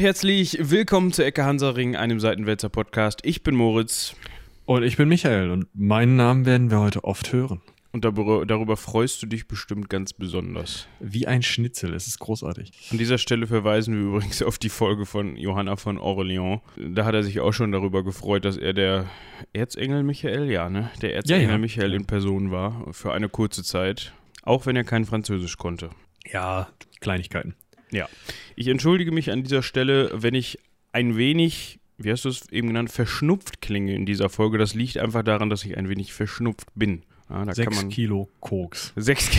und herzlich willkommen zu Ecke Hansaring, einem Seitenwälzer Podcast. Ich bin Moritz. Und ich bin Michael und meinen Namen werden wir heute oft hören. Und darüber, darüber, freust du dich bestimmt ganz besonders. Wie ein Schnitzel, es ist großartig. An dieser Stelle verweisen wir übrigens auf die Folge von Johanna von Orleans. Da hat er sich auch schon darüber gefreut, dass er der Erzengel Michael, ja, ne? Der Erzengel ja, ja. Michael in Person war, für eine kurze Zeit. Auch wenn er kein Französisch konnte. Ja, Kleinigkeiten. Ja. Ich entschuldige mich an dieser Stelle, wenn ich ein wenig wie hast du es eben genannt, verschnupft klinge in dieser Folge. Das liegt einfach daran, dass ich ein wenig verschnupft bin. Ja, sechs man, Kilo Koks. Sechs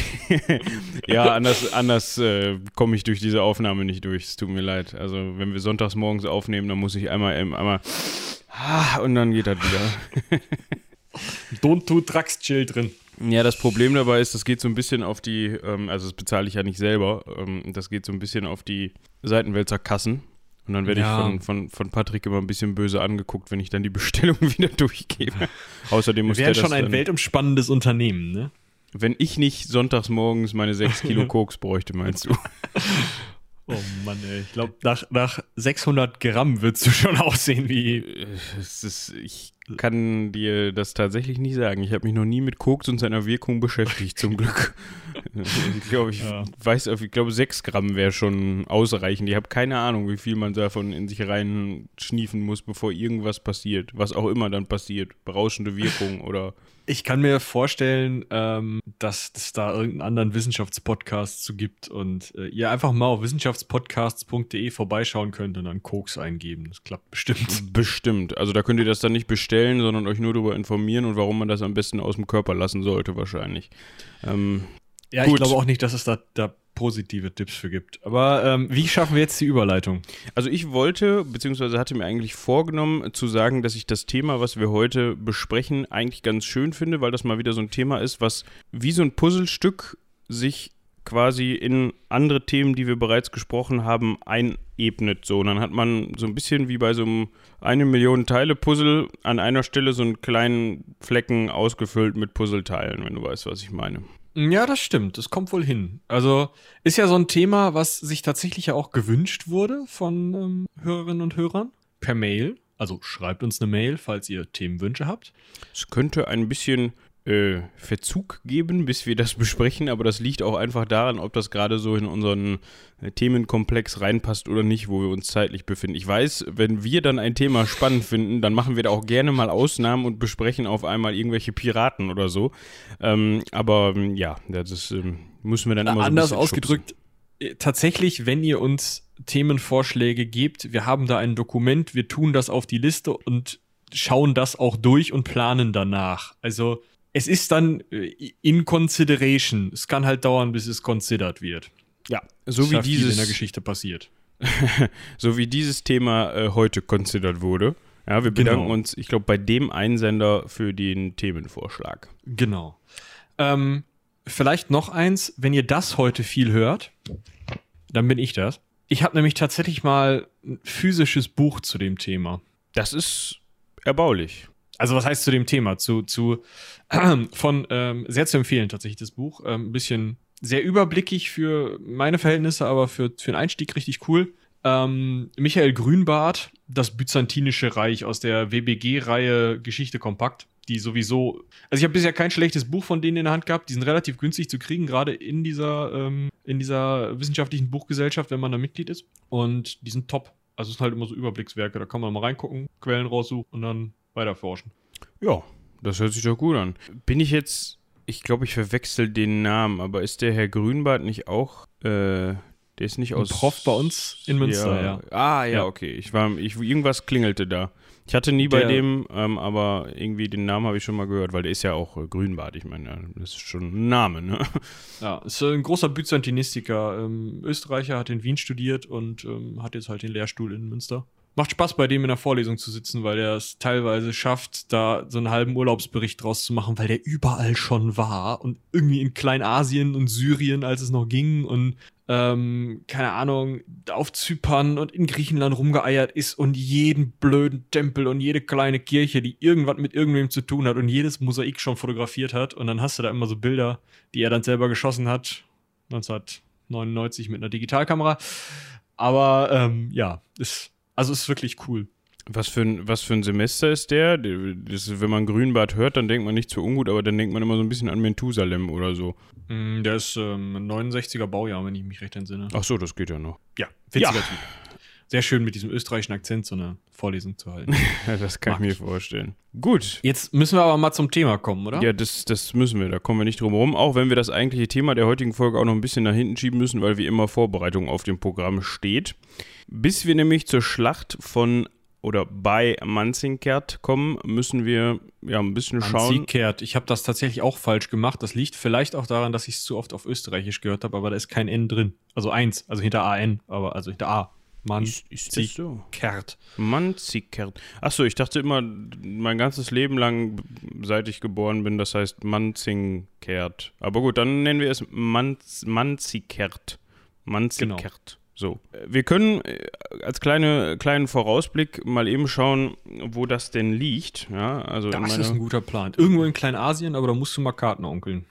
Ja, anders, anders äh, komme ich durch diese Aufnahme nicht durch. Es tut mir leid. Also, wenn wir sonntags morgens aufnehmen, dann muss ich einmal, ähm, einmal ah, und dann geht das wieder. Don't do drugs children. Ja, das Problem dabei ist, das geht so ein bisschen auf die, ähm, also das bezahle ich ja nicht selber, ähm, das geht so ein bisschen auf die Seitenwälzer Kassen. Und dann werde ja. ich von, von, von Patrick immer ein bisschen böse angeguckt, wenn ich dann die Bestellung wieder durchgebe. Außerdem muss Wir wären schon ein weltumspannendes Unternehmen, ne? Wenn ich nicht sonntags morgens meine 6 Kilo Koks bräuchte, meinst du? Oh Mann, ey. Ich glaube, nach, nach 600 Gramm würdest du schon aussehen wie. Es ist, ich kann dir das tatsächlich nicht sagen. Ich habe mich noch nie mit Koks und seiner Wirkung beschäftigt, zum Glück. ich glaube, ich ja. weiß, ich glaube, 6 Gramm wäre schon ausreichend. Ich habe keine Ahnung, wie viel man davon in sich rein schniefen muss, bevor irgendwas passiert. Was auch immer dann passiert. Berauschende Wirkung oder ich kann mir vorstellen, ähm, dass es da irgendeinen anderen Wissenschaftspodcast zu gibt und äh, ihr einfach mal auf wissenschaftspodcasts.de vorbeischauen könnt und dann Koks eingeben. Das klappt bestimmt. Bestimmt. Also da könnt ihr das dann nicht bestellen, sondern euch nur darüber informieren und warum man das am besten aus dem Körper lassen sollte, wahrscheinlich. Ähm, ja, gut. ich glaube auch nicht, dass es da, da positive Tipps für gibt. Aber ähm, wie schaffen wir jetzt die Überleitung? Also ich wollte, beziehungsweise hatte mir eigentlich vorgenommen zu sagen, dass ich das Thema, was wir heute besprechen, eigentlich ganz schön finde, weil das mal wieder so ein Thema ist, was wie so ein Puzzlestück sich quasi in andere Themen, die wir bereits gesprochen haben, einebnet. So, und dann hat man so ein bisschen wie bei so einem eine Million Teile Puzzle an einer Stelle so einen kleinen Flecken ausgefüllt mit Puzzleteilen, wenn du weißt, was ich meine. Ja, das stimmt. Das kommt wohl hin. Also ist ja so ein Thema, was sich tatsächlich ja auch gewünscht wurde von ähm, Hörerinnen und Hörern per Mail. Also schreibt uns eine Mail, falls ihr Themenwünsche habt. Es könnte ein bisschen äh, Verzug geben, bis wir das besprechen, aber das liegt auch einfach daran, ob das gerade so in unseren äh, Themenkomplex reinpasst oder nicht, wo wir uns zeitlich befinden. Ich weiß, wenn wir dann ein Thema spannend finden, dann machen wir da auch gerne mal Ausnahmen und besprechen auf einmal irgendwelche Piraten oder so. Ähm, aber ähm, ja, das ähm, müssen wir dann immer so Anders ausgedrückt, schubsen. Äh, tatsächlich, wenn ihr uns Themenvorschläge gebt, wir haben da ein Dokument, wir tun das auf die Liste und schauen das auch durch und planen danach. Also es ist dann äh, in consideration. Es kann halt dauern, bis es considered wird. Ja, so wie dieses in der Geschichte passiert. so wie dieses Thema äh, heute considered wurde. Ja, wir bedanken genau. uns, ich glaube, bei dem Einsender für den Themenvorschlag. Genau. Ähm, vielleicht noch eins, wenn ihr das heute viel hört, dann bin ich das. Ich habe nämlich tatsächlich mal ein physisches Buch zu dem Thema. Das ist erbaulich. Also was heißt zu dem Thema? Zu, zu äh, von ähm, sehr zu empfehlen tatsächlich das Buch. Ähm, ein bisschen sehr überblickig für meine Verhältnisse, aber für, für den Einstieg richtig cool. Ähm, Michael Grünbart, das Byzantinische Reich aus der WBG-Reihe Geschichte kompakt, die sowieso. Also ich habe bisher kein schlechtes Buch von denen in der Hand gehabt. Die sind relativ günstig zu kriegen, gerade in dieser ähm, in dieser wissenschaftlichen Buchgesellschaft, wenn man da Mitglied ist. Und die sind top. Also es sind halt immer so Überblickswerke. Da kann man mal reingucken, Quellen raussuchen und dann weiter forschen. Ja, das hört sich doch gut an. Bin ich jetzt, ich glaube, ich verwechsel den Namen, aber ist der Herr Grünbart nicht auch, äh, der ist nicht aus. Prof bei uns in Münster, ja. ja. Ah, ja, ja, okay. Ich war, ich, irgendwas klingelte da. Ich hatte nie der, bei dem, ähm, aber irgendwie den Namen habe ich schon mal gehört, weil der ist ja auch äh, Grünbart. Ich meine, das ist schon ein Name, ne? Ja, ist ein großer Byzantinistiker. Ähm, Österreicher, hat in Wien studiert und ähm, hat jetzt halt den Lehrstuhl in Münster macht Spaß, bei dem in der Vorlesung zu sitzen, weil er es teilweise schafft, da so einen halben Urlaubsbericht draus zu machen, weil der überall schon war und irgendwie in Kleinasien und Syrien, als es noch ging und ähm, keine Ahnung, auf Zypern und in Griechenland rumgeeiert ist und jeden blöden Tempel und jede kleine Kirche, die irgendwas mit irgendwem zu tun hat und jedes Mosaik schon fotografiert hat. Und dann hast du da immer so Bilder, die er dann selber geschossen hat, 1999 mit einer Digitalkamera. Aber ähm, ja, ist, also ist wirklich cool. Was für, ein, was für ein Semester ist der? Das, wenn man Grünbart hört, dann denkt man nicht zu ungut, aber dann denkt man immer so ein bisschen an Methusalem oder so. Mm, Der ist ähm, ein 69er Baujahr, wenn ich mich recht entsinne. Ach so, das geht ja noch. Ja, witziger Ja. Typ. Sehr schön mit diesem österreichischen Akzent so eine Vorlesung zu halten. das kann Mag ich mir vorstellen. Gut. Jetzt müssen wir aber mal zum Thema kommen, oder? Ja, das, das müssen wir, da kommen wir nicht drum herum, auch wenn wir das eigentliche Thema der heutigen Folge auch noch ein bisschen nach hinten schieben müssen, weil wie immer Vorbereitung auf dem Programm steht. Bis wir nämlich zur Schlacht von oder bei Manzinkert kommen, müssen wir ja ein bisschen schauen. Manzikert. Ich habe das tatsächlich auch falsch gemacht. Das liegt vielleicht auch daran, dass ich es zu oft auf Österreichisch gehört habe, aber da ist kein N drin. Also eins, also hinter AN, aber also hinter A. Ist, ist das so? Manzikert. Manzikert. Achso, ich dachte immer, mein ganzes Leben lang, seit ich geboren bin, das heißt Manzinkert. Aber gut, dann nennen wir es Manz, Manzikert. Manzikert. So. Äh, Wir können äh, als kleine, kleinen Vorausblick mal eben schauen, wo das denn liegt. Ja, also Das ist ein guter Plan. Irgendwo in Kleinasien, aber da musst du mal Karten onkeln.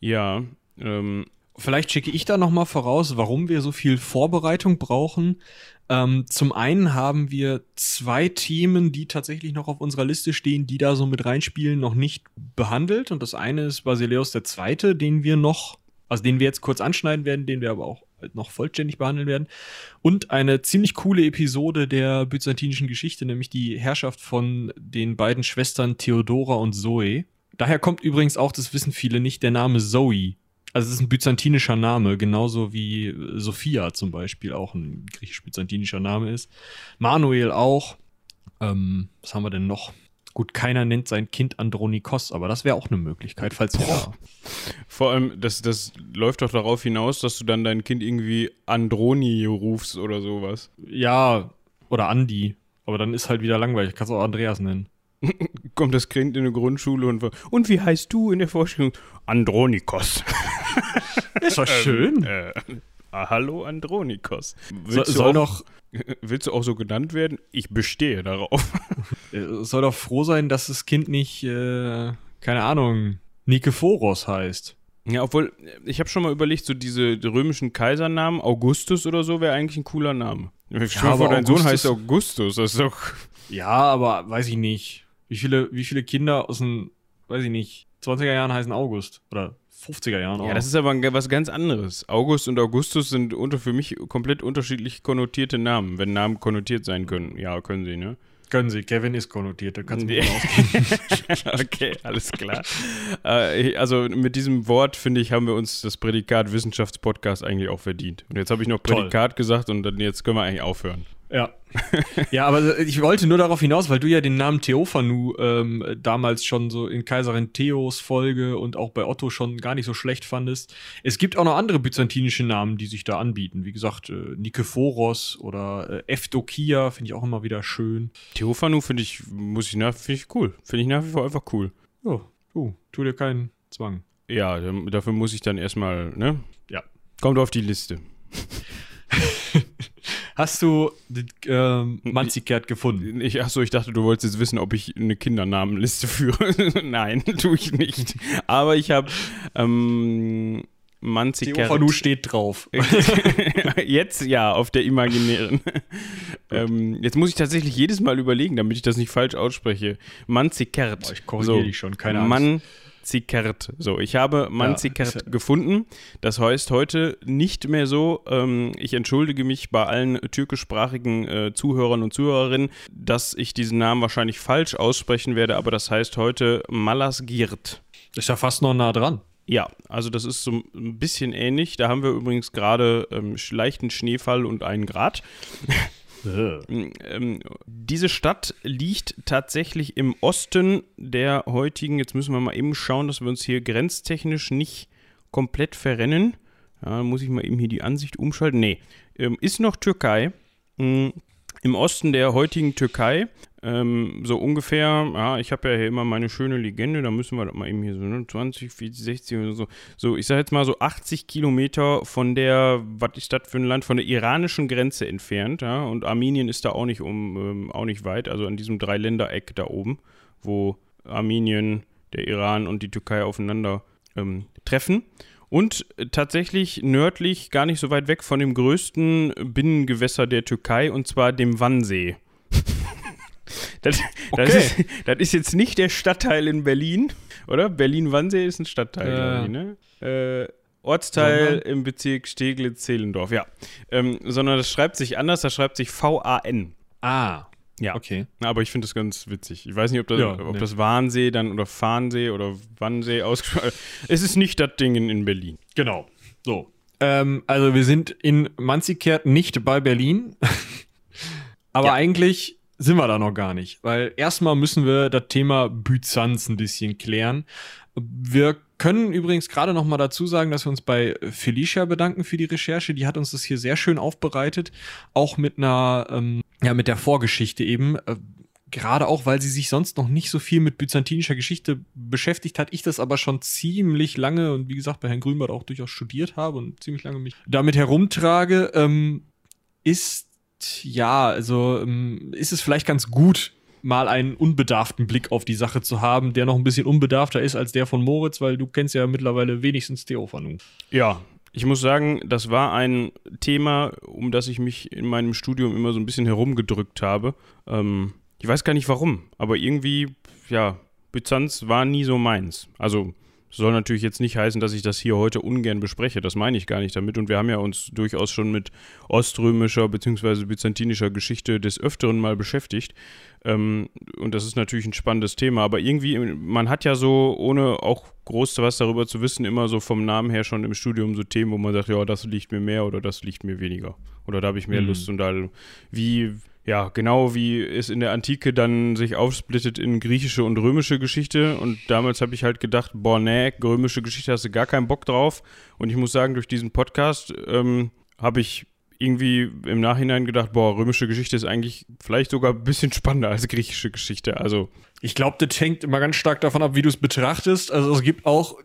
Ja, ähm, Vielleicht schicke ich da noch mal voraus, warum wir so viel Vorbereitung brauchen. Ähm, zum einen haben wir zwei Themen, die tatsächlich noch auf unserer Liste stehen, die da so mit reinspielen, noch nicht behandelt. Und das eine ist Basileus II., den wir noch, also den wir jetzt kurz anschneiden werden, den wir aber auch noch vollständig behandeln werden. Und eine ziemlich coole Episode der byzantinischen Geschichte, nämlich die Herrschaft von den beiden Schwestern Theodora und Zoe. Daher kommt übrigens auch, das wissen viele nicht, der Name Zoe. Also es ist ein byzantinischer Name, genauso wie äh, Sophia zum Beispiel auch ein griechisch-byzantinischer Name ist. Manuel auch. Ähm, was haben wir denn noch? Gut, keiner nennt sein Kind Andronikos, aber das wäre auch eine Möglichkeit, falls ihr da. vor allem, das, das läuft doch darauf hinaus, dass du dann dein Kind irgendwie Androni rufst oder sowas. Ja, oder Andi. Aber dann ist halt wieder langweilig. Kannst auch Andreas nennen. Kommt das Kind in eine Grundschule und und wie heißt du in der Vorstellung? Andronikos. Ist doch schön. Äh, ah, hallo Andronikos. So, Willst, soll, du auch, willst du auch so genannt werden? Ich bestehe darauf. äh, soll doch froh sein, dass das Kind nicht, äh, keine Ahnung, Nikephoros heißt. Ja, obwohl, ich habe schon mal überlegt, so diese römischen Kaisernamen, Augustus oder so, wäre eigentlich ein cooler Name. Ich aber vor, dein Sohn Augustus- heißt Augustus. Das ist doch. Ja, aber weiß ich nicht. Wie viele, wie viele Kinder aus den, weiß ich nicht, 20er Jahren heißen August? Oder 50er Jahren Ja, das ist aber was ganz anderes. August und Augustus sind unter, für mich komplett unterschiedlich konnotierte Namen. Wenn Namen konnotiert sein können. Ja, können sie, ne? Können Sie, Kevin ist konnotiert, da kannst du Nee. okay, alles klar. äh, also mit diesem Wort, finde ich, haben wir uns das Prädikat Wissenschaftspodcast eigentlich auch verdient. Und jetzt habe ich noch Toll. Prädikat gesagt und dann jetzt können wir eigentlich aufhören. Ja. ja, aber ich wollte nur darauf hinaus, weil du ja den Namen Theophanu ähm, damals schon so in Kaiserin Theos Folge und auch bei Otto schon gar nicht so schlecht fandest. Es gibt auch noch andere byzantinische Namen, die sich da anbieten. Wie gesagt, äh, Nikephoros oder äh, Evdokia finde ich auch immer wieder schön. Theophanu finde ich, muss ich nach, finde ich cool. Finde ich nach wie vor einfach cool. Ja, du, tu dir keinen Zwang. Ja, dafür muss ich dann erstmal, ne? Ja. Kommt auf die Liste. Hast du ähm, Manzikert gefunden? Ich, achso, ich dachte, du wolltest jetzt wissen, ob ich eine Kindernamenliste führe. Nein, tue ich nicht. Aber ich habe ähm, Manzikert. Theophanu steht drauf. jetzt ja, auf der imaginären. ähm, jetzt muss ich tatsächlich jedes Mal überlegen, damit ich das nicht falsch ausspreche. Manzikert. Boah, ich korrigiere dich schon, keine Angst. Manzikert. So, ich habe Manzikert ja- gefunden. Das heißt heute nicht mehr so. Ähm, ich entschuldige mich bei allen türkischsprachigen äh, Zuhörern und Zuhörerinnen, dass ich diesen Namen wahrscheinlich falsch aussprechen werde, aber das heißt heute Malasgirt. Ist ja fast noch nah dran. Ja, also das ist so ein bisschen ähnlich. Da haben wir übrigens gerade ähm, leichten Schneefall und einen Grad. Ähm, diese Stadt liegt tatsächlich im Osten der heutigen, jetzt müssen wir mal eben schauen, dass wir uns hier grenztechnisch nicht komplett verrennen. Ja, muss ich mal eben hier die Ansicht umschalten. Nee, ähm, ist noch Türkei. Mm, Im Osten der heutigen Türkei. Ähm, so ungefähr, ja, ich habe ja hier immer meine schöne Legende, da müssen wir das mal eben hier so, ne, 20, 40, 60 oder so. So, ich sage jetzt mal so 80 Kilometer von der, was ist das für ein Land, von der iranischen Grenze entfernt, ja, und Armenien ist da auch nicht um, ähm, auch nicht weit, also an diesem Dreiländereck da oben, wo Armenien, der Iran und die Türkei aufeinander ähm, treffen. Und tatsächlich nördlich gar nicht so weit weg von dem größten Binnengewässer der Türkei und zwar dem Wannsee. das, okay. das, ist, das, ist, jetzt nicht der Stadtteil in Berlin, oder? Berlin-Wannsee ist ein Stadtteil, ja. ich, ne? Äh, Ortsteil Sondern? im Bezirk Steglitz-Zehlendorf, ja. Ähm, sondern das schreibt sich anders, das schreibt sich V-A-N. Ah. Ja. Okay. Aber ich finde das ganz witzig. Ich weiß nicht, ob das, ja, ob nee. das Warnsee dann oder Fahnsee oder Wannsee ausgesprochen Es ist nicht das Ding in Berlin. Genau. So. Ähm, also wir sind in Manzikert nicht bei Berlin. Aber ja. eigentlich sind wir da noch gar nicht. Weil erstmal müssen wir das Thema Byzanz ein bisschen klären. Wir können übrigens gerade noch mal dazu sagen, dass wir uns bei Felicia bedanken für die Recherche. Die hat uns das hier sehr schön aufbereitet, auch mit einer, ähm, ja, mit der Vorgeschichte eben. Äh, gerade auch, weil sie sich sonst noch nicht so viel mit byzantinischer Geschichte beschäftigt hat. Ich das aber schon ziemlich lange und wie gesagt bei Herrn Grünbart auch durchaus studiert habe und ziemlich lange mich damit herumtrage, ähm, ist ja, also ähm, ist es vielleicht ganz gut, mal einen unbedarften Blick auf die Sache zu haben, der noch ein bisschen unbedarfter ist als der von Moritz, weil du kennst ja mittlerweile wenigstens Theophanu. Ja, ich muss sagen, das war ein Thema, um das ich mich in meinem Studium immer so ein bisschen herumgedrückt habe. Ähm, ich weiß gar nicht warum, aber irgendwie, ja, Byzanz war nie so meins. Also soll natürlich jetzt nicht heißen, dass ich das hier heute ungern bespreche. Das meine ich gar nicht damit. Und wir haben ja uns durchaus schon mit oströmischer bzw. byzantinischer Geschichte des Öfteren mal beschäftigt. Ähm, und das ist natürlich ein spannendes Thema. Aber irgendwie, man hat ja so, ohne auch groß was darüber zu wissen, immer so vom Namen her schon im Studium so Themen, wo man sagt, ja, das liegt mir mehr oder das liegt mir weniger. Oder da habe ich mehr mhm. Lust. Und da, wie, ja, genau wie es in der Antike dann sich aufsplittet in griechische und römische Geschichte. Und damals habe ich halt gedacht, boah, nee, römische Geschichte hast du gar keinen Bock drauf. Und ich muss sagen, durch diesen Podcast ähm, habe ich irgendwie im Nachhinein gedacht, boah, römische Geschichte ist eigentlich vielleicht sogar ein bisschen spannender als griechische Geschichte. Also ich glaube, das hängt immer ganz stark davon ab, wie du es betrachtest. Also es gibt auch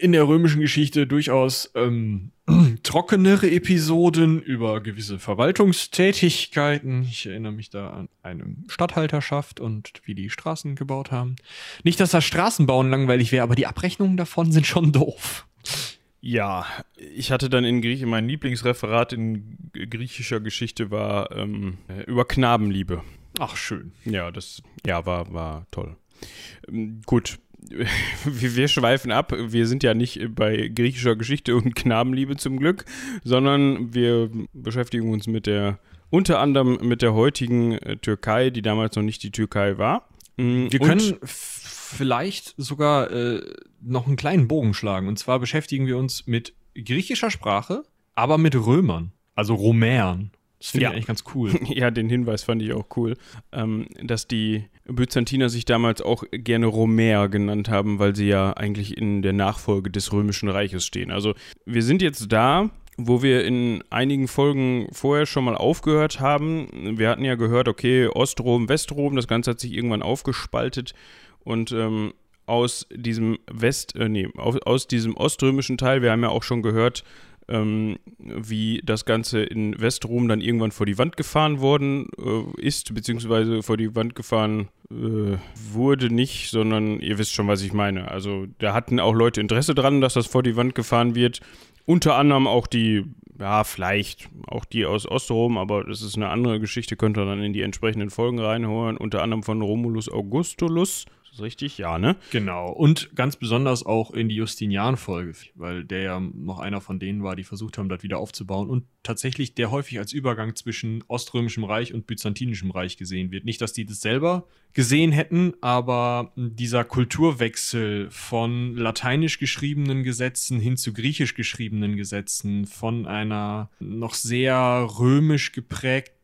in der römischen Geschichte durchaus ähm, trockenere Episoden über gewisse Verwaltungstätigkeiten. Ich erinnere mich da an eine Stadthalterschaft und wie die Straßen gebaut haben. Nicht, dass das Straßenbauen langweilig wäre, aber die Abrechnungen davon sind schon doof. Ja, ich hatte dann in Griechen, mein Lieblingsreferat in griechischer Geschichte war ähm, über Knabenliebe. Ach, schön. Ja, das ja, war, war toll. Ähm, gut, wir, schweifen ab. Wir sind ja nicht bei griechischer Geschichte und Knabenliebe zum Glück, sondern wir beschäftigen uns mit der, unter anderem mit der heutigen äh, Türkei, die damals noch nicht die Türkei war. Mm, wir können vielleicht sogar äh, noch einen kleinen Bogen schlagen. Und zwar beschäftigen wir uns mit griechischer Sprache, aber mit Römern, also Romern. Das finde ja. ich eigentlich ganz cool. Ja, den Hinweis fand ich auch cool, ähm, dass die Byzantiner sich damals auch gerne Romer genannt haben, weil sie ja eigentlich in der Nachfolge des Römischen Reiches stehen. Also wir sind jetzt da, wo wir in einigen Folgen vorher schon mal aufgehört haben. Wir hatten ja gehört, okay, Ostrom, Westrom, das Ganze hat sich irgendwann aufgespaltet und ähm, aus diesem West, äh, nee, aus, aus diesem oströmischen Teil, wir haben ja auch schon gehört, ähm, wie das Ganze in Westrom dann irgendwann vor die Wand gefahren worden äh, ist, beziehungsweise vor die Wand gefahren äh, wurde nicht, sondern ihr wisst schon, was ich meine. Also da hatten auch Leute Interesse dran, dass das vor die Wand gefahren wird. Unter anderem auch die, ja, vielleicht auch die aus Ostrom, aber das ist eine andere Geschichte, könnt ihr dann in die entsprechenden Folgen reinholen. Unter anderem von Romulus Augustulus ist richtig? Ja, ne? Genau. Und ganz besonders auch in die Justinian-Folge, weil der ja noch einer von denen war, die versucht haben, das wieder aufzubauen. Und tatsächlich der häufig als Übergang zwischen Oströmischem Reich und Byzantinischem Reich gesehen wird. Nicht, dass die das selber gesehen hätten, aber dieser Kulturwechsel von lateinisch geschriebenen Gesetzen hin zu griechisch geschriebenen Gesetzen, von einer noch sehr römisch geprägten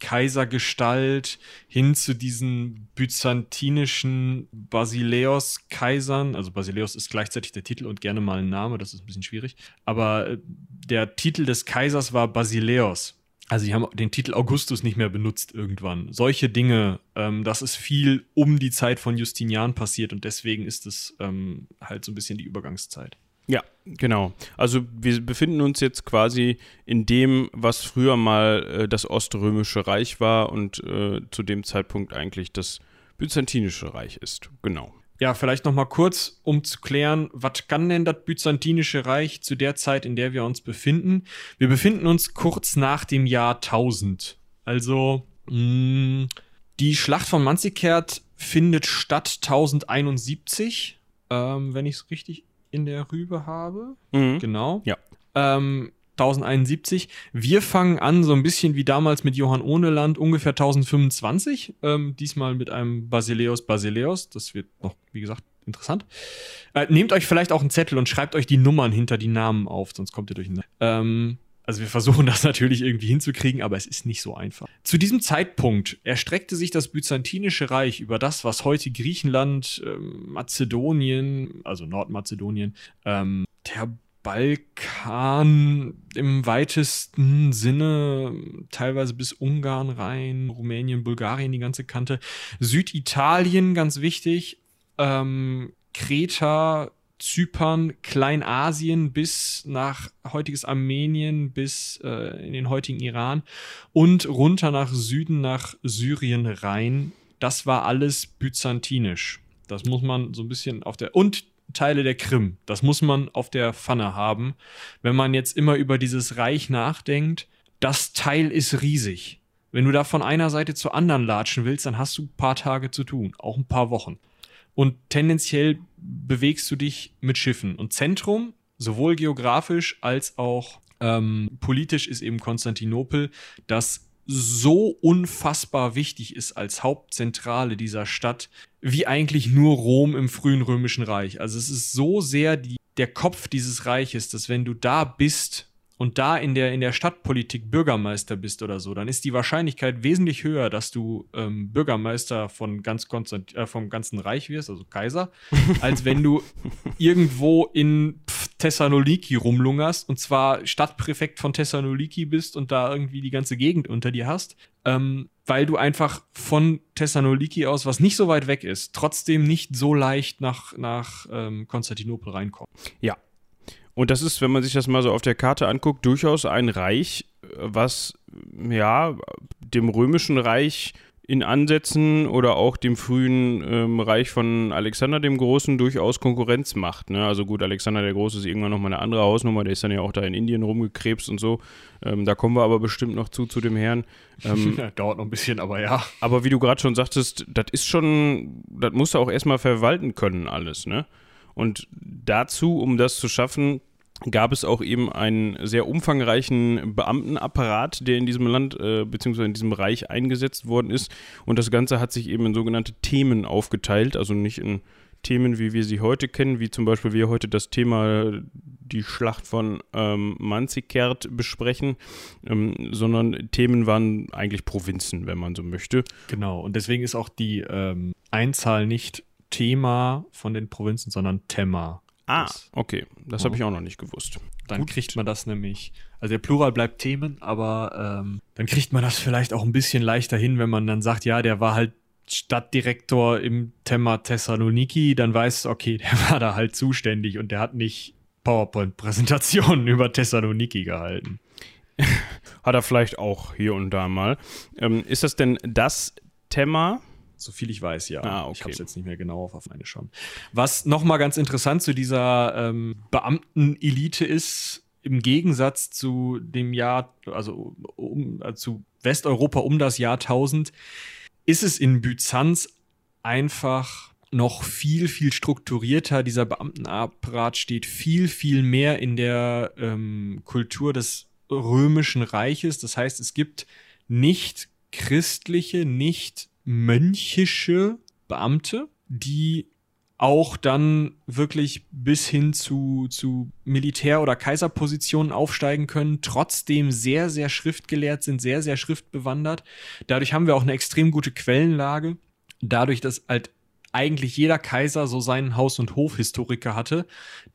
Kaisergestalt hin zu diesen byzantinischen Basileos-Kaisern. Also Basileos ist gleichzeitig der Titel und gerne mal ein Name, das ist ein bisschen schwierig. Aber äh, der Titel des Kaisers war Basileos. Also sie haben den Titel Augustus nicht mehr benutzt irgendwann. Solche Dinge, ähm, das ist viel um die Zeit von Justinian passiert und deswegen ist es ähm, halt so ein bisschen die Übergangszeit. Ja, genau. Also wir befinden uns jetzt quasi in dem, was früher mal äh, das Oströmische Reich war und äh, zu dem Zeitpunkt eigentlich das Byzantinische Reich ist. Genau. Ja, vielleicht noch mal kurz, um zu klären, was kann denn das Byzantinische Reich zu der Zeit, in der wir uns befinden? Wir befinden uns kurz nach dem Jahr 1000. Also mh, mm, die Schlacht von Manzikert findet statt 1071, ähm, wenn ich es richtig in der Rübe habe. Mhm. Genau. Ja. Ähm, 1071. Wir fangen an, so ein bisschen wie damals mit Johann Ohneland, ungefähr 1025. Ähm, diesmal mit einem Basileus Basileus. Das wird noch, wie gesagt, interessant. Äh, nehmt euch vielleicht auch einen Zettel und schreibt euch die Nummern hinter die Namen auf, sonst kommt ihr durch. Ähm, also wir versuchen das natürlich irgendwie hinzukriegen, aber es ist nicht so einfach. Zu diesem Zeitpunkt erstreckte sich das Byzantinische Reich über das, was heute Griechenland, ähm, Mazedonien, also Nordmazedonien, ähm, der Balkan im weitesten Sinne, teilweise bis Ungarn rein, Rumänien, Bulgarien, die ganze Kante, Süditalien, ganz wichtig, ähm, Kreta, Zypern, Kleinasien bis nach heutiges Armenien, bis äh, in den heutigen Iran und runter nach Süden, nach Syrien rein. Das war alles byzantinisch. Das muss man so ein bisschen auf der. Und Teile der Krim. Das muss man auf der Pfanne haben. Wenn man jetzt immer über dieses Reich nachdenkt, das Teil ist riesig. Wenn du da von einer Seite zur anderen latschen willst, dann hast du ein paar Tage zu tun, auch ein paar Wochen. Und tendenziell bewegst du dich mit Schiffen. Und Zentrum, sowohl geografisch als auch ähm, politisch, ist eben Konstantinopel, das so unfassbar wichtig ist als Hauptzentrale dieser Stadt, wie eigentlich nur Rom im frühen römischen Reich. Also es ist so sehr die, der Kopf dieses Reiches, dass wenn du da bist und da in der, in der Stadtpolitik Bürgermeister bist oder so, dann ist die Wahrscheinlichkeit wesentlich höher, dass du ähm, Bürgermeister von ganz Konstant äh, vom ganzen Reich wirst, also Kaiser, als wenn du irgendwo in Thessaloniki rumlungerst und zwar Stadtpräfekt von Thessaloniki bist und da irgendwie die ganze Gegend unter dir hast, ähm, weil du einfach von Thessaloniki aus, was nicht so weit weg ist, trotzdem nicht so leicht nach, nach ähm, Konstantinopel reinkommst. Ja, und das ist, wenn man sich das mal so auf der Karte anguckt, durchaus ein Reich, was ja dem römischen Reich in Ansätzen oder auch dem frühen ähm, Reich von Alexander dem Großen durchaus Konkurrenz macht. Ne? Also gut, Alexander der Große ist irgendwann nochmal eine andere Hausnummer, der ist dann ja auch da in Indien rumgekrebst und so. Ähm, da kommen wir aber bestimmt noch zu, zu dem Herrn. Ähm, ja, dauert noch ein bisschen, aber ja. Aber wie du gerade schon sagtest, das ist schon, das musst du auch erstmal verwalten können, alles, ne? Und dazu, um das zu schaffen, gab es auch eben einen sehr umfangreichen Beamtenapparat, der in diesem Land äh, bzw. in diesem Reich eingesetzt worden ist. Und das Ganze hat sich eben in sogenannte Themen aufgeteilt, also nicht in Themen, wie wir sie heute kennen, wie zum Beispiel wir heute das Thema die Schlacht von ähm, Manzikert besprechen, ähm, sondern Themen waren eigentlich Provinzen, wenn man so möchte. Genau, und deswegen ist auch die ähm, Einzahl nicht Thema von den Provinzen, sondern Thema. Ah, okay. Das habe ich auch noch nicht gewusst. Dann Gut. kriegt man das nämlich. Also der Plural bleibt Themen, aber ähm, dann kriegt man das vielleicht auch ein bisschen leichter hin, wenn man dann sagt, ja, der war halt Stadtdirektor im Thema Thessaloniki, dann weiß, okay, der war da halt zuständig und der hat nicht PowerPoint-Präsentationen über Thessaloniki gehalten. hat er vielleicht auch hier und da mal. Ähm, ist das denn das Thema, so viel ich weiß, ja. Ah, okay. Ich habe es jetzt nicht mehr genau auf meine schon. Was nochmal ganz interessant zu dieser ähm, Beamtenelite ist, im Gegensatz zu dem Jahr, also um, äh, zu Westeuropa um das Jahr 1000, ist es in Byzanz einfach noch viel, viel strukturierter. Dieser Beamtenapparat steht viel, viel mehr in der ähm, Kultur des römischen Reiches. Das heißt, es gibt nicht christliche, nicht mönchische Beamte, die auch dann wirklich bis hin zu, zu Militär- oder Kaiserpositionen aufsteigen können, trotzdem sehr, sehr schriftgelehrt sind, sehr, sehr schriftbewandert. Dadurch haben wir auch eine extrem gute Quellenlage. Dadurch, dass halt eigentlich jeder Kaiser so seinen Haus- und Hofhistoriker hatte,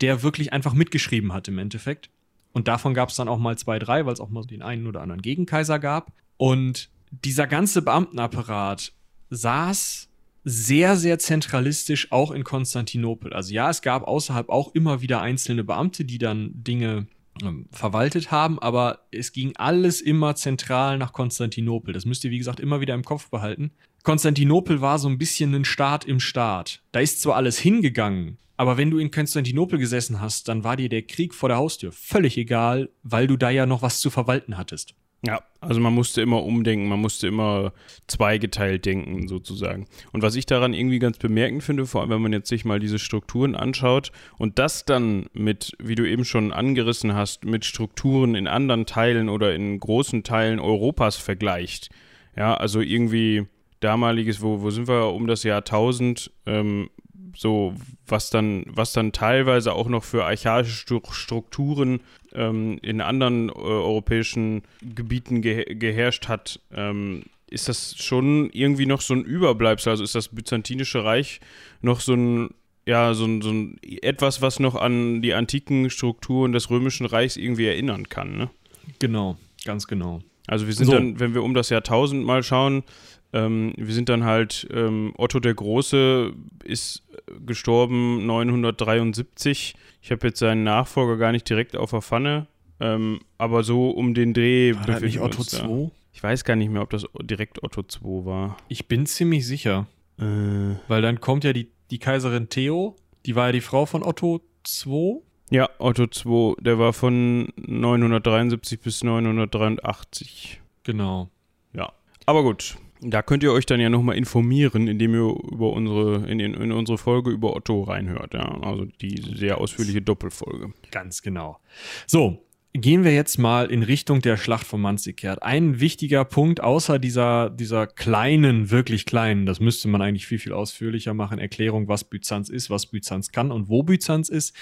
der wirklich einfach mitgeschrieben hat im Endeffekt. Und davon gab es dann auch mal zwei, drei, weil es auch mal den einen oder anderen Gegenkaiser gab. Und dieser ganze Beamtenapparat saß sehr, sehr zentralistisch auch in Konstantinopel. Also ja, es gab außerhalb auch immer wieder einzelne Beamte, die dann Dinge ähm, verwaltet haben, aber es ging alles immer zentral nach Konstantinopel. Das müsst ihr, wie gesagt, immer wieder im Kopf behalten. Konstantinopel war so ein bisschen ein Staat im Staat. Da ist zwar alles hingegangen, aber wenn du in Konstantinopel gesessen hast, dann war dir der Krieg vor der Haustür völlig egal, weil du da ja noch was zu verwalten hattest. Ja, also man musste immer umdenken, man musste immer zweigeteilt denken sozusagen. Und was ich daran irgendwie ganz bemerkend finde, vor allem wenn man jetzt sich mal diese Strukturen anschaut und das dann mit, wie du eben schon angerissen hast, mit Strukturen in anderen Teilen oder in großen Teilen Europas vergleicht. Ja, also irgendwie damaliges, wo, wo sind wir um das Jahr 1000, ähm, so was dann, was dann teilweise auch noch für archaische Strukturen ähm, in anderen äh, europäischen Gebieten ge geherrscht hat, ähm, ist das schon irgendwie noch so ein Überbleibsel? Also ist das Byzantinische Reich noch so ein, ja, so ein, so ein etwas, was noch an die antiken Strukturen des Römischen Reichs irgendwie erinnern kann, ne? Genau, ganz genau. Also wir sind so. dann, wenn wir um das Jahr 1000 mal schauen, ähm, wir sind dann halt, ähm, Otto der Große ist gestorben 973. Ich habe jetzt seinen Nachfolger gar nicht direkt auf der Pfanne, ähm, aber so um den Dreh. War das nicht Otto II? Ich weiß gar nicht mehr, ob das direkt Otto II war. Ich bin ziemlich sicher. Äh. Weil dann kommt ja die, die Kaiserin Theo, die war ja die Frau von Otto II. Ja, Otto II, der war von 973 bis 983. Genau. Ja. Aber gut, da könnt ihr euch dann ja nochmal informieren, indem ihr über unsere, in, in, unsere Folge über Otto reinhört. Ja? Also die sehr ausführliche Doppelfolge. Ganz genau. So, gehen wir jetzt mal in Richtung der Schlacht von Manzikert. Ein wichtiger Punkt, außer dieser, dieser kleinen, wirklich kleinen, das müsste man eigentlich viel, viel ausführlicher machen, Erklärung, was Byzanz ist, was Byzanz kann und wo Byzanz ist,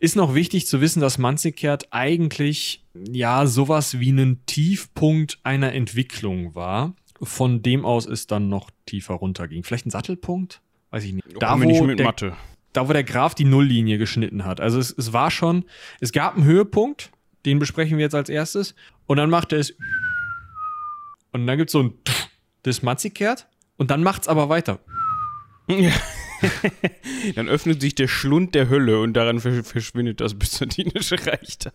ist noch wichtig zu wissen, dass Manzikert eigentlich, ja, sowas wie ein Tiefpunkt einer Entwicklung war von dem aus es dann noch tiefer runterging. Vielleicht ein Sattelpunkt? Weiß ich nicht. Da, wo nicht mit der, Mathe. da, wo der Graf die Nulllinie geschnitten hat. Also es, es war schon, es gab einen Höhepunkt, den besprechen wir jetzt als erstes. Und dann macht er es. Und dann gibt es so ein das Matzi kehrt. Und dann macht es aber weiter. Ja. dann öffnet sich der Schlund der Hölle und daran verschwindet das Byzantinische Reich dann.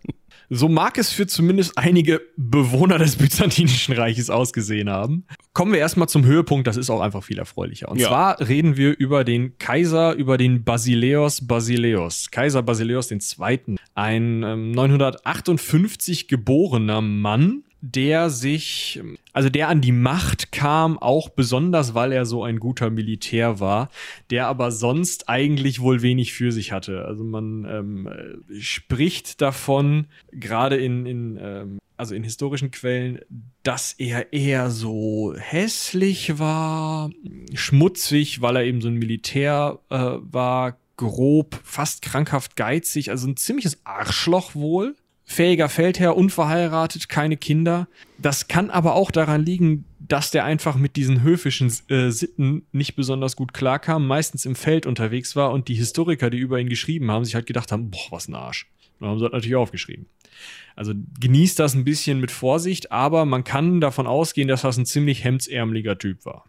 So mag es für zumindest einige Bewohner des Byzantinischen Reiches ausgesehen haben. Kommen wir erstmal zum Höhepunkt, das ist auch einfach viel erfreulicher. Und ja. zwar reden wir über den Kaiser, über den Basileos Basileos. Kaiser Basileos II. Ein ähm, 958 geborener Mann, der sich, also der an die Macht kam, auch besonders, weil er so ein guter Militär war, der aber sonst eigentlich wohl wenig für sich hatte. Also man ähm, spricht davon, gerade in, in ähm, also in historischen Quellen, dass er eher so hässlich war, schmutzig, weil er eben so ein Militär äh, war, grob, fast krankhaft geizig, also ein ziemliches Arschloch wohl fähiger Feldherr, unverheiratet, keine Kinder. Das kann aber auch daran liegen, dass der einfach mit diesen höfischen äh, Sitten nicht besonders gut klarkam, meistens im Feld unterwegs war und die Historiker, die über ihn geschrieben haben, sich halt gedacht haben, boah, was ein Arsch. Und haben sie halt natürlich aufgeschrieben. Also genießt das ein bisschen mit Vorsicht, aber man kann davon ausgehen, dass das ein ziemlich hemdsärmeliger Typ war.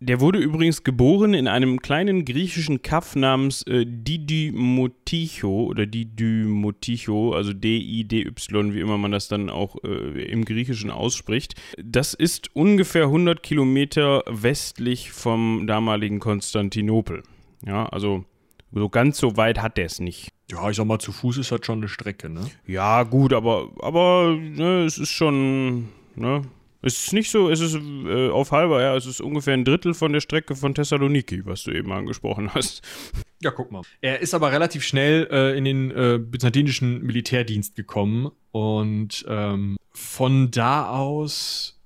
Der wurde übrigens geboren in einem kleinen griechischen Kaff namens äh, Didymoticho oder Didymoticho, also D-I-D-Y, wie immer man das dann auch äh, im Griechischen ausspricht. Das ist ungefähr 100 Kilometer westlich vom damaligen Konstantinopel. Ja, also so ganz so weit hat der es nicht. Ja, ich sag mal, zu Fuß ist das schon eine Strecke, ne? Ja, gut, aber, aber ne, es ist schon, ne, es ist nicht so, es ist äh, auf halber, ja, es ist ungefähr ein Drittel von der Strecke von Thessaloniki, was du eben angesprochen hast. Ja, guck mal. Er ist aber relativ schnell äh, in den äh, byzantinischen Militärdienst gekommen und ähm, von da aus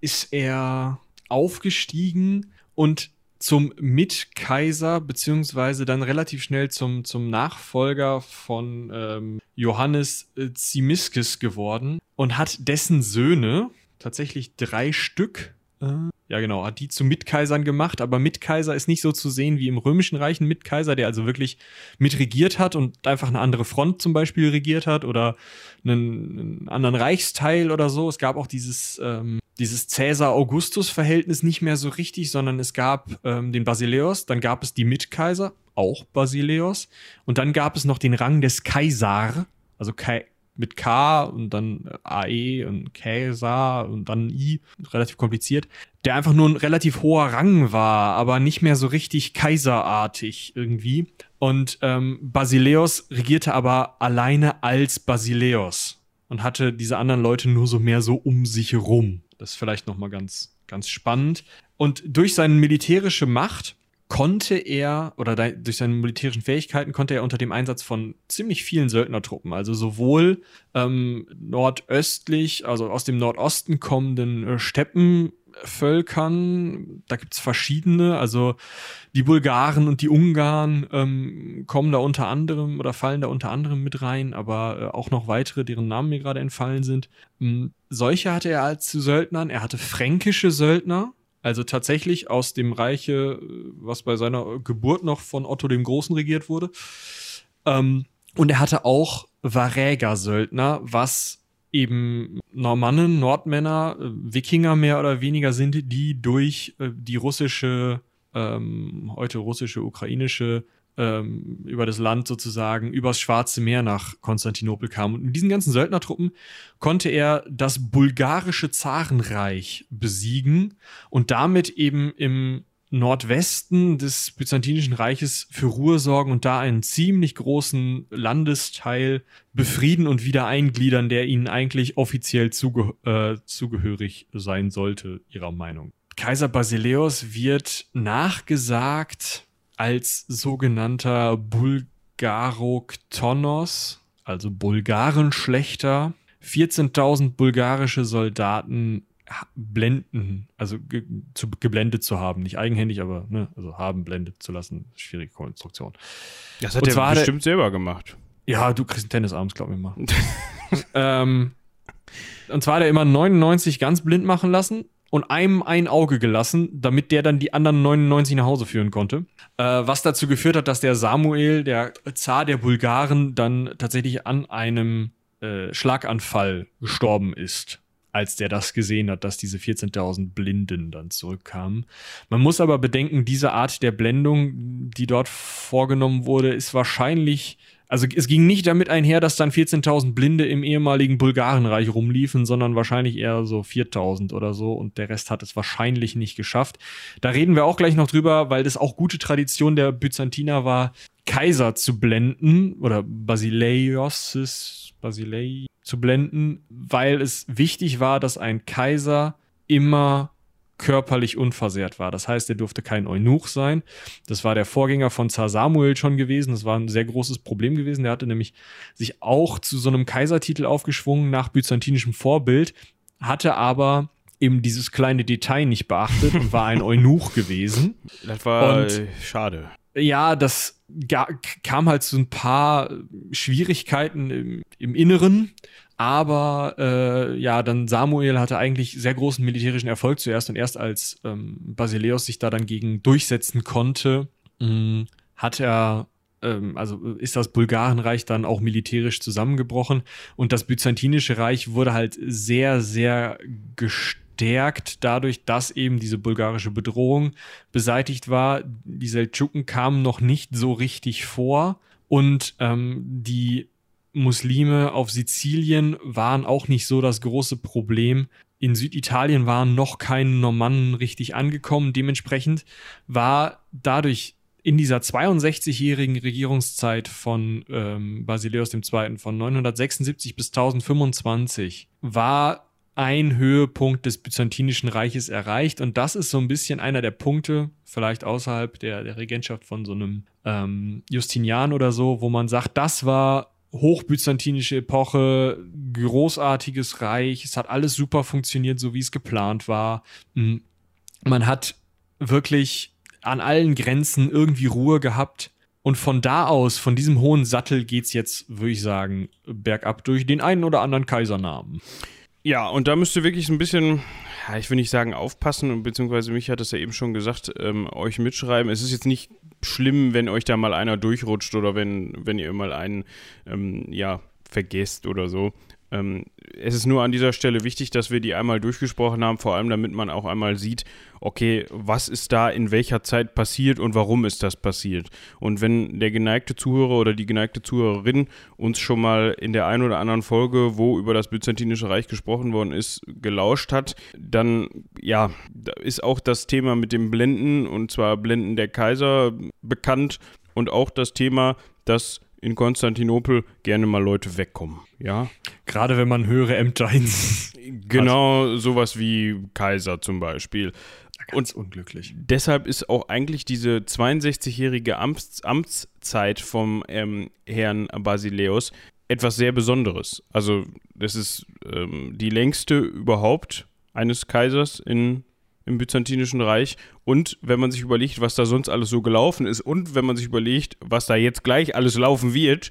ist er aufgestiegen und zum Mitkaiser, beziehungsweise dann relativ schnell zum, zum Nachfolger von ähm, Johannes äh, Zimisces geworden und hat dessen Söhne, tatsächlich drei Stück. Äh, ja, genau, hat die zu Mitkaisern gemacht, aber Mitkaiser ist nicht so zu sehen wie im Römischen Reich ein Mitkaiser, der also wirklich mitregiert hat und einfach eine andere Front zum Beispiel regiert hat oder einen, einen anderen Reichsteil oder so. Es gab auch dieses, ähm, dieses Cäsar-Augustus-Verhältnis nicht mehr so richtig, sondern es gab ähm, den Basileus, dann gab es die Mitkaiser, auch Basileus, und dann gab es noch den Rang des Kaisar, also Kai mit K und dann AE und Käsar und dann I, relativ kompliziert, der einfach nur ein relativ hoher Rang war, aber nicht mehr so richtig kaiserartig irgendwie. Und ähm, Basileus regierte aber alleine als Basileus und hatte diese anderen Leute nur so mehr so um sich herum. Das ist vielleicht noch mal ganz ganz spannend. Und durch seine militärische Macht konnte er, oder durch seine militärischen Fähigkeiten, konnte er unter dem Einsatz von ziemlich vielen Söldnertruppen, also sowohl ähm, nordöstlich, also aus dem Nordosten kommenden äh, Steppenvölkern, da gibt es verschiedene, also die Bulgaren und die Ungarn ähm, kommen da unter anderem oder fallen da unter anderem mit rein, aber äh, auch noch weitere, deren Namen mir gerade entfallen sind. Ähm, solche hatte er als zu Söldnern, er hatte fränkische Söldner, also tatsächlich aus dem Reiche, was bei seiner Geburt noch von Otto dem Großen regiert wurde. Ähm, und er hatte auch Varäger-Söldner, was eben Normannen, Nordmänner, äh, Wikinger mehr oder weniger sind, die durch äh, die russische, ähm, heute russische, ukrainische ähm, über das Land sozusagen, übers Schwarze Meer nach Konstantinopel kam. Und mit diesen ganzen Söldnertruppen konnte er das bulgarische Zarenreich besiegen und damit eben im Nordwesten des Byzantinischen Reiches für Ruhe sorgen und da einen ziemlich großen Landesteil befrieden und wieder eingliedern, der ihnen eigentlich offiziell zuge äh, zugehörig sein sollte, ihrer Meinung. Kaiser Basileus wird nachgesagt als sogenannter Bulgaroktonos, also Bulgarenschlechter, 14.000 bulgarische Soldaten blenden, also ge zu, geblendet zu haben. Nicht eigenhändig, aber ne, also haben blendet zu lassen. Schwierige Konstruktion. Das hat er bestimmt der, selber gemacht. Ja, du kriegst einen Tennisarms, glaub ich mal. ähm, und zwar hat er immer 99 ganz blind machen lassen und einem ein Auge gelassen, damit der dann die anderen 99 nach Hause führen konnte. Äh, was dazu geführt hat, dass der Samuel, der Zar der Bulgaren, dann tatsächlich an einem äh, Schlaganfall gestorben ist, als der das gesehen hat, dass diese 14.000 Blinden dann zurückkamen. Man muss aber bedenken, diese Art der Blendung, die dort vorgenommen wurde, ist wahrscheinlich also es ging nicht damit einher, dass dann 14.000 Blinde im ehemaligen Bulgarenreich rumliefen, sondern wahrscheinlich eher so 4.000 oder so und der Rest hat es wahrscheinlich nicht geschafft. Da reden wir auch gleich noch drüber, weil das auch gute Tradition der Byzantiner war, Kaiser zu blenden oder Basileios, Basilei zu blenden, weil es wichtig war, dass ein Kaiser immer körperlich unversehrt war. Das heißt, er durfte kein Eunuch sein. Das war der Vorgänger von Zar Samuel schon gewesen. Das war ein sehr großes Problem gewesen. Der hatte nämlich sich auch zu so einem Kaisertitel aufgeschwungen nach byzantinischem Vorbild, hatte aber eben dieses kleine Detail nicht beachtet und war ein Eunuch gewesen. Das war und, schade. Ja, das kam halt zu ein paar Schwierigkeiten im, im Inneren, aber äh, ja, dann Samuel hatte eigentlich sehr großen militärischen Erfolg zuerst und erst als ähm, Basileus sich da dann gegen durchsetzen konnte, mh, mm, hat er ähm, also ist das Bulgarenreich dann auch militärisch zusammengebrochen und das Byzantinische Reich wurde halt sehr, sehr gestärkt dadurch, dass eben diese bulgarische Bedrohung beseitigt war. Die Seldschuken kamen noch nicht so richtig vor und ähm, die Muslime auf Sizilien waren auch nicht so das große Problem. In Süditalien waren noch keine Normannen richtig angekommen. Dementsprechend war dadurch in dieser 62-jährigen Regierungszeit von ähm, Basileus II. von 976 bis 1025 war ein Höhepunkt des Byzantinischen Reiches erreicht. Und das ist so ein bisschen einer der Punkte, vielleicht außerhalb der, der Regentschaft von so einem ähm, Justinian oder so, wo man sagt, das war hochbyzantinische Epoche, großartiges Reich, es hat alles super funktioniert, so wie es geplant war. Mhm. Man hat wirklich an allen Grenzen irgendwie Ruhe gehabt. Und von da aus, von diesem hohen Sattel, geht's jetzt, würde ich sagen, bergab durch den einen oder anderen Kaisernamen. Ja, und da müsst ihr wirklich so ein bisschen, ja, ich will nicht sagen aufpassen, beziehungsweise mich hat es ja eben schon gesagt, ähm, euch mitschreiben. Es ist jetzt nicht schlimm, wenn euch da mal einer durchrutscht oder wenn, wenn ihr mal einen, ähm, ja, vergesst oder so. Ähm, es ist nur an dieser Stelle wichtig, dass wir die einmal durchgesprochen haben, vor allem damit man auch einmal sieht, okay, was ist da in welcher Zeit passiert und warum ist das passiert. Und wenn der geneigte Zuhörer oder die geneigte Zuhörerin uns schon mal in der einen oder anderen Folge, wo über das Byzantinische Reich gesprochen worden ist, gelauscht hat, dann ja, ist auch das Thema mit dem Blenden und zwar Blenden der Kaiser bekannt und auch das Thema, dass in Konstantinopel gerne mal Leute wegkommen. Ja. Gerade wenn man höhere Ämter hin. Genau, sowas wie Kaiser zum Beispiel. Ganz und unglücklich. Deshalb ist auch eigentlich diese 62-jährige Amts Amtszeit vom ähm, Herrn Basileus etwas sehr Besonderes. Also, das ist ähm, die längste überhaupt eines Kaisers in im Byzantinischen Reich. Und wenn man sich überlegt, was da sonst alles so gelaufen ist und wenn man sich überlegt, was da jetzt gleich alles laufen wird,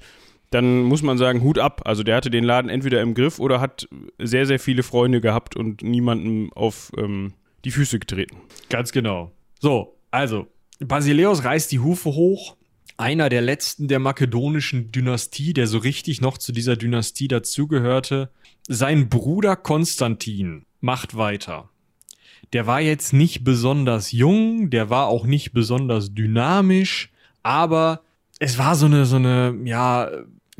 dann muss man sagen, Hut ab. Also der hatte den Laden entweder im Griff oder hat sehr, sehr viele Freunde gehabt und niemandem auf ähm, die Füße getreten. Ganz genau. So, also, Basileus reißt die Hufe hoch. Einer der letzten der makedonischen Dynastie, der so richtig noch zu dieser Dynastie dazugehörte. Sein Bruder Konstantin macht weiter der war jetzt nicht besonders jung, der war auch nicht besonders dynamisch, aber es war so eine, so eine, ja,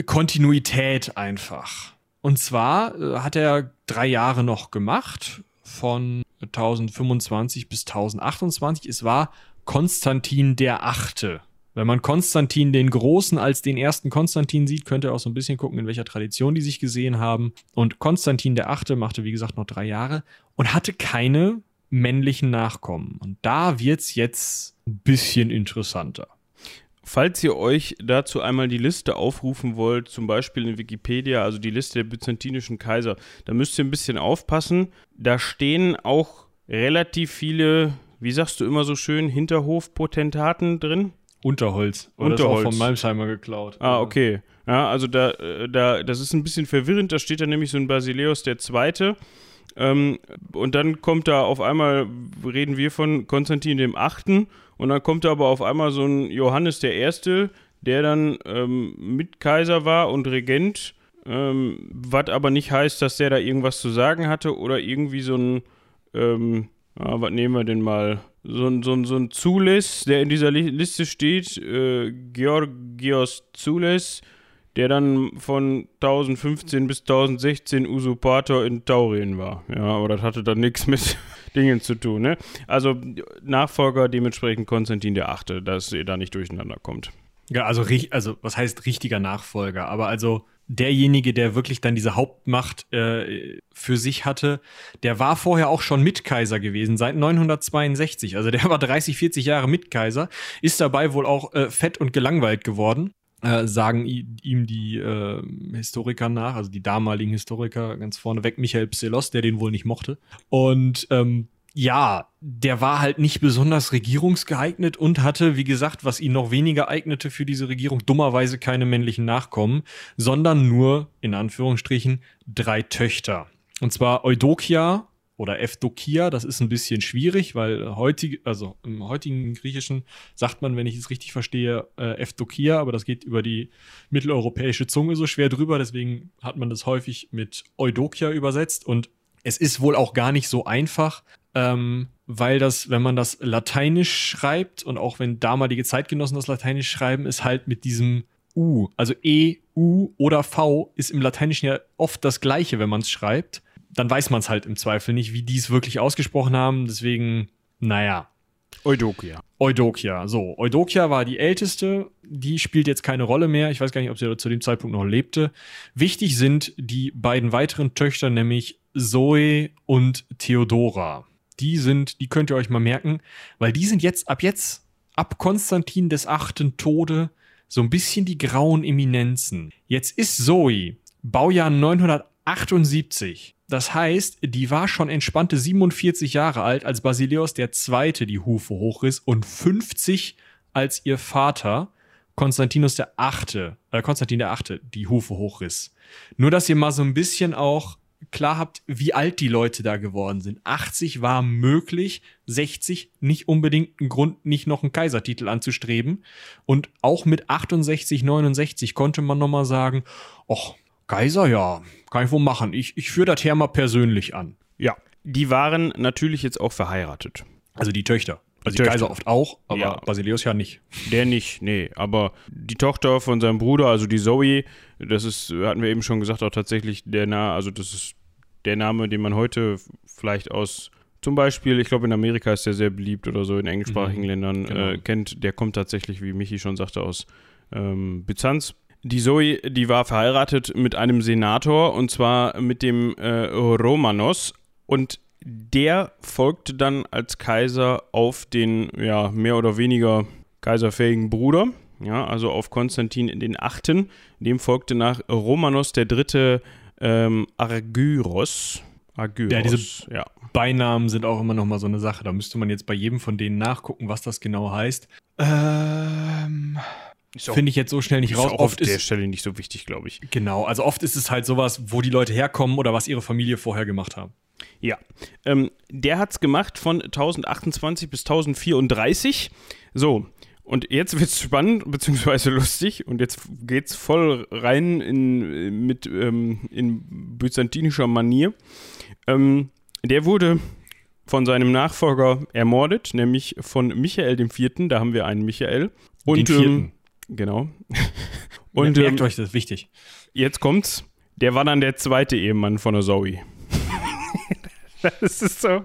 Kontinuität einfach. Und zwar äh, hat er drei Jahre noch gemacht, von 1025 bis 1028. Es war Konstantin der Achte. Wenn man Konstantin den Großen als den ersten Konstantin sieht, könnt ihr auch so ein bisschen gucken, in welcher Tradition die sich gesehen haben. Und Konstantin der Achte machte, wie gesagt, noch drei Jahre und hatte keine männlichen Nachkommen. Und da wird es jetzt ein bisschen interessanter. Falls ihr euch dazu einmal die Liste aufrufen wollt, zum Beispiel in Wikipedia, also die Liste der byzantinischen Kaiser, da müsst ihr ein bisschen aufpassen. Da stehen auch relativ viele, wie sagst du immer so schön, Hinterhofpotentaten drin. Unterholz. Oder Unterholz. von Malmsheimer geklaut. Ah, okay. Ja, also da, äh, da, das ist ein bisschen verwirrend. Da steht da nämlich so ein Basileus der Zweite ähm, und dann kommt da auf einmal, reden wir von Konstantin dem Achten, und dann kommt da aber auf einmal so ein Johannes der Erste, der dann ähm, Mitkaiser war und Regent, ähm, was aber nicht heißt, dass der da irgendwas zu sagen hatte oder irgendwie so ein, ähm, ja, was nehmen wir denn mal? So ein, so ein, so ein Zules, der in dieser Liste steht, äh, Georgios Zules, der dann von 1015 bis 1016 Usurpator in Taurien war. Ja, aber das hatte dann nichts mit Dingen zu tun. Ne? Also Nachfolger dementsprechend Konstantin der Achte, dass ihr da nicht durcheinander kommt. Ja, also, also was heißt richtiger Nachfolger? Aber also derjenige, der wirklich dann diese Hauptmacht äh, für sich hatte, der war vorher auch schon Mitkaiser gewesen, seit 962. Also der war 30, 40 Jahre Mitkaiser, ist dabei wohl auch äh, fett und gelangweilt geworden äh, sagen ihm die äh, Historiker nach, also die damaligen Historiker ganz vorneweg, Michael Pselos, der den wohl nicht mochte. Und ähm, ja, der war halt nicht besonders regierungsgeeignet und hatte, wie gesagt, was ihn noch weniger eignete für diese Regierung, dummerweise keine männlichen Nachkommen, sondern nur, in Anführungsstrichen, drei Töchter. Und zwar Eudokia, oder Evdokia, das ist ein bisschen schwierig, weil heutig, also im heutigen Griechischen sagt man, wenn ich es richtig verstehe, äh, Evdokia, aber das geht über die mitteleuropäische Zunge so schwer drüber, deswegen hat man das häufig mit Eudokia übersetzt. Und es ist wohl auch gar nicht so einfach, ähm, weil das, wenn man das lateinisch schreibt und auch wenn damalige Zeitgenossen das lateinisch schreiben, ist halt mit diesem U, also E, U oder V ist im Lateinischen ja oft das gleiche, wenn man es schreibt dann weiß man es halt im Zweifel nicht, wie die es wirklich ausgesprochen haben. Deswegen, naja. Eudokia. Eudokia, so. Eudokia war die älteste, die spielt jetzt keine Rolle mehr. Ich weiß gar nicht, ob sie zu dem Zeitpunkt noch lebte. Wichtig sind die beiden weiteren Töchter, nämlich Zoe und Theodora. Die sind, die könnt ihr euch mal merken, weil die sind jetzt, ab jetzt, ab Konstantin des achten Tode, so ein bisschen die grauen Eminenzen. Jetzt ist Zoe, Baujahr 978. Das heißt, die war schon entspannte 47 Jahre alt, als Basileus II. die Hufe hochriss und 50, als ihr Vater Konstantinus der Achte, äh, Konstantin der Achte die Hufe hochriss. Nur, dass ihr mal so ein bisschen auch klar habt, wie alt die Leute da geworden sind. 80 war möglich, 60 nicht unbedingt ein Grund, nicht noch einen Kaisertitel anzustreben. Und auch mit 68, 69 konnte man nochmal sagen, och, Kaiser, ja, kann ich wohl machen. Ich, ich führe das Thema persönlich an. Ja. Die waren natürlich jetzt auch verheiratet. Also die Töchter. Also die, Töchter. Kaiser oft auch, aber Ja. Basileus ja nicht. Der nicht, nee. Aber die Tochter von seinem Bruder, also die Zoe, das ist, hatten wir eben schon gesagt, auch tatsächlich der Name, also das ist der Name, den man heute vielleicht aus, zum Beispiel, ich glaube in Amerika ist der sehr beliebt oder so, in englischsprachigen Mhm, Ländern genau. äh, kennt, der kommt tatsächlich, wie Michi schon sagte, aus ähm, Byzanz. Die Zoe, die war verheiratet mit einem Senator und zwar mit dem äh, Romanos und der folgte dann als Kaiser auf den, ja, mehr oder weniger kaiserfähigen Bruder, ja, also auf Konstantin den Achten. Dem folgte nach Romanos der Dritte ähm, Argyros. Argyros, Ja, diese- ja. Beinamen sind auch immer noch mal so eine Sache. Da müsste man jetzt bei jedem von denen nachgucken, was das genau heißt. Ähm, Finde ich jetzt so schnell nicht ist raus. auch auf Oft der ist, Stelle nicht so wichtig, glaube ich. genau, also oft ist es halt sowas, wo die Leute herkommen oder was ihre Familie vorher gemacht haben. Ja. Ähm, der hat es gemacht von 1028 bis 1034. So. Und jetzt wird es spannend beziehungsweise lustig und jetzt geht's voll rein in, mit ähm, in byzantinischer Manier. Ähm, der wurde von seinem Nachfolger ermordet, nämlich von Michael dem Vierten. Da haben wir einen Michael. Und, Den vierten. Genau. Und Und merkt ähm, euch, das ist wichtig. jetzt kommt's. Der war dann der zweite Ehemann von der Zoe. das ist so.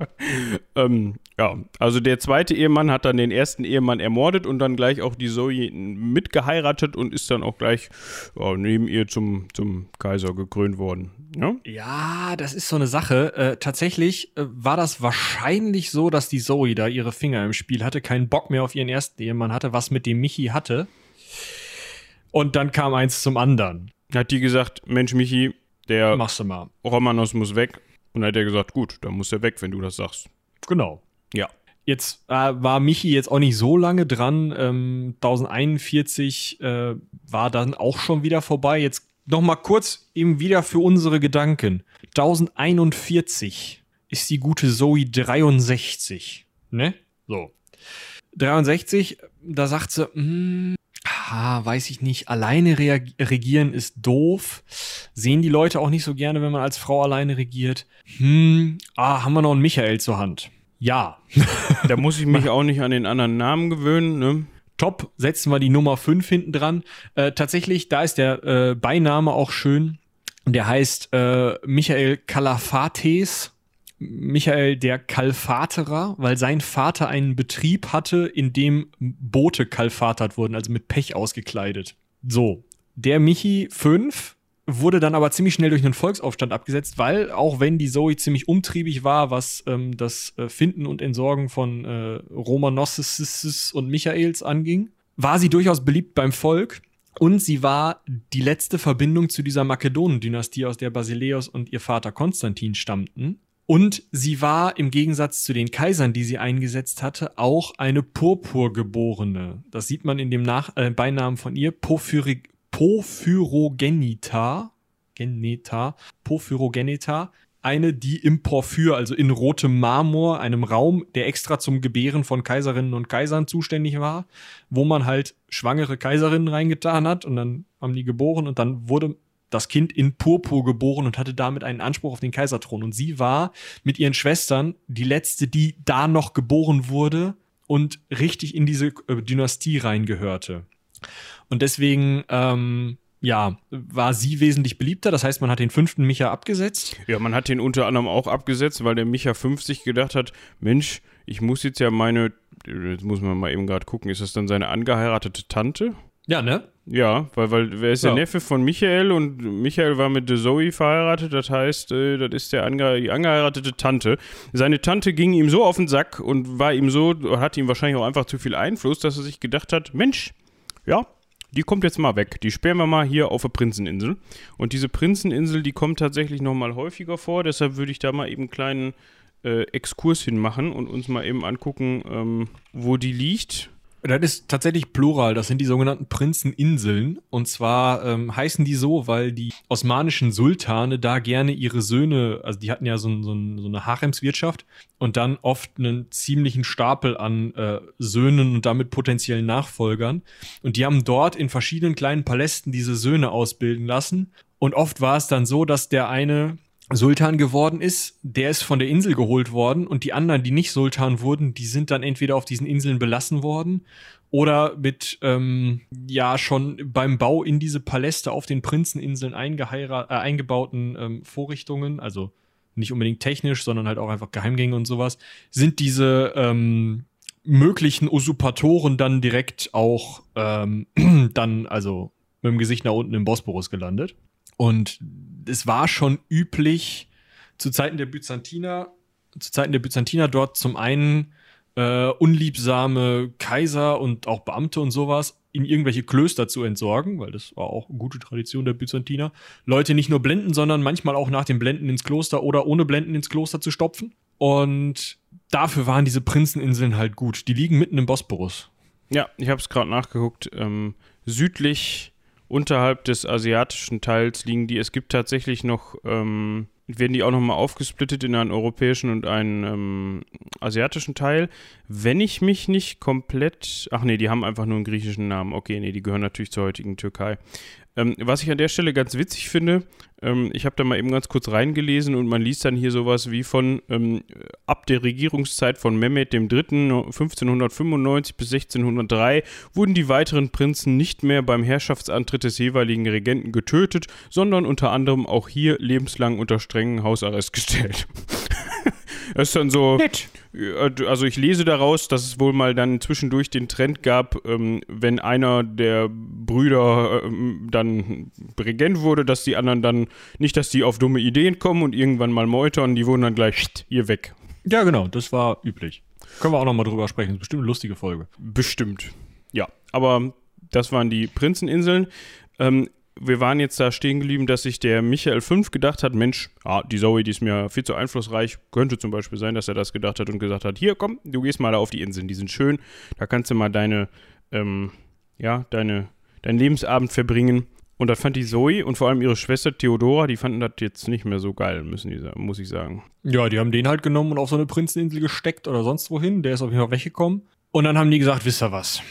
Ähm, ja, also der zweite Ehemann hat dann den ersten Ehemann ermordet und dann gleich auch die Zoe mitgeheiratet und ist dann auch gleich ja, neben ihr zum, zum Kaiser gekrönt worden. Ja? Ja, das ist so eine Sache. Äh, tatsächlich äh, war das wahrscheinlich so, dass die Zoe da ihre Finger im Spiel hatte, keinen Bock mehr auf ihren ersten Ehemann hatte, was mit dem Michi hatte. Und dann kam eins zum anderen. Hat die gesagt, Mensch Michi, der Machst du mal. Romanos muss weg. Und dann hat er gesagt, gut, dann muss er weg, wenn du das sagst. Genau. Ja. Jetzt äh, war Michi jetzt auch nicht so lange dran. Ähm, 1041 äh, war dann auch schon wieder vorbei. Jetzt noch mal kurz eben wieder für unsere Gedanken. 1041 ist die gute Zoe 63. Ne? So. 63, da sagt sie, ah, weiß ich nicht, alleine regieren ist doof. Sehen die Leute auch nicht so gerne, wenn man als Frau alleine regiert. Hm, ah, haben wir noch einen Michael zur Hand? Ja. Da muss ich mich auch nicht an den anderen Namen gewöhnen, ne? Top, setzen wir die Nummer 5 hinten dran. Äh, tatsächlich, da ist der äh, Beiname auch schön. Der heißt äh, Michael Kalafates. Michael der Kalfaterer, weil sein Vater einen Betrieb hatte, in dem Boote kalfatert wurden, also mit Pech ausgekleidet. So, der Michi 5 wurde dann aber ziemlich schnell durch einen Volksaufstand abgesetzt, weil auch wenn die Zoe ziemlich umtriebig war, was ähm, das äh, Finden und Entsorgen von äh, Romanosses und Michaels anging, war sie durchaus beliebt beim Volk und sie war die letzte Verbindung zu dieser Makedonendynastie, aus der Basileus und ihr Vater Konstantin stammten. Und sie war im Gegensatz zu den Kaisern, die sie eingesetzt hatte, auch eine Purpurgeborene. Das sieht man in dem Nach äh, Beinamen von ihr, Porphyri Porphyrogenita. Geneta, Porphyrogenita. Eine, die im Porphyr, also in rotem Marmor, einem Raum, der extra zum Gebären von Kaiserinnen und Kaisern zuständig war, wo man halt schwangere Kaiserinnen reingetan hat und dann haben die geboren und dann wurde das Kind in Purpur geboren und hatte damit einen Anspruch auf den Kaiserthron. Und sie war mit ihren Schwestern die letzte, die da noch geboren wurde und richtig in diese äh, Dynastie reingehörte. Und deswegen, ähm, ja, war sie wesentlich beliebter. Das heißt, man hat den fünften Micha abgesetzt. Ja, man hat den unter anderem auch abgesetzt, weil der Micha 50 gedacht hat, Mensch, ich muss jetzt ja meine, jetzt muss man mal eben gerade gucken, ist das dann seine angeheiratete Tante? Ja, ne? Ja, weil, weil wer ist der Ja. Neffe von Michael und Michael war mit der Zoe verheiratet, das heißt, äh, das ist der ange die angeheiratete Tante. Seine Tante ging ihm so auf den Sack und war ihm so, hat ihm wahrscheinlich auch einfach zu viel Einfluss, dass er sich gedacht hat, Mensch, ja, die kommt jetzt mal weg. Die sperren wir mal hier auf der Prinzeninsel. Und diese Prinzeninsel, die kommt tatsächlich noch mal häufiger vor, deshalb würde ich da mal eben einen kleinen äh, Exkurs hinmachen und uns mal eben angucken, ähm, wo die liegt. Das ist tatsächlich Plural. Das sind die sogenannten Prinzeninseln. Und zwar ähm, heißen die so, weil die osmanischen Sultane da gerne ihre Söhne, also die hatten ja so, so, so eine Haremswirtschaft und dann oft einen ziemlichen Stapel an äh, Söhnen und damit potenziellen Nachfolgern. Und die haben dort in verschiedenen kleinen Palästen diese Söhne ausbilden lassen. Und oft war es dann so, dass der eine Sultan geworden ist, der ist von der Insel geholt worden und die anderen, die nicht Sultan wurden, die sind dann entweder auf diesen Inseln belassen worden oder mit ähm, ja schon beim Bau in diese Paläste auf den Prinzeninseln äh, eingebauten ähm, Vorrichtungen, also nicht unbedingt technisch, sondern halt auch einfach Geheimgänge und sowas, sind diese ähm, möglichen Usurpatoren dann direkt auch ähm, dann also mit dem Gesicht nach unten im Bosporus gelandet. Und es war schon üblich zu Zeiten der Byzantiner, zu Zeiten der Byzantiner dort zum einen äh, unliebsame Kaiser und auch Beamte und sowas in irgendwelche Klöster zu entsorgen, weil das war auch eine gute Tradition der Byzantiner. Leute nicht nur blenden, sondern manchmal auch nach dem Blenden ins Kloster oder ohne Blenden ins Kloster zu stopfen. Und dafür waren diese Prinzeninseln halt gut. Die liegen mitten im Bosporus. Ja, ich habe es gerade nachgeguckt. Ähm, südlich unterhalb des asiatischen Teils liegen die. Es gibt tatsächlich noch, ähm, werden die auch nochmal aufgesplittet in einen europäischen und einen ähm, asiatischen Teil. Wenn ich mich nicht komplett. Ach nee, die haben einfach nur einen griechischen Namen. Okay, nee, die gehören natürlich zur heutigen Türkei. Ähm, was ich an der Stelle ganz witzig finde, ähm, ich habe da mal eben ganz kurz reingelesen und man liest dann hier sowas wie von ähm, ab der Regierungszeit von Mehmed III. 1595 bis 1603 wurden die weiteren Prinzen nicht mehr beim Herrschaftsantritt des jeweiligen Regenten getötet, sondern unter anderem auch hier lebenslang unter strengen Hausarrest gestellt. Das ist dann so. Nett. Also ich lese daraus, dass es wohl mal dann zwischendurch den Trend gab, ähm, wenn einer der Brüder ähm, dann Regent wurde, dass die anderen dann nicht, dass die auf dumme Ideen kommen und irgendwann mal meutern, die wurden dann gleich hier weg. Ja, genau, das war üblich. Können wir auch nochmal drüber sprechen. Das ist bestimmt eine lustige Folge. Bestimmt. Ja, aber das waren die Prinzeninseln. Ähm, wir waren jetzt da stehen geblieben, dass sich der Michael 5 gedacht hat, Mensch, ah, die Zoe, die ist mir viel zu einflussreich. Könnte zum Beispiel sein, dass er das gedacht hat und gesagt hat, hier, komm, du gehst mal da auf die Inseln, die sind schön. Da kannst du mal deine, ähm, ja, deine, deinen Lebensabend verbringen. Und das fand die Zoe und vor allem ihre Schwester Theodora, die fanden das jetzt nicht mehr so geil, müssen die, muss ich sagen. Ja, die haben den halt genommen und auf so eine Prinzeninsel gesteckt oder sonst wohin. Der ist auf jeden Fall weggekommen. Und dann haben die gesagt, wisst ihr was?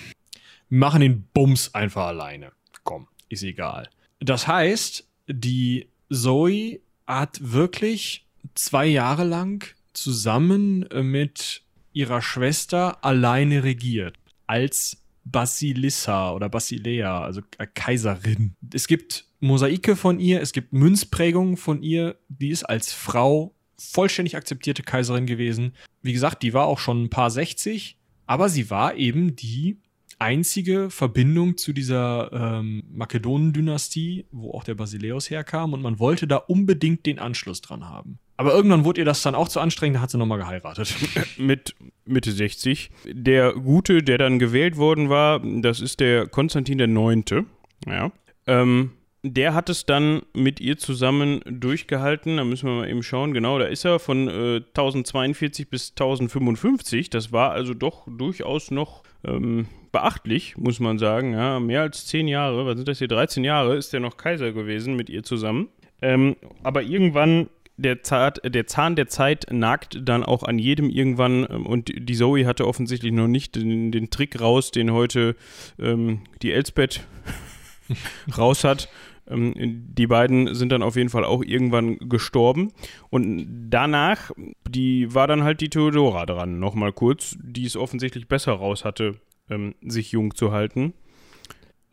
Machen den Bums einfach alleine. Komm ist egal. Das heißt, die Zoe hat wirklich zwei Jahre lang zusammen mit ihrer Schwester alleine regiert. Als Basilissa oder Basilea, also Kaiserin. Es gibt Mosaike von ihr, es gibt Münzprägungen von ihr. Die ist als Frau vollständig akzeptierte Kaiserin gewesen. Wie gesagt, die war auch schon ein paar 60, aber sie war eben die einzige Verbindung zu dieser ähm, Makedonen-Dynastie, wo auch der Basileus herkam und man wollte da unbedingt den Anschluss dran haben. Aber irgendwann wurde ihr das dann auch zu anstrengend, da hat sie nochmal geheiratet. Mit Mitte 60. Der Gute, der dann gewählt worden war, das ist der Konstantin der Neunte. Ja. Ähm, der hat es dann mit ihr zusammen durchgehalten. Da müssen wir mal eben schauen. Genau, da ist er von äh, 1042 bis 1055. Das war also doch durchaus noch ähm, beachtlich, muss man sagen. Ja, mehr als zehn Jahre, was sind das hier, 13 Jahre, ist er noch Kaiser gewesen mit ihr zusammen. Ähm, aber irgendwann der, Zart, der, Zahn der Zeit nagt dann auch an jedem irgendwann ähm, und die Zoe hatte offensichtlich noch nicht den, den Trick raus, den heute ähm, die Elsbeth raus hat. Ähm, die beiden sind dann auf jeden Fall auch irgendwann gestorben. Und danach, die war dann halt die Theodora dran, nochmal kurz, die es offensichtlich besser raus hatte, ähm, sich jung zu halten.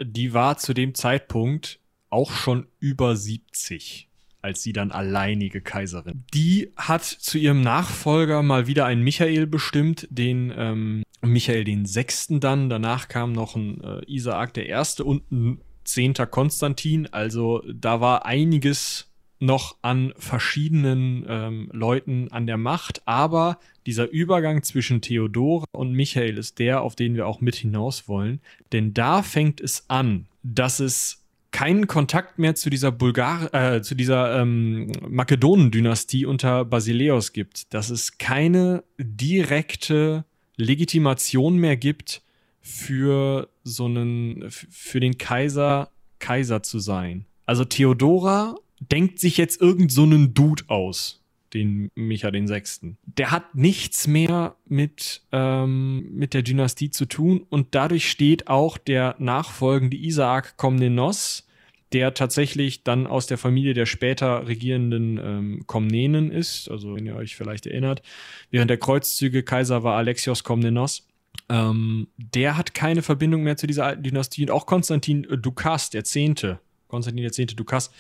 Die war zu dem Zeitpunkt auch schon über 70 als sie dann alleinige Kaiserin. Die hat zu ihrem Nachfolger mal wieder einen Michael bestimmt, den ähm, Michael den Sechsten dann. Danach kam noch ein äh, Isaak der Erste und ein Zehnter Konstantin. Also da war einiges noch an verschiedenen ähm, Leuten an der Macht, aber dieser Übergang zwischen Theodora und Michael ist der, auf den wir auch mit hinaus wollen, denn da fängt es an, dass es keinen Kontakt mehr zu dieser Bulgar äh, zu dieser ähm, Makedonen-Dynastie unter Basileus gibt, dass es keine direkte Legitimation mehr gibt für so einen, für den Kaiser Kaiser zu sein. Also Theodora denkt sich jetzt irgend so einen Dude aus, den Micha den Sechsten. Der hat nichts mehr mit, ähm, mit der Dynastie zu tun und dadurch steht auch der nachfolgende Isaak Komnenos, der tatsächlich dann aus der Familie der später regierenden ähm, Komnenen ist. Also wenn ihr euch vielleicht erinnert, während der Kreuzzüge Kaiser war Alexios Komnenos. Ähm, der hat keine Verbindung mehr zu dieser alten Dynastie. Und auch Konstantin Dukas, der Zehnte, Konstantin der Zehnte Dukas,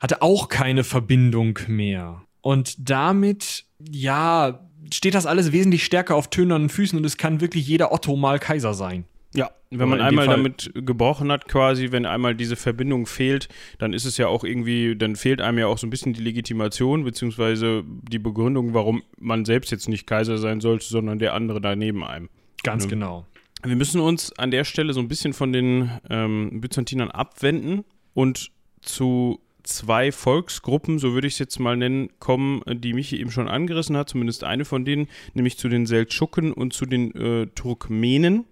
hatte auch keine Verbindung mehr. Und damit, ja, steht das alles wesentlich stärker auf tönernen Füßen und es kann wirklich jeder Otto mal Kaiser sein. Ja, wenn man einmal damit gebrochen hat, quasi, wenn einmal diese Verbindung fehlt, dann ist es ja auch irgendwie, dann fehlt einem ja auch so ein bisschen die Legitimation, beziehungsweise die Begründung, warum man selbst jetzt nicht Kaiser sein sollte, sondern der andere da neben einem. Ganz ja. genau. Wir müssen uns an der Stelle so ein bisschen von den ähm, Byzantinern abwenden und zu zwei Volksgruppen, so würde ich es jetzt mal nennen, kommen, die Michi eben schon angerissen hat, zumindest eine von denen, nämlich zu den Seldschuken und zu den äh, Turkmenen.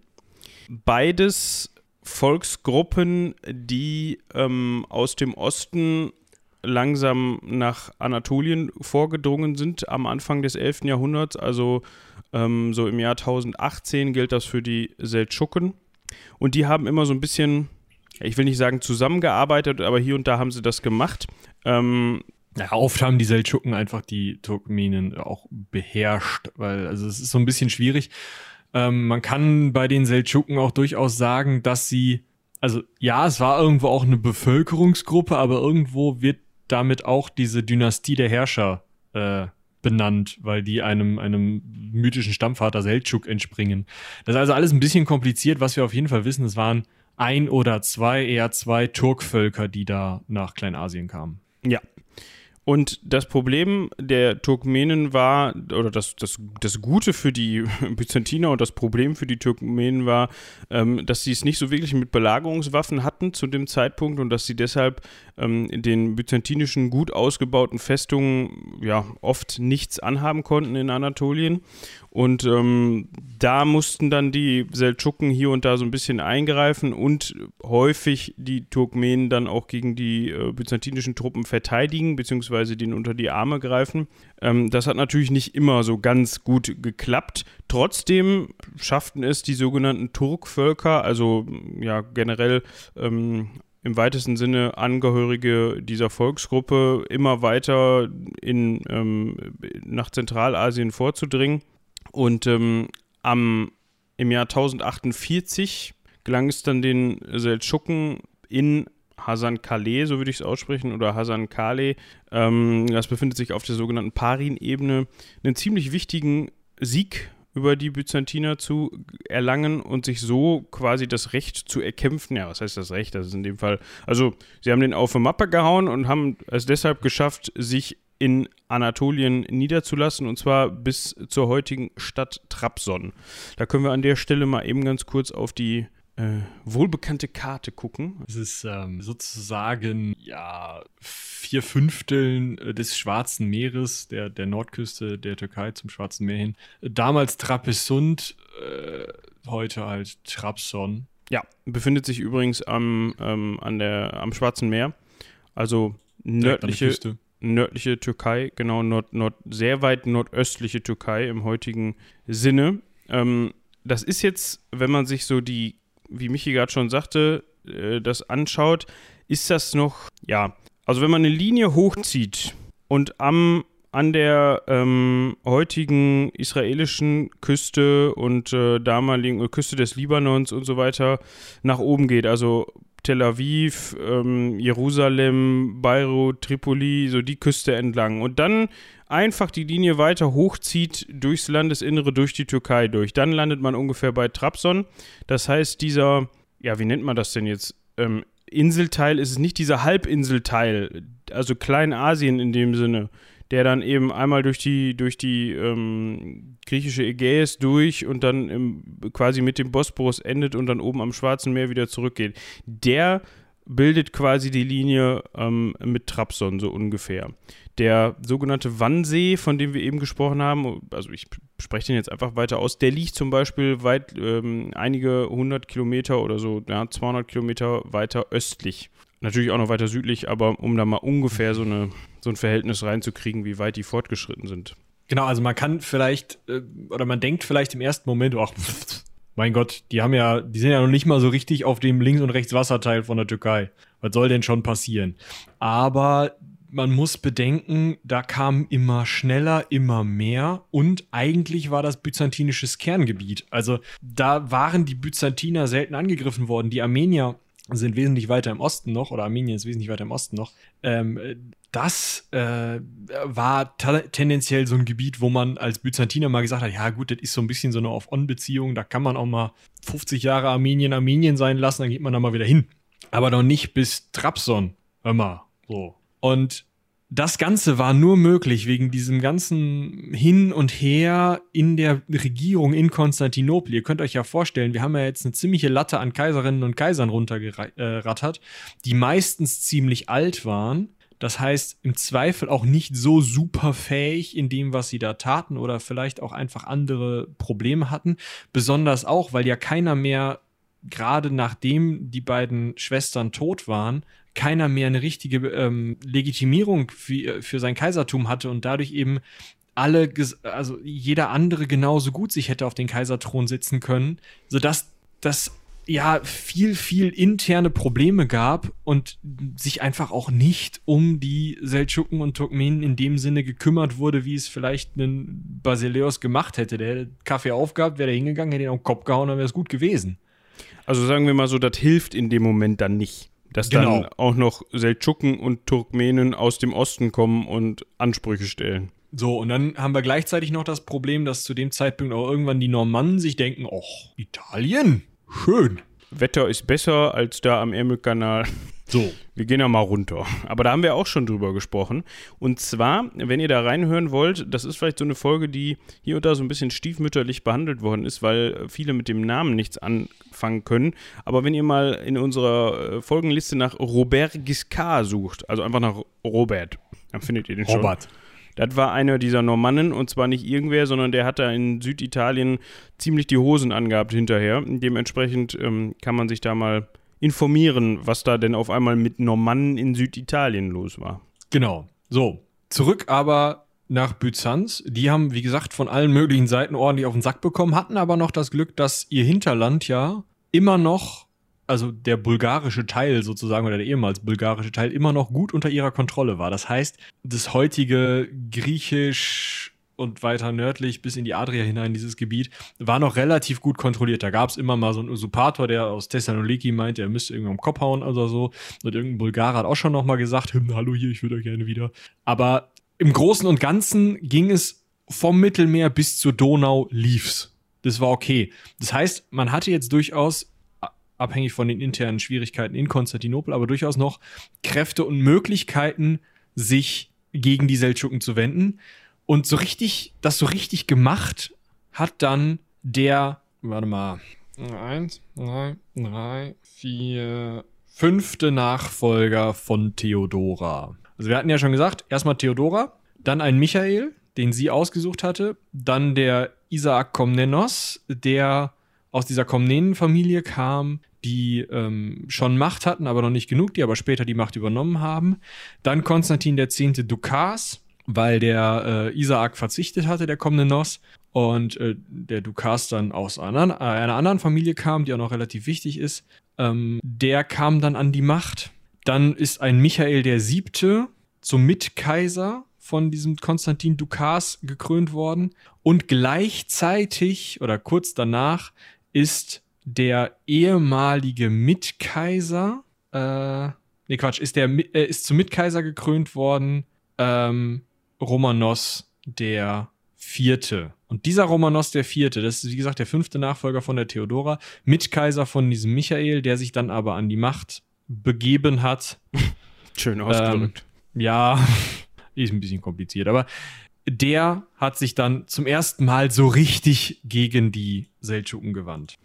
Beides Volksgruppen, die ähm, aus dem Osten langsam nach Anatolien vorgedrungen sind am Anfang des 11. Jahrhunderts, also ähm, so im Jahr 1018 gilt das für die Seldschuken. Und die haben immer so ein bisschen ich will nicht sagen zusammengearbeitet, aber hier und da haben sie das gemacht. Ähm, ja, oft haben die Seldschuken einfach die Turkmenen auch beherrscht, weil also es ist so ein bisschen schwierig. Ähm, man kann bei den Seldschuken auch durchaus sagen, dass sie, also ja, es war irgendwo auch eine Bevölkerungsgruppe, aber irgendwo wird damit auch diese Dynastie der Herrscher äh, benannt, weil die einem, einem mythischen Stammvater Seldschuk entspringen. Das ist also alles ein bisschen kompliziert. Was wir auf jeden Fall wissen, es waren ein oder zwei, eher zwei Turkvölker, die da nach Kleinasien kamen. Ja. Und das Problem der Turkmenen war, oder das, das, das Gute für die Byzantiner und das Problem für die Turkmenen war, ähm, dass sie es nicht so wirklich mit Belagerungswaffen hatten zu dem Zeitpunkt und dass sie deshalb ähm, den byzantinischen gut ausgebauten Festungen ja oft nichts anhaben konnten in Anatolien. Und ähm, da mussten dann die Seldschuken hier und da so ein bisschen eingreifen und häufig die Turkmenen dann auch gegen die äh, byzantinischen Truppen verteidigen, beziehungsweise denen unter die Arme greifen. Ähm, das hat natürlich nicht immer so ganz gut geklappt. Trotzdem schafften es die sogenannten Turkvölker, also ja generell ähm, im weitesten Sinne Angehörige dieser Volksgruppe immer weiter in, ähm, nach Zentralasien vorzudringen. Und ähm, am, im Jahr 1048 gelang es dann den Seldschuken in Hasan Kale, so würde ich es aussprechen, oder Hasan Kale, ähm, das befindet sich auf der sogenannten Parin-Ebene, einen ziemlich wichtigen Sieg über die Byzantiner zu erlangen und sich so quasi das Recht zu erkämpfen. Ja, was heißt das Recht? Das ist in dem Fall, also sie haben den auf die Mappe gehauen und haben es deshalb geschafft, sich in Anatolien niederzulassen und zwar bis zur heutigen Stadt Trabzon. Da können wir an der Stelle mal eben ganz kurz auf die äh, wohlbekannte Karte gucken. Es ist ähm, sozusagen ja vier Fünfteln äh, des Schwarzen Meeres, der, der Nordküste der Türkei zum Schwarzen Meer hin. Damals Trapezunt, äh, heute halt Trabzon. Ja, befindet sich übrigens am, ähm, an der, am Schwarzen Meer. Also nördliche, nördliche Türkei, genau, nord, nord, sehr weit nordöstliche Türkei im heutigen Sinne. Ähm, das ist jetzt, wenn man sich so die, wie Michi gerade schon sagte, äh, das anschaut, ist das noch, ja, also wenn man eine Linie hochzieht und am an der ähm, heutigen israelischen Küste und äh, damaligen Küste des Libanons und so weiter nach oben geht, also Tel Aviv, ähm, Jerusalem, Beirut, Tripoli, so die Küste entlang. Und dann einfach die Linie weiter hochzieht durchs Landesinnere, durch die Türkei durch. Dann landet man ungefähr bei Trabzon. Das heißt, dieser, ja, wie nennt man das denn jetzt? Ähm, Inselteil ist es nicht dieser Halbinselteil, also Kleinasien in dem Sinne der dann eben einmal durch die, durch die ähm, griechische Ägäis durch und dann im, quasi mit dem Bosporus endet und dann oben am Schwarzen Meer wieder zurückgeht. Der bildet quasi die Linie ähm, mit Trabzon so ungefähr. Der sogenannte Wannsee, von dem wir eben gesprochen haben, also ich spreche den jetzt einfach weiter aus, der liegt zum Beispiel weit, ähm, einige hundert Kilometer oder so, ja, 200 Kilometer weiter östlich Natürlich auch noch weiter südlich, aber um da mal ungefähr so, eine, so ein Verhältnis reinzukriegen, wie weit die fortgeschritten sind. Genau, also man kann vielleicht, äh, oder man denkt vielleicht im ersten Moment, ach, Mein Gott, die haben ja, die sind ja noch nicht mal so richtig auf dem Links- und Rechtswasserteil von der Türkei. Was soll denn schon passieren? Aber man muss bedenken, da kam immer schneller, immer mehr und eigentlich war das byzantinisches Kerngebiet. Also da waren die Byzantiner selten angegriffen worden. Die Armenier sind wesentlich weiter im Osten noch, oder Armenien ist wesentlich weiter im Osten noch. Ähm, das äh, war tendenziell so ein Gebiet, wo man als Byzantiner mal gesagt hat, ja gut, das ist so ein bisschen so eine Off-On-Beziehung, da kann man auch mal 50 Jahre Armenien Armenien sein lassen, dann geht man da mal wieder hin. Aber noch nicht bis Trabzon, immer so. Und das Ganze war nur möglich wegen diesem ganzen Hin und Her in der Regierung in Konstantinopel. Ihr könnt euch ja vorstellen, wir haben ja jetzt eine ziemliche Latte an Kaiserinnen und Kaisern runtergerattert, die meistens ziemlich alt waren. Das heißt, im Zweifel auch nicht so super fähig in dem, was sie da taten oder vielleicht auch einfach andere Probleme hatten. Besonders auch, weil ja keiner mehr, gerade nachdem die beiden Schwestern tot waren, keiner mehr eine richtige ähm, Legitimierung für, für sein Kaisertum hatte und dadurch eben alle, also jeder andere genauso gut sich hätte auf den Kaiserthron sitzen können, sodass das ja viel, viel interne Probleme gab und sich einfach auch nicht um die Seldschuken und Turkmenen in dem Sinne gekümmert wurde, wie es vielleicht ein Basileus gemacht hätte. Der hätte Kaffee aufgehabt, wäre da hingegangen, hätte ihn auf den Kopf gehauen, dann wäre es gut gewesen. Also sagen wir mal so, das hilft in dem Moment dann nicht. Dass genau. dann auch noch Seldschuken und Turkmenen aus dem Osten kommen und Ansprüche stellen. So, und dann haben wir gleichzeitig noch das Problem, dass zu dem Zeitpunkt auch irgendwann die Normannen sich denken, oh, Italien, schön. Wetter ist besser als da am Ärmelkanal. So. Wir gehen ja mal runter. Aber da haben wir auch schon drüber gesprochen. Und zwar, wenn ihr da reinhören wollt, das ist vielleicht so eine Folge, die hier und da so ein bisschen stiefmütterlich behandelt worden ist, weil viele mit dem Namen nichts anfangen können. Aber wenn ihr mal in unserer äh, Folgenliste nach Robert Giscard sucht, also einfach nach Robert, dann findet ihr den schon. Robert. Das war einer dieser Normannen und zwar nicht irgendwer, sondern der hat da in Süditalien ziemlich die Hosen angehabt hinterher. Dementsprechend ähm, kann man sich da mal informieren, was da denn auf einmal mit Normannen in Süditalien los war. Genau. So, zurück aber nach Byzanz. Die haben, wie gesagt, von allen möglichen Seiten ordentlich auf den Sack bekommen, hatten aber noch das Glück, dass ihr Hinterland ja immer noch, also der bulgarische Teil sozusagen oder der ehemals bulgarische Teil immer noch gut unter ihrer Kontrolle war. Das heißt, das heutige griechisch und weiter nördlich bis in die Adria hinein, dieses Gebiet, war noch relativ gut kontrolliert. Da gab es immer mal so einen Usurpator, der aus Thessaloniki meinte, er müsste irgendwie am Kopf hauen oder so. Und irgendein Bulgarer hat auch schon noch mal gesagt, hm, hallo hier, ich würde gerne wieder. Aber im Großen und Ganzen ging es vom Mittelmeer bis zur Donau lief's. Das war okay. Das heißt, man hatte jetzt durchaus abhängig von den internen Schwierigkeiten in Konstantinopel, aber durchaus noch Kräfte und Möglichkeiten, sich gegen die Seldschuken zu wenden. Und so richtig, das so richtig gemacht hat dann der, warte mal, eins, zwei, drei, vier, fünfte Nachfolger von Theodora. Also wir hatten ja schon gesagt, erstmal Theodora, dann ein Michael, den sie ausgesucht hatte, dann der Isaac Komnenos, der aus dieser Komnenen-Familie kam, die ähm, schon Macht hatten, aber noch nicht genug, die aber später die Macht übernommen haben. Dann Konstantin X. Dukas, weil der äh, Isaak verzichtet hatte, der kommende Nos, und äh, der Dukas dann aus einer, äh, einer, anderen Familie kam, die auch noch relativ wichtig ist. Ähm, der kam dann an die Macht. Dann ist ein Michael der Siebte zum Mitkaiser von diesem Konstantin Dukas gekrönt worden. Und gleichzeitig oder kurz danach ist der ehemalige Mitkaiser, äh, nee Quatsch, ist der äh, ist zum Mitkaiser gekrönt worden. Ähm, Romanos der Vierte. Und dieser Romanos der Vierte, das ist wie gesagt der fünfte Nachfolger von der Theodora, Mitkaiser von diesem Michael, der sich dann aber an die Macht begeben hat. Schön ausgedrückt. Ähm, ja, ist ein bisschen kompliziert, aber der hat sich dann zum ersten Mal so richtig gegen die Seldschuken gewandt.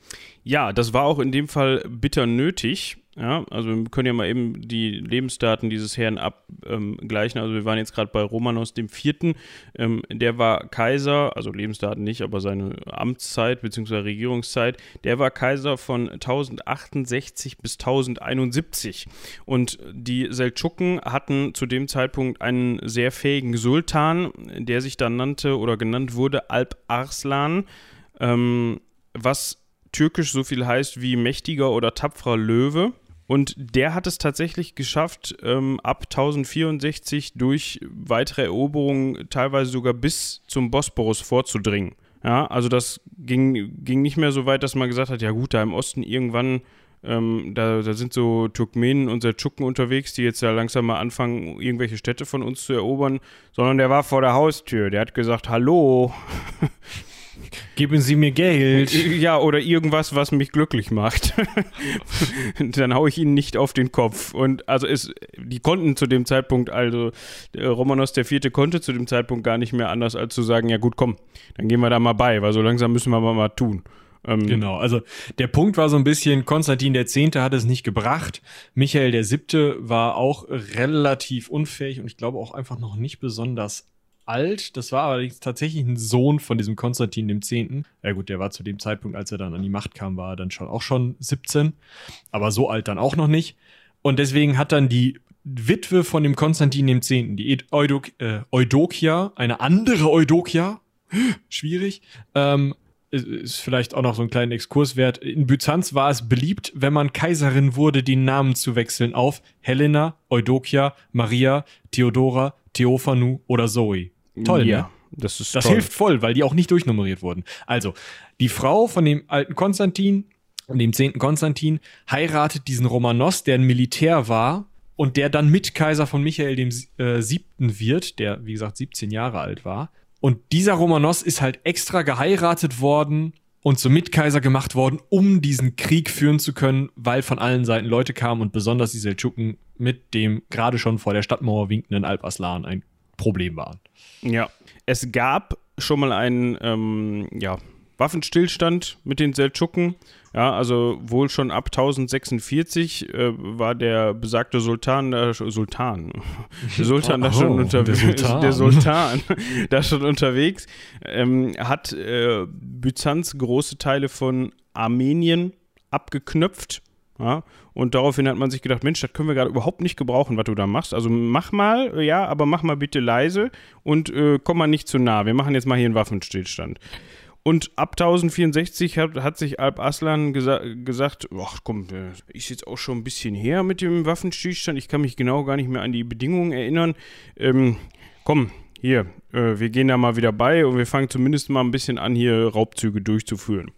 Ja, das war auch in dem Fall bitter nötig, ja, also wir können ja mal eben die Lebensdaten dieses Herrn abgleichen. Ähm, also wir waren jetzt gerade bei Romanos dem Vierten. Ähm, der war Kaiser, also Lebensdaten nicht, aber seine Amtszeit bzw. Regierungszeit, der war Kaiser von 1068 bis 1071. Und die Seldschuken hatten zu dem Zeitpunkt einen sehr fähigen Sultan, der sich dann nannte oder genannt wurde Alp Arslan, ähm, was türkisch so viel heißt wie mächtiger oder tapferer Löwe. Und der hat es tatsächlich geschafft, ähm, ab 1064 durch weitere Eroberungen teilweise sogar bis zum Bosporus vorzudringen. Ja, also das ging, ging nicht mehr so weit, dass man gesagt hat, ja gut, da im Osten irgendwann, ähm, da, da sind so Turkmenen und Seldschuken unterwegs, die jetzt ja langsam mal anfangen, irgendwelche Städte von uns zu erobern, sondern der war vor der Haustür, der hat gesagt, hallo, Geben Sie mir Geld. Ja, oder irgendwas, was mich glücklich macht. Dann haue ich Ihnen nicht auf den Kopf. Und also es, die konnten zu dem Zeitpunkt, also Romanos der Vierte konnte zu dem Zeitpunkt gar nicht mehr anders, als zu sagen, ja gut, komm, dann gehen wir da mal bei, weil so langsam müssen wir mal, mal tun. Ähm, genau, also der Punkt war so ein bisschen, Konstantin der Zehnte hat es nicht gebracht, Michael der Siebte war auch relativ unfähig und ich glaube auch einfach noch nicht besonders alt. Das war allerdings tatsächlich ein Sohn von diesem Konstantin dem Zehnten. Ja gut, der war zu dem Zeitpunkt, als er dann an die Macht kam, war er dann schon auch schon 17. Aber so alt dann auch noch nicht. Und deswegen hat dann die Witwe von dem Konstantin dem Zehnten, die Eudok äh, Eudokia, eine andere Eudokia, schwierig, ähm, ist vielleicht auch noch so ein kleiner Exkurs wert. In Byzanz war es beliebt, wenn man Kaiserin wurde, den Namen zu wechseln auf Helena, Eudokia, Maria, Theodora, Theophanu oder Zoe. Toll, ja, ne? Das, ist das hilft voll, weil die auch nicht durchnummeriert wurden. Also, die Frau von dem alten Konstantin, dem zehnten Konstantin, heiratet diesen Romanos, der ein Militär war und der dann Mitkaiser von Michael dem äh, siebten wird, der, wie gesagt, 17 Jahre alt war. Und dieser Romanos ist halt extra geheiratet worden und zum Mitkaiser gemacht worden, um diesen Krieg führen zu können, weil von allen Seiten Leute kamen und besonders die Seldschuken mit dem gerade schon vor der Stadtmauer winkenden Alp Aslan ein Problem waren. Ja, es gab schon mal einen ähm, ja, Waffenstillstand mit den Seldschuken. Ja, also wohl schon ab 1046 äh, war der besagte Sultan da, Sultan, der Sultan oh, da schon unterwegs, der Sultan, der Sultan da schon unterwegs, ähm, hat äh, Byzanz große Teile von Armenien abgeknöpft ja, und daraufhin hat man sich gedacht, Mensch, das können wir gerade überhaupt nicht gebrauchen, was du da machst. Also mach mal, ja, aber mach mal bitte leise und äh, komm mal nicht zu nah. Wir machen jetzt mal hier einen Waffenstillstand. Und ab 1064 hat, hat sich Alp Aslan gesa gesagt, ach komm, ist jetzt auch schon ein bisschen her mit dem Waffenstillstand. Ich kann mich genau gar nicht mehr an die Bedingungen erinnern. Ähm, komm, hier, äh, wir gehen da mal wieder bei und wir fangen zumindest mal ein bisschen an, hier Raubzüge durchzuführen.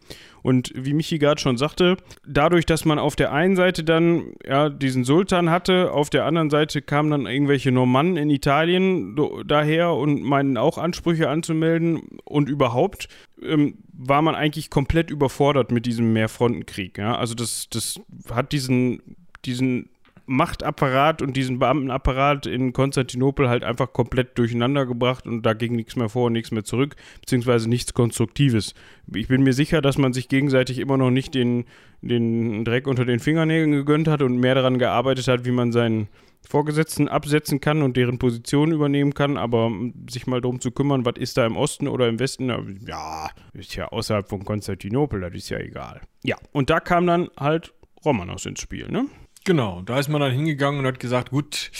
Und wie Michi gerade schon sagte, dadurch, dass man auf der einen Seite dann ja, diesen Sultan hatte, auf der anderen Seite kamen dann irgendwelche Normannen in Italien daher und meinen auch Ansprüche anzumelden und überhaupt ähm, war man eigentlich komplett überfordert mit diesem Mehrfrontenkrieg. Ja? Also das, das hat diesen, diesen Machtapparat und diesen Beamtenapparat in Konstantinopel halt einfach komplett durcheinander gebracht und da ging nichts mehr vor und nichts mehr zurück, beziehungsweise nichts Konstruktives. Ich bin mir sicher, dass man sich gegenseitig immer noch nicht den, den Dreck unter den Fingernägeln gegönnt hat und mehr daran gearbeitet hat, wie man seinen Vorgesetzten absetzen kann und deren Position übernehmen kann, aber sich mal darum zu kümmern, was ist da im Osten oder im Westen, ja, ist ja außerhalb von Konstantinopel, das ist ja egal. Ja, und da kam dann halt Romanos ins Spiel, ne? Genau, da ist man dann hingegangen und hat gesagt, gut,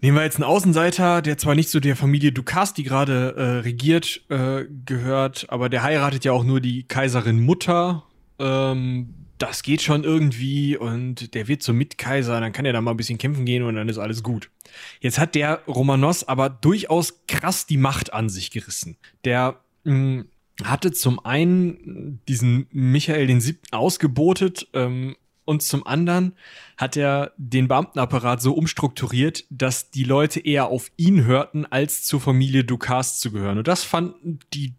nehmen wir jetzt einen Außenseiter, der zwar nicht zu der Familie Dukas, die gerade äh, regiert, äh, gehört, aber der heiratet ja auch nur die Kaiserin Mutter. Ähm, das geht schon irgendwie und der wird zum Mitkaiser, dann kann er da mal ein bisschen kämpfen gehen und dann ist alles gut. Jetzt hat der Romanos aber durchaus krass die Macht an sich gerissen. Der mh, hm, hatte zum einen diesen Michael den Siebten ausgebotet ähm, und zum anderen hat er den Beamtenapparat so umstrukturiert, dass die Leute eher auf ihn hörten, als zur Familie Dukas zu gehören. Und das fanden die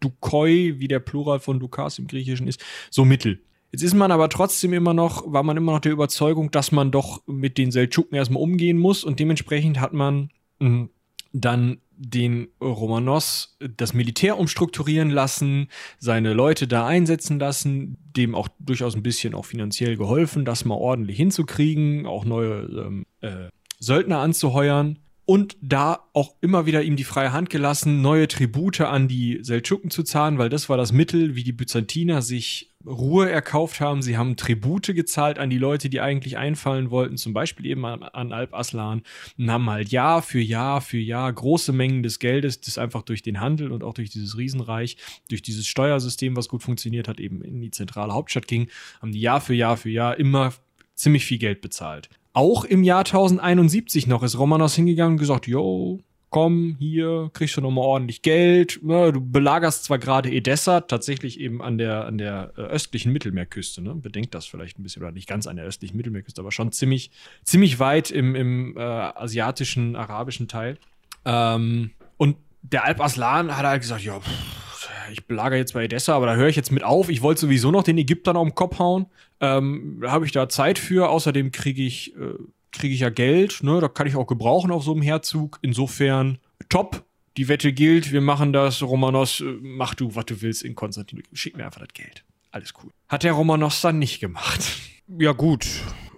Dukoi, wie der Plural von Dukas im Griechischen ist, so mittel. Jetzt ist man aber trotzdem immer noch, war man immer noch der Überzeugung, dass man doch mit den Seldschuken erstmal umgehen muss und dementsprechend hat man mh, hm, dann den Romanos das Militär umstrukturieren lassen, seine Leute da einsetzen lassen, dem auch durchaus ein bisschen auch finanziell geholfen, das mal ordentlich hinzukriegen, auch neue ähm, äh, Söldner anzuheuern. Und da auch immer wieder ihm die freie Hand gelassen, neue Tribute an die Seldschuken zu zahlen, weil das war das Mittel, wie die Byzantiner sich Ruhe erkauft haben. Sie haben Tribute gezahlt an die Leute, die eigentlich einfallen wollten, zum Beispiel eben an, an Alp Aslan, und haben halt Jahr für Jahr für Jahr große Mengen des Geldes, das einfach durch den Handel und auch durch dieses Riesenreich, durch dieses Steuersystem, was gut funktioniert hat, eben in die zentrale Hauptstadt ging, haben die Jahr für Jahr für Jahr immer ziemlich viel Geld bezahlt. Auch im Jahr 1071 noch ist Romanos hingegangen und gesagt, yo, komm, hier, kriegst du nochmal ordentlich Geld. Du belagerst zwar gerade Edessa, tatsächlich eben an der, an der äh, östlichen Mittelmeerküste, ne? Bedenkt das vielleicht ein bisschen, oder nicht ganz an der östlichen Mittelmeerküste, aber schon ziemlich, ziemlich weit im, im äh, asiatischen, arabischen Teil. Ähm, und der Alp Aslan hat halt gesagt, ja, pff, ich belagere jetzt bei Edessa, aber da höre ich jetzt mit auf. Ich wollte sowieso noch den Ägyptern auf den Kopf hauen. Ähm, habe ich da Zeit für. Außerdem kriege ich, äh, kriege ich ja Geld. Ne? Da kann ich auch gebrauchen auf so einem Herzug. Insofern top. Die Wette gilt. Wir machen das. Romanos, äh, mach du, was du willst in Konstantin. Schick mir einfach das Geld. Alles cool. Hat der Romanos dann nicht gemacht. Ja, gut.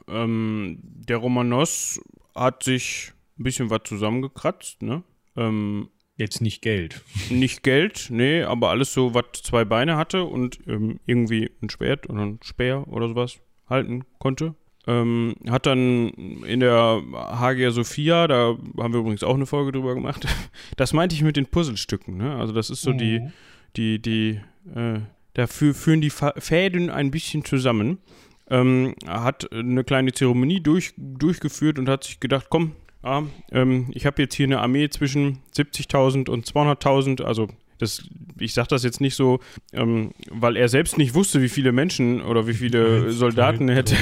Ähm, der Romanos hat sich ein bisschen was zusammengekratzt, ne? Ähm, Jetzt nicht Geld. nicht Geld, nee, aber alles so, was zwei Beine hatte und ähm, irgendwie ein Schwert oder ein Speer oder sowas halten konnte. Ähm, hat dann in der Hagia Sophia, da haben wir übrigens auch eine Folge drüber gemacht, das meinte ich mit den Puzzlestücken, ne? Also das ist so die, die, die, äh, dafür führen die Fäden ein bisschen zusammen. Ähm, hat eine kleine Zeremonie durch, durchgeführt und hat sich gedacht, komm, ja, ähm, ich habe jetzt hier eine Armee zwischen 70.000 und 200.000, also das, ich sage das jetzt nicht so, ähm, weil er selbst nicht wusste, wie viele Menschen oder wie viele Soldaten er hätte.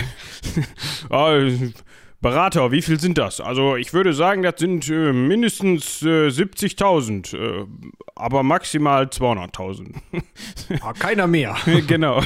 ah, Berater, wie viel sind das? Also ich würde sagen, das sind äh, mindestens äh, 70.000, äh, aber maximal 200.000. Ah, keiner mehr. genau.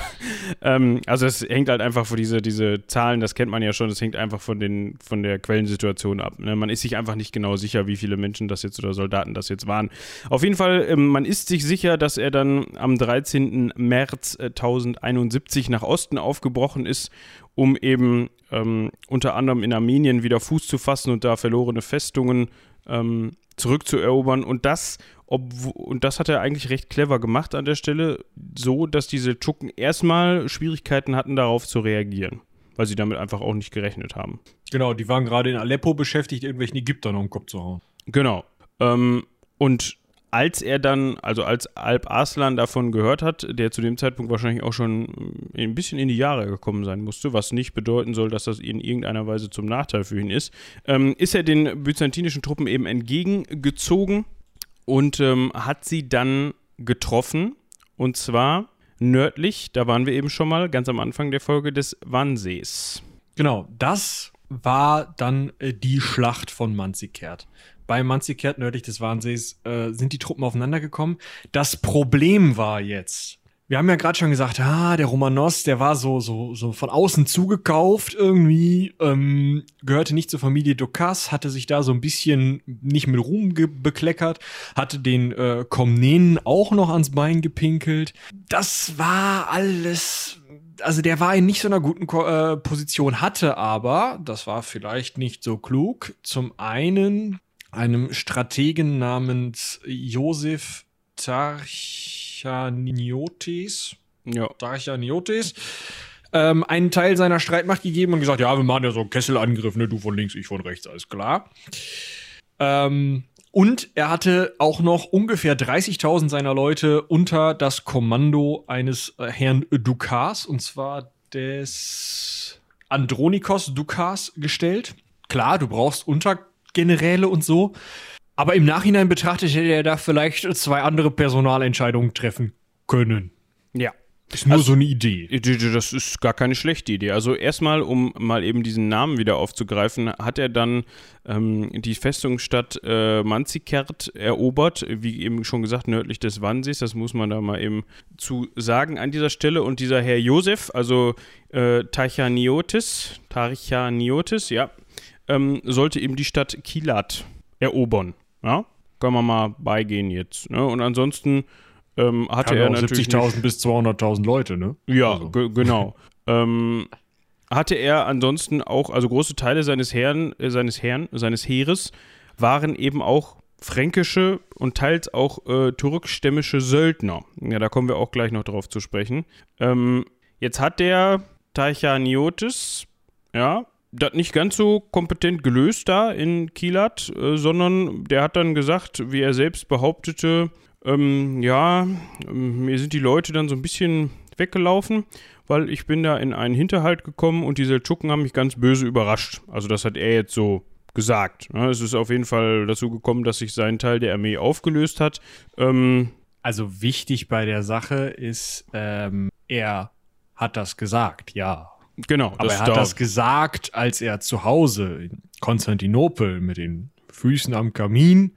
Ähm, also es hängt halt einfach von diese, diese Zahlen, das kennt man ja schon, es hängt einfach von, den, von der Quellensituation ab. Ne? Man ist sich einfach nicht genau sicher, wie viele Menschen das jetzt oder Soldaten das jetzt waren. Auf jeden Fall, ähm, man ist sich sicher, dass er dann am 13. März äh, 1071 nach Osten aufgebrochen ist, um eben ähm, unter anderem in Armenien wieder Fuß zu fassen und da verlorene Festungen ähm, zurückzuerobern. Und das, und das hat er eigentlich recht clever gemacht an der Stelle, so dass diese Tschuken erstmal Schwierigkeiten hatten, darauf zu reagieren. Weil sie damit einfach auch nicht gerechnet haben. Genau, die waren gerade in Aleppo beschäftigt, irgendwelchen Ägyptern um den Kopf zu hauen. Genau. Ähm, und als er dann, also als Alp Arslan davon gehört hat, der zu dem Zeitpunkt wahrscheinlich auch schon ein bisschen in die Jahre gekommen sein musste, was nicht bedeuten soll, dass das in irgendeiner Weise zum Nachteil für ihn ist, ähm, ist er den byzantinischen Truppen eben entgegengezogen und ähm, hat sie dann getroffen. Und zwar nördlich, da waren wir eben schon mal, ganz am Anfang der Folge des Wannsees. Genau, das war dann äh, die Schlacht von Manzikert. Bei Manzikert nördlich des Warnsees äh, sind die Truppen aufeinander gekommen. Das Problem war jetzt, wir haben ja gerade schon gesagt, ah, der Romanos, der war so, so, so von außen zugekauft irgendwie, ähm, gehörte nicht zur Familie Dukas, hatte sich da so ein bisschen nicht mit Ruhm bekleckert, hatte den äh, Komnenen auch noch ans Bein gepinkelt. Das war alles also der war in nicht so einer guten äh, Position, hatte aber, das war vielleicht nicht so klug, zum einen einem Strategen namens Josef Tarchaniotis, Ja. Tarchaniotis, ähm, einen Teil seiner Streitmacht gegeben und gesagt, ja, wir machen ja so einen Kesselangriff, ne, du von links, ich von rechts, alles klar. Ähm, und er hatte auch noch ungefähr 30.000 seiner Leute unter das Kommando eines äh, Herrn Dukas, und zwar des Andronikos Dukas gestellt. Klar, du brauchst Untergeneräle und so. Aber im Nachhinein betrachtet hätte er da vielleicht zwei andere Personalentscheidungen treffen können. Ja. Ist nur so eine Idee. Das ist gar keine schlechte Idee. Also erstmal, um mal eben diesen Namen wieder aufzugreifen, hat er dann ähm, die Festungsstadt äh, Manzikert erobert, wie eben schon gesagt, nördlich des Wannsees. Das muss man da mal eben zu sagen an dieser Stelle. Und dieser Herr Josef, also äh, Tarchaniotis, Tarchaniotis, ja, ähm, sollte eben die Stadt Kilat erobern. Ja, können wir mal beigehen jetzt. Ne? Und ansonsten ähm, hatte Kann er natürlich. 70.000 bis 200.000 Leute, ne? Ja, Also. ge- genau. ähm, hatte er ansonsten auch, also große Teile seines Herrn, äh, seines Herrn, seines Heeres waren eben auch fränkische und teils auch äh, türkstämmische Söldner. Ja, da kommen wir auch gleich noch drauf zu sprechen. Ähm, jetzt hat der Tachaniotis, ja, das nicht ganz so kompetent gelöst da in Kielat, äh, sondern der hat dann gesagt, wie er selbst behauptete, ähm, ja, ähm, mir sind die Leute dann so ein bisschen weggelaufen, weil ich bin da in einen Hinterhalt gekommen und die Seldschuken haben mich ganz böse überrascht. Also das hat er jetzt so gesagt. Ja, es ist auf jeden Fall dazu gekommen, dass sich sein Teil der Armee aufgelöst hat. Ähm, also wichtig bei der Sache ist, ähm, er hat das gesagt, ja. Genau. Aber er hat das gesagt, als er zu Hause in Konstantinopel mit den Füßen am Kamin,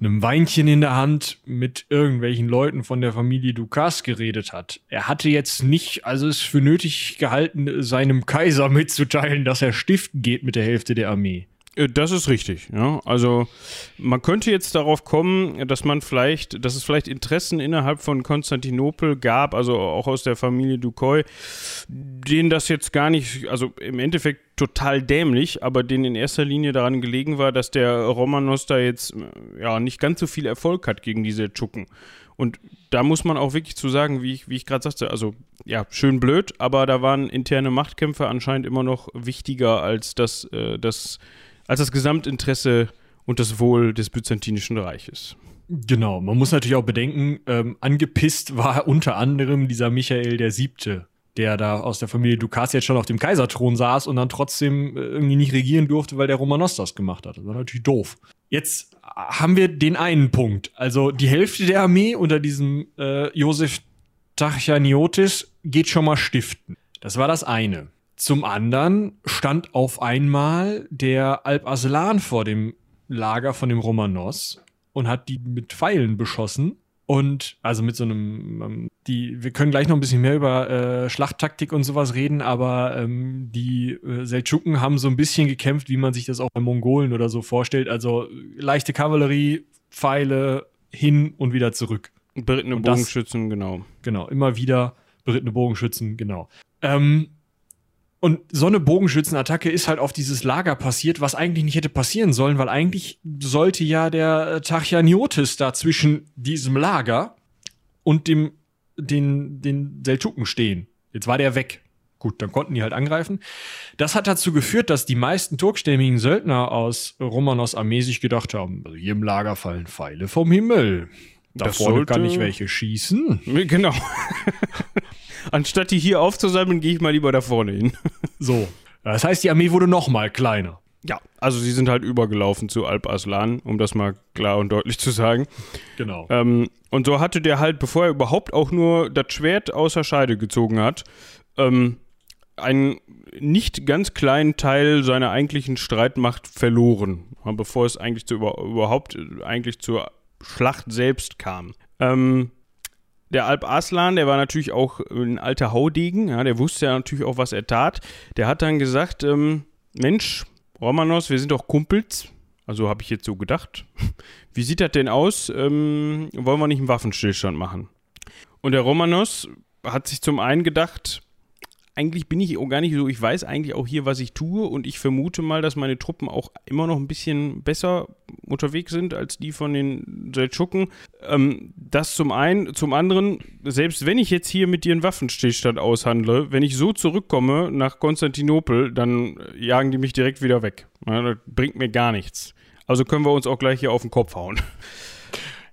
einem Weinchen in der Hand mit irgendwelchen Leuten von der Familie Dukas geredet hat. Er hatte jetzt nicht, also es für nötig gehalten, seinem Kaiser mitzuteilen, dass er stiften geht mit der Hälfte der Armee. Äh, das ist richtig, ja. Also man könnte jetzt darauf kommen, dass man vielleicht, dass es vielleicht Interessen innerhalb von Konstantinopel gab, also auch aus der Familie Ducoy, denen das jetzt gar nicht, also im Endeffekt total dämlich, aber denen in erster Linie daran gelegen war, dass der Romanos da jetzt ja nicht ganz so viel Erfolg hat gegen diese Tschuken. Und da muss man auch wirklich zu sagen, wie ich, wie ich gerade sagte, also ja, schön blöd, aber da waren interne Machtkämpfe anscheinend immer noch wichtiger als das, äh, das als das Gesamtinteresse und das Wohl des Byzantinischen Reiches. Genau, man muss natürlich auch bedenken, ähm, angepisst war unter anderem dieser Michael der Siebte, der da aus der Familie Dukas jetzt schon auf dem Kaiserthron saß und dann trotzdem äh, irgendwie nicht regieren durfte, weil der Romanos das gemacht hat. Das war natürlich doof. Jetzt haben wir den einen Punkt. Also die Hälfte der Armee unter diesem äh, Josef Tachaniotis geht schon mal stiften. Das war das eine. Zum anderen stand auf einmal der Alp Aslan vor dem Lager von dem Romanos und hat die mit Pfeilen beschossen. Und also mit so einem, ähm, die, wir können gleich noch ein bisschen mehr über äh, Schlachttaktik und sowas reden, aber ähm, die äh, Seldschuken haben so ein bisschen gekämpft, wie man sich das auch bei Mongolen oder so vorstellt. Also leichte Kavallerie, Pfeile hin und wieder zurück. Berittene Bogenschützen, das, genau. Genau, immer wieder berittene Bogenschützen, genau. Ähm, und so eine Bogenschützenattacke ist halt auf dieses Lager passiert, was eigentlich nicht hätte passieren sollen, weil eigentlich sollte ja der äh, Tachaniotis da zwischen diesem Lager und dem, den, den Seldschuken stehen. Jetzt war der weg. Gut, dann konnten die halt angreifen. Das hat dazu geführt, dass die meisten turkstämmigen Söldner aus Romanos Armee sich gedacht haben, also hier im Lager fallen Pfeile vom Himmel. Da vorne kann ich welche schießen. Genau. Anstatt die hier aufzusammeln, gehe ich mal lieber da vorne hin. so. Das heißt, die Armee wurde noch mal kleiner. Ja, also sie sind halt übergelaufen zu Alp Aslan, um das mal klar und deutlich zu sagen. Genau. Ähm, und so hatte der halt, bevor er überhaupt auch nur das Schwert außer Scheide gezogen hat, ähm, einen nicht ganz kleinen Teil seiner eigentlichen Streitmacht verloren, bevor es eigentlich zu über, überhaupt eigentlich zur Schlacht selbst kam. Ähm, der Alp Aslan, der war natürlich auch ein alter Haudegen, ja, der wusste ja natürlich auch, was er tat. Der hat dann gesagt, ähm, Mensch, Romanos, wir sind doch Kumpels. Also habe ich jetzt so gedacht. Wie sieht das denn aus? Ähm, wollen wir nicht einen Waffenstillstand machen? Und der Romanos hat sich zum einen gedacht, eigentlich bin ich auch gar nicht so, ich weiß eigentlich auch hier, was ich tue und ich vermute mal, dass meine Truppen auch immer noch ein bisschen besser unterwegs sind als die von den Seldschuken. Ähm, das zum einen. Zum anderen, selbst wenn ich jetzt hier mit dir einen Waffenstillstand aushandle, wenn ich so zurückkomme nach Konstantinopel, dann jagen die mich direkt wieder weg. Ja, das bringt mir gar nichts. Also können wir uns auch gleich hier auf den Kopf hauen.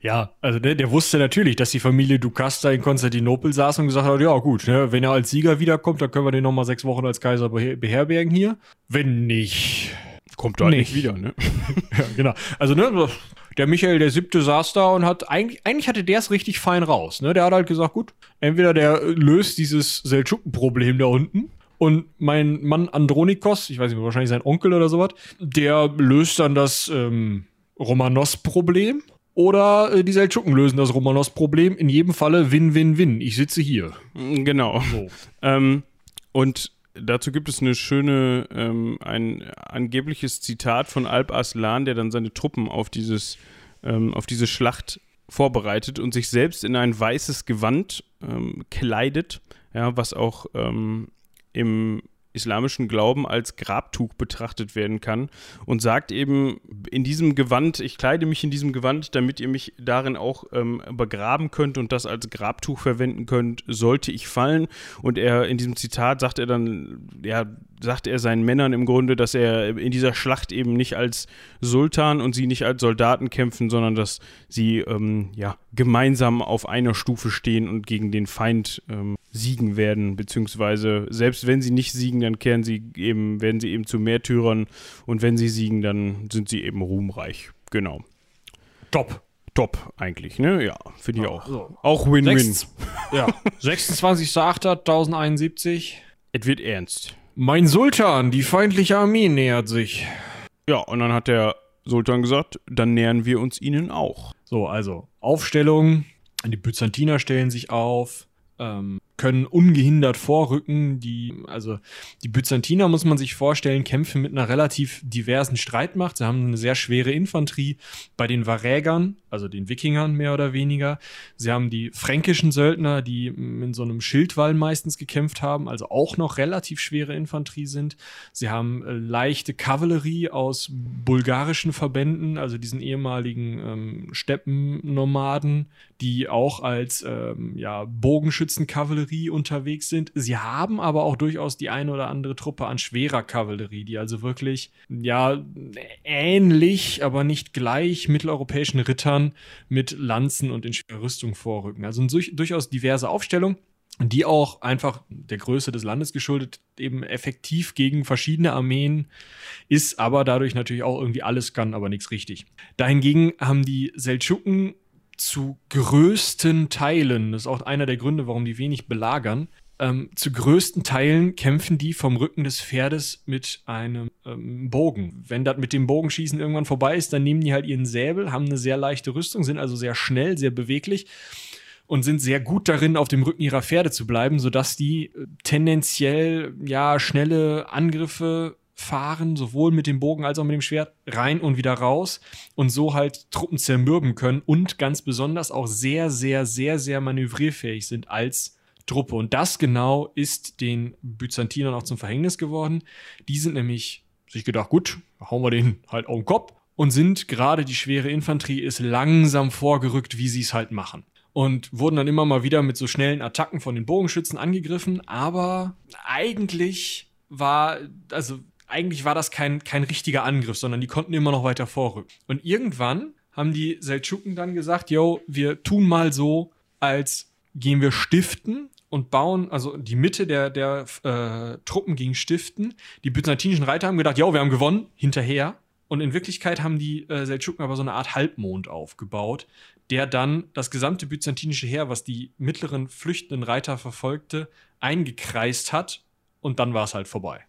Ja, also der, der, wusste natürlich, dass die Familie Ducasta in Konstantinopel saß und gesagt hat, ja gut, ne, wenn er als Sieger wiederkommt, dann können wir den noch mal sechs Wochen als Kaiser beherbergen hier. Wenn nicht, kommt er halt nicht wieder, ne? ja, genau. Also ne, der Michael der Siebte saß da und hat eigentlich, eigentlich hatte der es richtig fein raus. Ne? Der hat halt gesagt, gut, entweder der löst dieses Seldschuken-Problem da unten und mein Mann Andronikos, ich weiß nicht, wahrscheinlich sein Onkel oder sowas, der löst dann das ähm, Romanos-Problem oder äh, die Seldschuken lösen das Romanos-Problem. In jedem Falle Win-Win-Win. Ich sitze hier. Genau. So. Ähm, und dazu gibt es eine schöne, ähm, ein angebliches Zitat von Alp Aslan, der dann seine Truppen auf dieses, ähm, auf diese Schlacht vorbereitet und sich selbst in ein weißes Gewand ähm, kleidet, ja, was auch ähm, im islamischen Glauben als Grabtuch betrachtet werden kann und sagt eben, in diesem Gewand, ich kleide mich in diesem Gewand, damit ihr mich darin auch ähm, begraben könnt und das als Grabtuch verwenden könnt, sollte ich fallen. Und er in diesem Zitat sagt er dann, ja, sagt er seinen Männern im Grunde, dass er in dieser Schlacht eben nicht als Sultan und sie nicht als Soldaten kämpfen, sondern dass sie ähm, ja, gemeinsam auf einer Stufe stehen und gegen den Feind ähm, siegen werden, beziehungsweise selbst wenn sie nicht siegen, dann kehren sie eben, werden sie eben zu Märtyrern und wenn sie siegen, dann sind sie eben ruhmreich. Genau. Top. Top eigentlich, ne? Ja, finde ich auch. So. Auch Win-Win. Ja, 26.08.1071. Es wird ernst. Mein Sultan, die feindliche Armee nähert sich. Ja, und dann hat der Sultan gesagt, dann nähern wir uns ihnen auch. So, also Aufstellung. Die Byzantiner stellen sich auf, ähm, können ungehindert vorrücken. Die, also die Byzantiner muss man sich vorstellen, kämpfen mit einer relativ diversen Streitmacht. Sie haben eine sehr schwere Infanterie. Bei den Varägern, also den Wikingern mehr oder weniger. Sie haben die fränkischen Söldner, die in so einem Schildwall meistens gekämpft haben, also auch noch relativ schwere Infanterie sind. Sie haben äh, leichte Kavallerie aus bulgarischen Verbänden, also diesen ehemaligen ähm, Steppennomaden, die auch als ähm, ja, Bogenschützenkavallerie unterwegs sind. Sie haben aber auch durchaus die eine oder andere Truppe an schwerer Kavallerie, die also wirklich ja ähnlich, aber nicht gleich mitteleuropäischen Rittern mit Lanzen und in schwerer Rüstung vorrücken. Also eine durch- durchaus diverse Aufstellung die auch einfach der Größe des Landes geschuldet eben effektiv gegen verschiedene Armeen ist, aber dadurch natürlich auch irgendwie alles kann, aber nichts richtig. Dahingegen haben die Seldschuken zu größten Teilen, das ist auch einer der Gründe, warum die wenig belagern, ähm, zu größten Teilen kämpfen die vom Rücken des Pferdes mit einem ähm, Bogen. Wenn das mit dem Bogenschießen irgendwann vorbei ist, dann nehmen die halt ihren Säbel, haben eine sehr leichte Rüstung, sind also sehr schnell, sehr beweglich und sind sehr gut darin, auf dem Rücken ihrer Pferde zu bleiben, sodass die äh, tendenziell ja schnelle Angriffe fahren, sowohl mit dem Bogen als auch mit dem Schwert, rein und wieder raus und so halt Truppen zermürben können und ganz besonders auch sehr, sehr, sehr, sehr manövrierfähig sind als Truppe. Und das genau ist den Byzantinern auch zum Verhängnis geworden. Die sind nämlich sich gedacht, gut, hauen wir den halt auf den Kopf und sind gerade die schwere Infanterie ist langsam vorgerückt, wie sie es halt machen und wurden dann immer mal wieder mit so schnellen Attacken von den Bogenschützen angegriffen, aber eigentlich war, also eigentlich war das kein, kein richtiger Angriff, sondern die konnten immer noch weiter vorrücken. Und irgendwann haben die Seldschuken dann gesagt, yo, wir tun mal so, als gehen wir stiften und bauen, also die Mitte der, der äh, Truppen ging stiften. Die byzantinischen Reiter haben gedacht, yo, wir haben gewonnen, hinterher. Und in Wirklichkeit haben die äh, Seldschuken aber so eine Art Halbmond aufgebaut, der dann das gesamte byzantinische Heer, was die mittleren flüchtenden Reiter verfolgte, eingekreist hat und dann war es halt vorbei.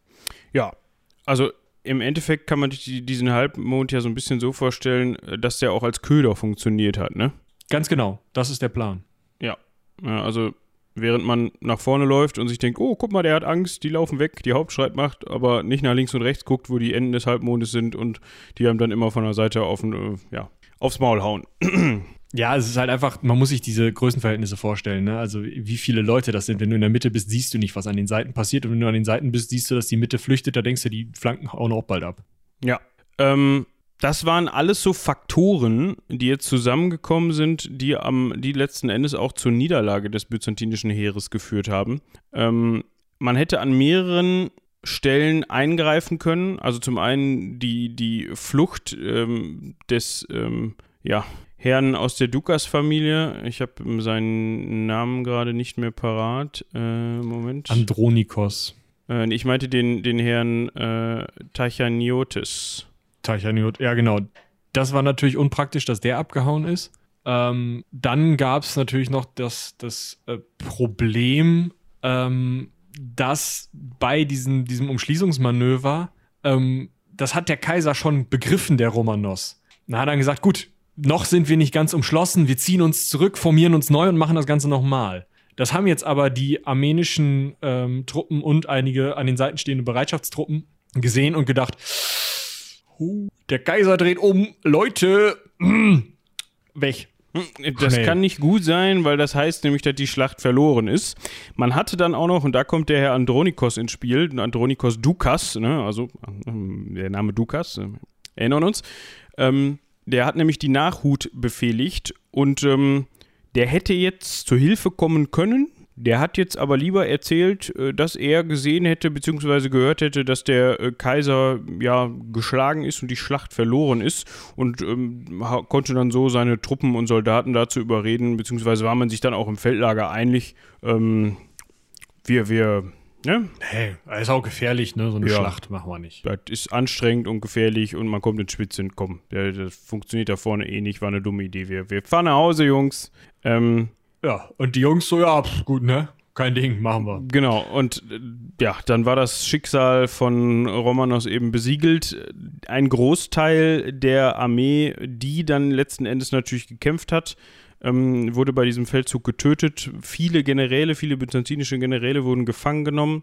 Ja, also im Endeffekt kann man sich die- diesen Halbmond ja so ein bisschen so vorstellen, äh, dass der auch als Köder funktioniert hat, ne? Ganz genau, das ist der Plan. Ja. ja also während man nach vorne läuft und sich denkt, oh, guck mal, der hat Angst, die laufen weg, die Hauptstreitmacht, aber nicht nach links und rechts guckt, wo die Enden des Halbmondes sind und die haben dann immer von der Seite auf, den, äh, ja, aufs Maul hauen. Ja, es ist halt einfach, man muss sich diese Größenverhältnisse vorstellen, ne? Also wie viele Leute das sind. Wenn du in der Mitte bist, siehst du nicht, was an den Seiten passiert. Und wenn du an den Seiten bist, siehst du, dass die Mitte flüchtet, da denkst du, die Flanken hauen auch bald ab. Ja. Ähm, das waren alles so Faktoren, die jetzt zusammengekommen sind, die am, die letzten Endes auch zur Niederlage des byzantinischen Heeres geführt haben. Ähm, man hätte an mehreren Stellen eingreifen können. Also zum einen die, die Flucht ähm, des ähm, ja, Herrn aus der Dukas-Familie. Ich habe seinen Namen gerade nicht mehr parat. Äh, Moment. Andronikos. Äh, ich meinte den, den Herrn äh, Tachaniotis. Tachaniot, ja genau. Das war natürlich unpraktisch, dass der abgehauen ist. Ähm, dann gab es natürlich noch das, das äh, Problem, ähm, dass bei diesem, diesem Umschließungsmanöver, ähm, das hat der Kaiser schon begriffen, der Romanos. Da hat er dann gesagt, gut, noch sind wir nicht ganz umschlossen, wir ziehen uns zurück, formieren uns neu und machen das Ganze nochmal. Das haben jetzt aber die armenischen ähm, Truppen und einige an den Seiten stehende Bereitschaftstruppen gesehen und gedacht, "Huh, der Kaiser dreht um, Leute, weg. Das nee. kann nicht gut sein, weil das heißt nämlich, dass die Schlacht verloren ist. Man hatte dann auch noch, und da kommt der Herr Andronikos ins Spiel, Andronikos Dukas, ne, also ähm, der Name Dukas, äh, erinnern uns, ähm, der hat nämlich die Nachhut befehligt und ähm, der hätte jetzt zur Hilfe kommen können, der hat jetzt aber lieber erzählt, äh, dass er gesehen hätte bzw. gehört hätte, dass der äh, Kaiser ja geschlagen ist und die Schlacht verloren ist und ähm, konnte dann so seine Truppen und Soldaten dazu überreden, beziehungsweise war man sich dann auch im Feldlager einig, ähm, wir, wir, ne? Hey, ist auch gefährlich, ne? So eine ja, Schlacht machen wir nicht. Das ist anstrengend und gefährlich und man kommt in Spitzen. Komm, das funktioniert da vorne eh nicht, war eine dumme Idee. Wir, wir fahren nach Hause, Jungs. Ähm, ja, und die Jungs so, ja, pff, gut, ne? Kein Ding, machen wir. Genau, und äh, ja, dann war das Schicksal von Romanos eben besiegelt. Ein Großteil der Armee, die dann letzten Endes natürlich gekämpft hat, ähm, wurde bei diesem Feldzug getötet. Viele Generäle, viele byzantinische Generäle wurden gefangen genommen.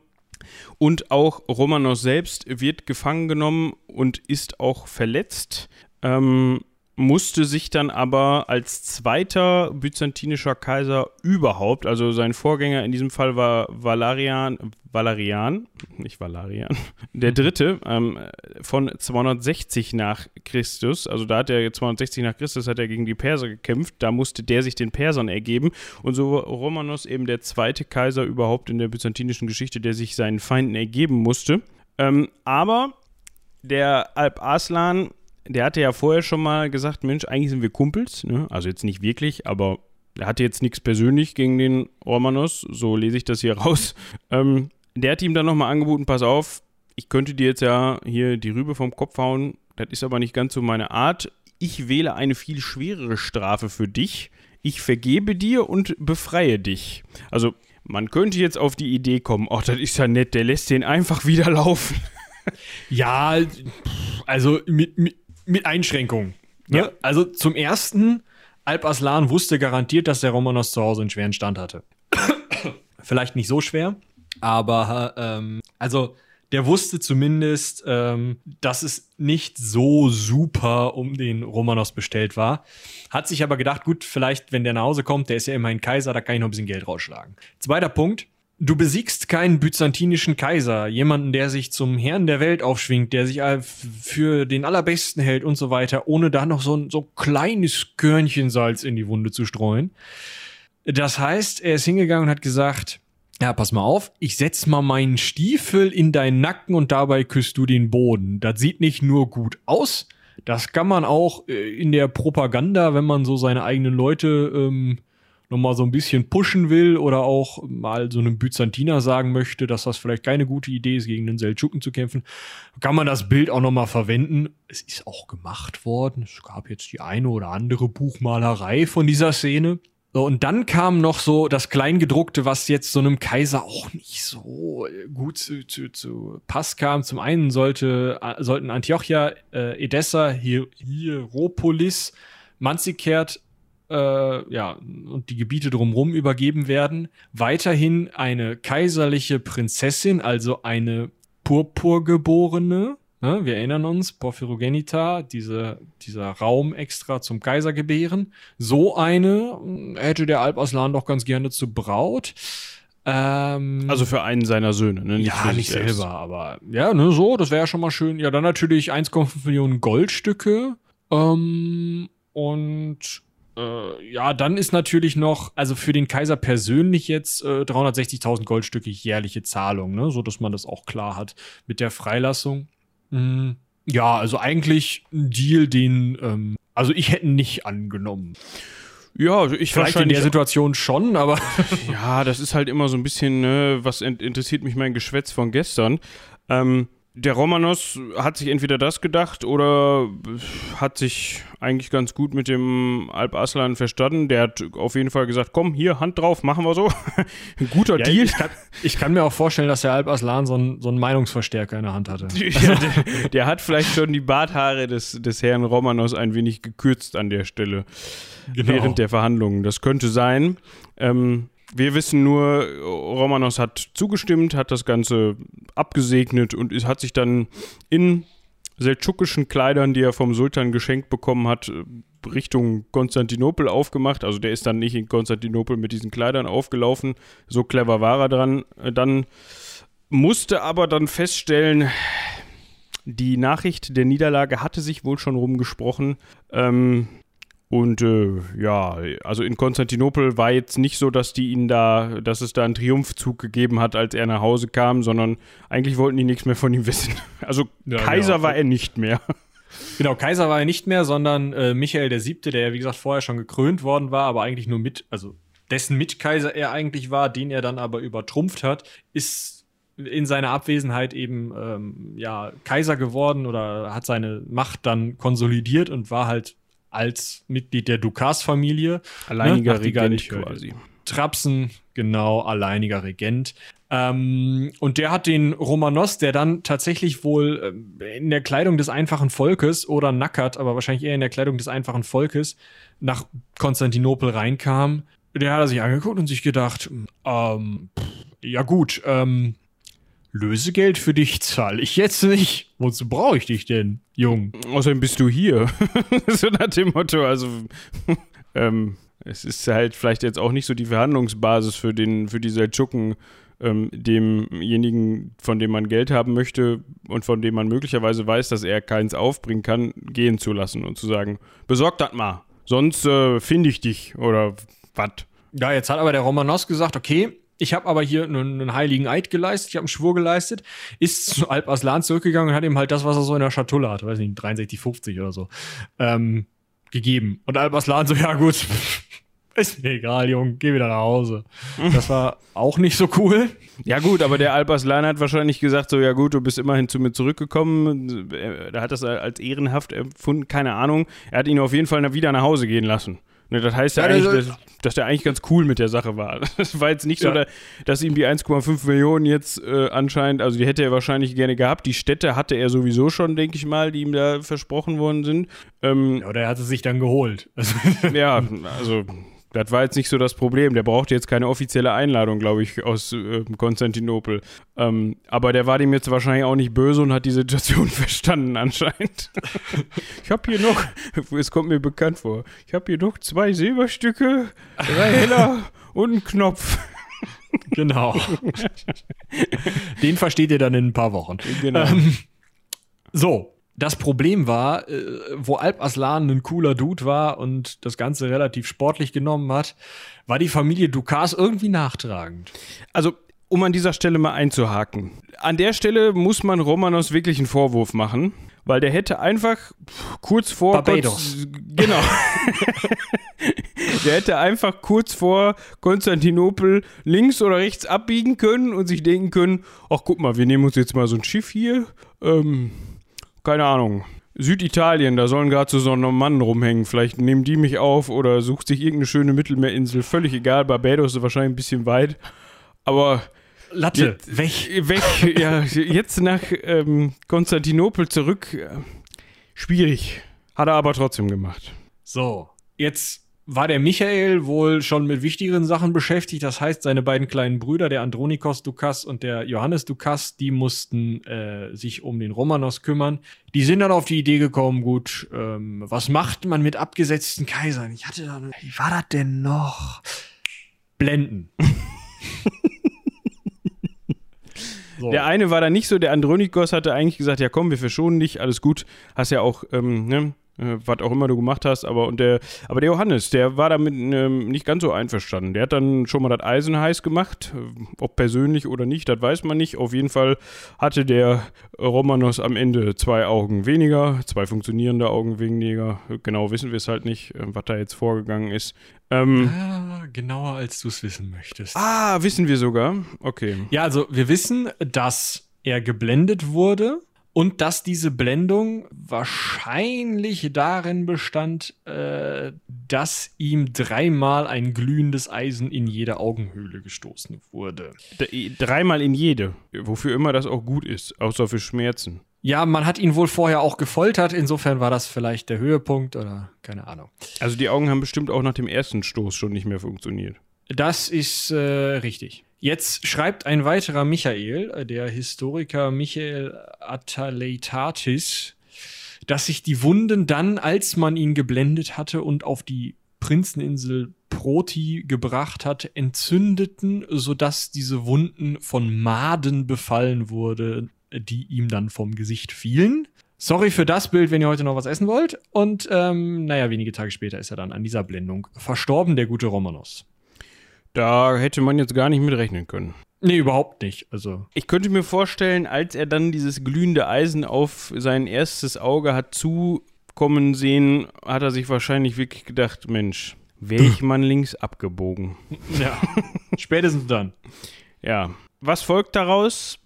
Und auch Romanos selbst wird gefangen genommen und ist auch verletzt. Ähm, musste sich dann aber als zweiter byzantinischer Kaiser überhaupt, also sein Vorgänger in diesem Fall war Valerian, Valerian, nicht Valerian, der mhm. dritte ähm, von 260 nach Christus, also da hat er 260 nach Christus hat er gegen die Perser gekämpft, da musste der sich den Persern ergeben und so war Romanos eben der zweite Kaiser überhaupt in der byzantinischen Geschichte, der sich seinen Feinden ergeben musste. Ähm, aber der Alp Arslan der hatte ja vorher schon mal gesagt, Mensch, eigentlich sind wir Kumpels, ne? also jetzt nicht wirklich, aber er hatte jetzt nichts persönlich gegen den Romanos, so lese ich das hier raus. Ähm, der hat ihm dann nochmal angeboten, pass auf, ich könnte dir jetzt ja hier die Rübe vom Kopf hauen, das ist aber nicht ganz so meine Art. Ich wähle eine viel schwerere Strafe für dich. Ich vergebe dir und befreie dich. Also, man könnte jetzt auf die Idee kommen, ach, das ist ja nett, der lässt den einfach wieder laufen. Ja, also mit, mit, mit Einschränkungen. Ne? Ja. Also zum ersten, Alp Aslan wusste garantiert, dass der Romanos zu Hause einen schweren Stand hatte. Vielleicht nicht so schwer, aber ähm, also der wusste zumindest, ähm, dass es nicht so super um den Romanos bestellt war. Hat sich aber gedacht, gut, vielleicht, wenn der nach Hause kommt, der ist ja immerhin Kaiser, da kann ich noch ein bisschen Geld rausschlagen. Zweiter Punkt, Du besiegst keinen byzantinischen Kaiser, jemanden, der sich zum Herrn der Welt aufschwingt, der sich für den allerbesten hält und so weiter, ohne da noch so ein so kleines Körnchen Salz in die Wunde zu streuen. Das heißt, er ist hingegangen und hat gesagt, ja, pass mal auf, ich setz mal meinen Stiefel in deinen Nacken und dabei küsst du den Boden. Das sieht nicht nur gut aus, das kann man auch äh, in der Propaganda, wenn man so seine eigenen Leute ähm, nochmal so ein bisschen pushen will oder auch mal so einem Byzantiner sagen möchte, dass das vielleicht keine gute Idee ist, gegen den Seldschuken zu kämpfen, kann man das Bild auch nochmal verwenden. Es ist auch gemacht worden. Es gab jetzt die eine oder andere Buchmalerei von dieser Szene. So, und dann kam noch so das Kleingedruckte, was jetzt so einem Kaiser auch nicht so gut zu, zu, zu Pass kam. Zum einen sollte, sollten Antiochia, äh, Edessa, Hier Hieropolis, Manzikert äh, ja, und die Gebiete drumherum übergeben werden. Weiterhin eine kaiserliche Prinzessin, also eine Purpurgeborene. Ne? Wir erinnern uns, Porphyrogenita, diese, dieser Raum extra zum Kaiser gebären. So eine äh, hätte der Alp Aslan doch ganz gerne zu Braut. Ähm, also für einen seiner Söhne, ne? Nicht ja, nicht selbst. selber, aber ja, ne, so, das wäre ja schon mal schön. Ja, dann natürlich 1,5 Millionen Goldstücke. Ähm, und äh, ja, dann ist natürlich noch, also für den Kaiser persönlich jetzt äh, 360.000 Goldstücke jährliche Zahlung, ne? so dass man das auch klar hat mit der Freilassung. Mhm. Ja, also eigentlich ein Deal, den, ähm, also ich hätte nicht angenommen. Ja, also ich Vielleicht in der Situation schon, aber. ja, das ist halt immer so ein bisschen, ne, was interessiert mich mein Geschwätz von gestern. Ähm, der Romanos hat sich entweder das gedacht oder hat sich eigentlich ganz gut mit dem Alp Aslan verstanden. Der hat auf jeden Fall gesagt, komm, hier, Hand drauf, machen wir so. Ein guter ja, Deal. Ich kann, ich kann, mir auch vorstellen, dass der Alp Aslan so einen so Meinungsverstärker in der Hand hatte. Ja, der, der, hat vielleicht schon die Barthaare des, des Herrn Romanos ein wenig gekürzt an der Stelle genau. während der Verhandlungen. Das könnte sein. Ähm, wir wissen nur, Romanos hat zugestimmt, hat das Ganze abgesegnet und hat sich dann in seldschukischen Kleidern, die er vom Sultan geschenkt bekommen hat, Richtung Konstantinopel aufgemacht. Also der ist dann nicht in Konstantinopel mit diesen Kleidern aufgelaufen. So clever war er dran. Dann musste aber dann feststellen, die Nachricht der Niederlage hatte sich wohl schon rumgesprochen. Ähm, und äh, ja, also in Konstantinopel war jetzt nicht so, dass die ihn da, dass es da einen Triumphzug gegeben hat, als er nach Hause kam, sondern eigentlich wollten die nichts mehr von ihm wissen. Also ja, Kaiser genau. war er nicht mehr. Genau, Kaiser war er nicht mehr, sondern äh, Michael VII., der ja wie gesagt vorher schon gekrönt worden war, aber eigentlich nur mit, also dessen Mitkaiser er eigentlich war, den er dann aber übertrumpft hat, ist in seiner Abwesenheit eben ähm, ja Kaiser geworden oder hat seine Macht dann konsolidiert und war halt als Mitglied der Dukas-Familie. Alleiniger ne? Regent quasi. Trapsen, genau, alleiniger Regent. Ähm, und der hat den Romanos, der dann tatsächlich wohl äh, in der Kleidung des einfachen Volkes oder nackert, aber wahrscheinlich eher in der Kleidung des einfachen Volkes nach Konstantinopel reinkam. Der hat er sich angeguckt und sich gedacht, ähm, ja gut, ähm, Lösegeld für dich zahle ich jetzt nicht. Wozu brauche ich dich denn, Jung? Außerdem bist du hier. so nach dem Motto, also ähm, es ist halt vielleicht jetzt auch nicht so die Verhandlungsbasis für den, für die Seldschuken, ähm, demjenigen, von dem man Geld haben möchte und von dem man möglicherweise weiß, dass er keins aufbringen kann, gehen zu lassen und zu sagen, besorg das mal, sonst äh, finde ich dich oder was. Ja, jetzt hat aber der Romanos gesagt, okay, ich habe aber hier einen, einen, heiligen Eid geleistet, ich habe einen Schwur geleistet, ist zu Alp Aslan zurückgegangen und hat ihm halt das, was er so in der Schatulle hat, weiß nicht, 63,50 oder so, ähm, gegeben. Und Alp Aslan so, ja gut, ist mir egal, Junge, geh wieder nach Hause. Das war auch nicht so cool. Ja gut, aber der Alp Aslan hat wahrscheinlich gesagt, so, ja gut, du bist immerhin zu mir zurückgekommen. Er hat das als ehrenhaft empfunden, keine Ahnung. Er hat ihn auf jeden Fall wieder nach Hause gehen lassen. Ne, das heißt ja, ja eigentlich, dass, dass, der eigentlich ganz cool mit der Sache war. Das war jetzt nicht ja. so, dass ihm die 1,5 Millionen jetzt äh, anscheinend, also die hätte er wahrscheinlich gerne gehabt. Die Städte hatte er sowieso schon, denke ich mal, die ihm da versprochen worden sind. Ähm, ja, oder er hat sie sich dann geholt. ja, also das war jetzt nicht so das Problem. Der brauchte jetzt keine offizielle Einladung, glaube ich, aus äh, Konstantinopel. Ähm, aber der war dem jetzt wahrscheinlich auch nicht böse und hat die Situation verstanden anscheinend. ich habe hier noch, es kommt mir bekannt vor, ich habe hier noch zwei Silberstücke, drei Heller und einen Knopf. Genau. Den versteht ihr dann in ein paar Wochen. Genau. Ähm, so, das Problem war, äh, wo Alp Aslan ein cooler Dude war und das Ganze relativ sportlich genommen hat, war die Familie Dukas irgendwie nachtragend. Also, um an dieser Stelle mal einzuhaken. An der Stelle muss man Romanos wirklich einen Vorwurf machen, weil der hätte einfach kurz vor. Barbados. Konst genau. der hätte einfach kurz vor Konstantinopel links oder rechts abbiegen können und sich denken können: Ach, guck mal, wir nehmen uns jetzt mal so ein Schiff hier. Ähm keine Ahnung, Süditalien, da sollen gerade so so Normannen rumhängen. Vielleicht nehmen die mich auf oder sucht sich irgendeine schöne Mittelmeerinsel. Völlig egal, Barbados ist wahrscheinlich ein bisschen weit. Aber. Latte, jetzt, weg. Weg, ja. Jetzt nach ähm, Konstantinopel zurück. Äh, schwierig. Hat er aber trotzdem gemacht. So, jetzt war der Michael wohl schon mit wichtigeren Sachen beschäftigt. Das heißt, seine beiden kleinen Brüder, der Andronikos Dukas und der Johannes Dukas, die mussten äh, sich um den Romanos kümmern. Die sind dann auf die Idee gekommen, gut, ähm, was macht man mit abgesetzten Kaisern? Ich hatte da, wie war das denn noch? Blenden. So. Der eine war da nicht so, der Andronikos hatte eigentlich gesagt, ja komm, wir verschonen dich, alles gut. Hast ja auch, ähm, ne, äh, was auch immer du gemacht hast, aber und der, aber der Johannes, der war damit ähm, nicht ganz so einverstanden. Der hat dann schon mal das Eisen heiß gemacht, äh, ob persönlich oder nicht, das weiß man nicht. Auf jeden Fall hatte der Romanos am Ende zwei Augen weniger, zwei funktionierende Augen weniger. Genau wissen wir es halt nicht, äh, was da jetzt vorgegangen ist. Ähm, ah, genauer als du es wissen möchtest. Ah, wissen wir sogar. Okay. Ja, also wir wissen, dass er geblendet wurde und dass diese Blendung wahrscheinlich darin bestand, äh, dass ihm dreimal ein glühendes Eisen in jede Augenhöhle gestoßen wurde. Dreimal in jede, wofür immer das auch gut ist, außer für Schmerzen. Ja, man hat ihn wohl vorher auch gefoltert, insofern war das vielleicht der Höhepunkt oder keine Ahnung. Also die Augen haben bestimmt auch nach dem ersten Stoß schon nicht mehr funktioniert. Das ist äh, richtig. Jetzt schreibt ein weiterer Michael, äh, der Historiker Michael Ataleitatis, dass sich die Wunden dann, als man ihn geblendet hatte und auf die Prinzeninsel Proti gebracht hat, entzündeten, sodass diese Wunden von Maden befallen wurde, die ihm dann vom Gesicht fielen. Sorry für das Bild, wenn ihr heute noch was essen wollt. Und ähm, naja, wenige Tage später ist er dann an dieser Blendung verstorben, der gute Romanos. Da hätte man jetzt gar nicht mit rechnen können. Nee, überhaupt nicht. Also. Ich könnte mir vorstellen, als er dann dieses glühende Eisen auf sein erstes Auge hat zukommen sehen, hat er sich wahrscheinlich wirklich gedacht, Mensch, wäre ich mal links abgebogen. Ja, spätestens dann. Ja. Was folgt daraus?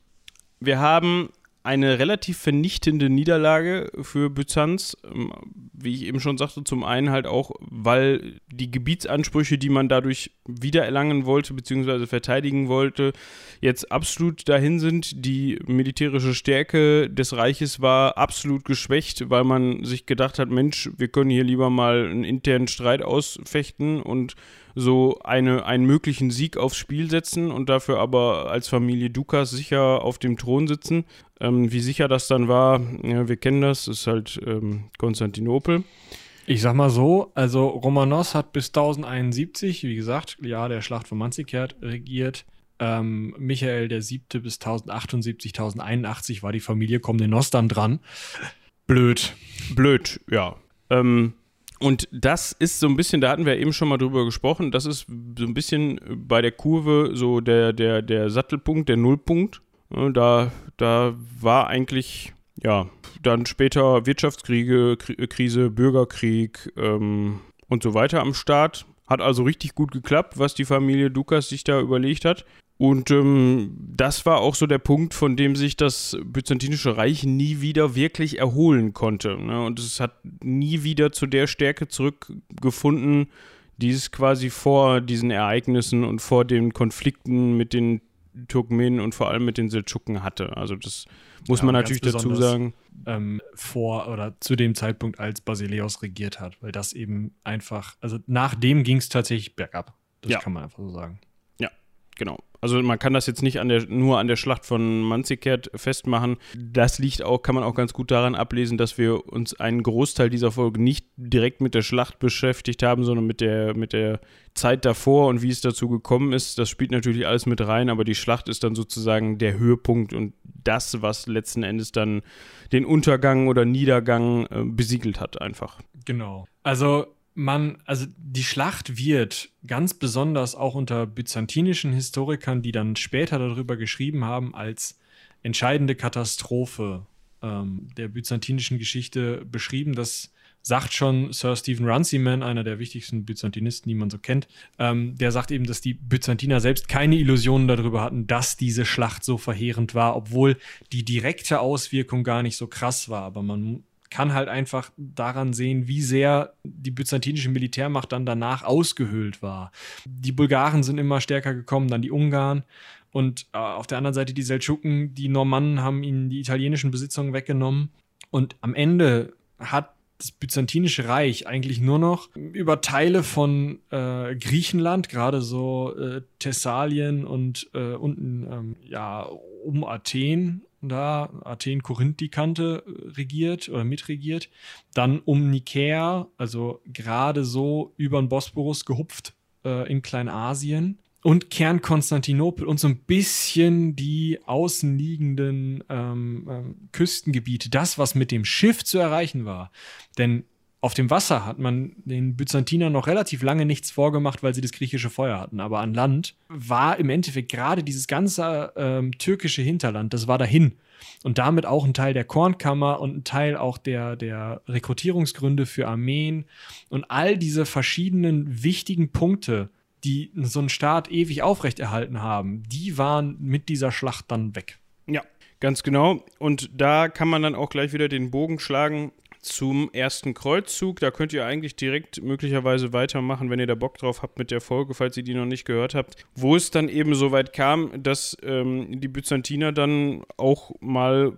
Wir haben eine relativ vernichtende Niederlage für Byzanz. Ähm, wie ich eben schon sagte, zum einen halt auch, weil die Gebietsansprüche, die man dadurch wiedererlangen wollte, beziehungsweise verteidigen wollte, jetzt absolut dahin sind. Die militärische Stärke des Reiches war absolut geschwächt, weil man sich gedacht hat, Mensch, wir können hier lieber mal einen internen Streit ausfechten und so eine, einen möglichen Sieg aufs Spiel setzen und dafür aber als Familie Dukas sicher auf dem Thron sitzen. Ähm, wie sicher das dann war, ja, wir kennen das, ist halt ähm, Konstantinopel. Ich sag mal so, also Romanos hat bis 1071, wie gesagt, Jahr der Schlacht von Manzikert, regiert. Ähm, Michael der Siebte bis 1078, 1081 war die Familie Komnenos dann dran. Blöd. Blöd, ja. Ähm, und das ist so ein bisschen, da hatten wir eben schon mal drüber gesprochen, das ist so ein bisschen bei der Kurve so der, der, der Sattelpunkt, der Nullpunkt. Da, da war eigentlich, ja, dann später Wirtschaftskriege, Krise, Bürgerkrieg ähm, und so weiter am Start. Hat also richtig gut geklappt, was die Familie Dukas sich da überlegt hat. Und ähm, das war auch so der Punkt, von dem sich das Byzantinische Reich nie wieder wirklich erholen konnte. Ne? Und es hat nie wieder zu der Stärke zurückgefunden, die es quasi vor diesen Ereignissen und vor den Konflikten mit den Turkmenen und vor allem mit den Seldschuken hatte. Also das muss ja, man natürlich dazu sagen. Ähm, vor oder zu dem Zeitpunkt, als Basileus regiert hat, weil das eben einfach, also nach dem ging es tatsächlich bergab. Das ja. kann man einfach so sagen. Ja, genau. Also man kann das jetzt nicht an der, nur an der Schlacht von Manzikert festmachen. Das liegt auch, kann man auch ganz gut daran ablesen, dass wir uns einen Großteil dieser Folge nicht direkt mit der Schlacht beschäftigt haben, sondern mit der, mit der Zeit davor und wie es dazu gekommen ist. Das spielt natürlich alles mit rein, aber die Schlacht ist dann sozusagen der Höhepunkt und das, was letzten Endes dann den Untergang oder Niedergang äh, besiegelt hat, einfach. Genau. Also man, also die Schlacht wird ganz besonders auch unter byzantinischen Historikern, die dann später darüber geschrieben haben, als entscheidende Katastrophe ähm, der byzantinischen Geschichte beschrieben. Das sagt schon Sir Stephen Runciman, einer der wichtigsten Byzantinisten, die man so kennt. Ähm, der sagt eben, dass die Byzantiner selbst keine Illusionen darüber hatten, dass diese Schlacht so verheerend war, obwohl die direkte Auswirkung gar nicht so krass war. Aber man kann halt einfach daran sehen, wie sehr die byzantinische Militärmacht dann danach ausgehöhlt war. Die Bulgaren sind immer stärker gekommen, dann die Ungarn. Und äh, auf der anderen Seite die Seldschuken, die Normannen haben ihnen die italienischen Besitzungen weggenommen. Und am Ende hat das Byzantinische Reich eigentlich nur noch über Teile von äh, Griechenland, gerade so äh, Thessalien und äh, unten ähm, ja um Athen da Athen Korinth die Kante äh, regiert oder mitregiert, dann um Nikäa, also gerade so über den Bosporus gehupft äh, in Kleinasien und Kern Konstantinopel und so ein bisschen die außenliegenden ähm, ähm, Küstengebiete, das, was mit dem Schiff zu erreichen war. Denn auf dem Wasser hat man den Byzantinern noch relativ lange nichts vorgemacht, weil sie das griechische Feuer hatten. Aber an Land war im Endeffekt gerade dieses ganze ähm, türkische Hinterland, das war dahin. Und damit auch ein Teil der Kornkammer und ein Teil auch der, der Rekrutierungsgründe für Armeen. Und all diese verschiedenen wichtigen Punkte, die so einen Staat ewig aufrechterhalten haben, die waren mit dieser Schlacht dann weg. Ja, ganz genau. Und da kann man dann auch gleich wieder den Bogen schlagen zum ersten Kreuzzug. Da könnt ihr eigentlich direkt möglicherweise weitermachen, wenn ihr da Bock drauf habt mit der Folge, falls ihr die noch nicht gehört habt. Wo es dann eben so weit kam, dass ähm, die Byzantiner dann auch mal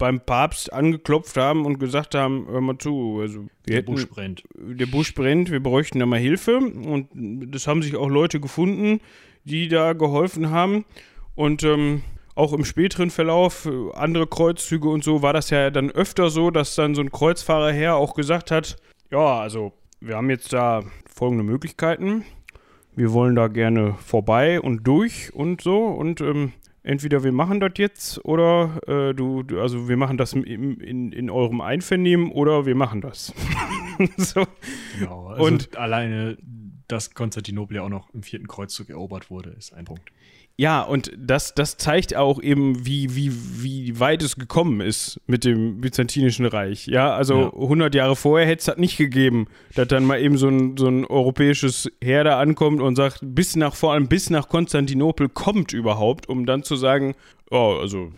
beim Papst angeklopft haben und gesagt haben, hör mal zu, also der hätten, Busch brennt. Der Busch brennt, wir bräuchten da mal Hilfe. Und das haben sich auch Leute gefunden, die da geholfen haben. Und ähm, auch im späteren Verlauf, äh, andere Kreuzzüge und so, war das ja dann öfter so, dass dann so ein Kreuzfahrerherr auch gesagt hat, ja, also wir haben jetzt da folgende Möglichkeiten. Wir wollen da gerne vorbei und durch und so und ähm, entweder wir machen das jetzt oder äh, du, du, also wir machen das in, in, in eurem Einvernehmen oder wir machen das. so. Genau, also und alleine, dass Konstantinopel ja auch noch im vierten Kreuzzug erobert wurde, ist ein Punkt. Ja, und das, das zeigt auch eben, wie, wie, wie weit es gekommen ist mit dem Byzantinischen Reich. Ja, also ja. 100 Jahre vorher hätte es das nicht gegeben, dass dann mal eben so ein, so ein europäisches Heer da ankommt und sagt, bis nach, vor allem bis nach Konstantinopel kommt überhaupt, um dann zu sagen, Oh, also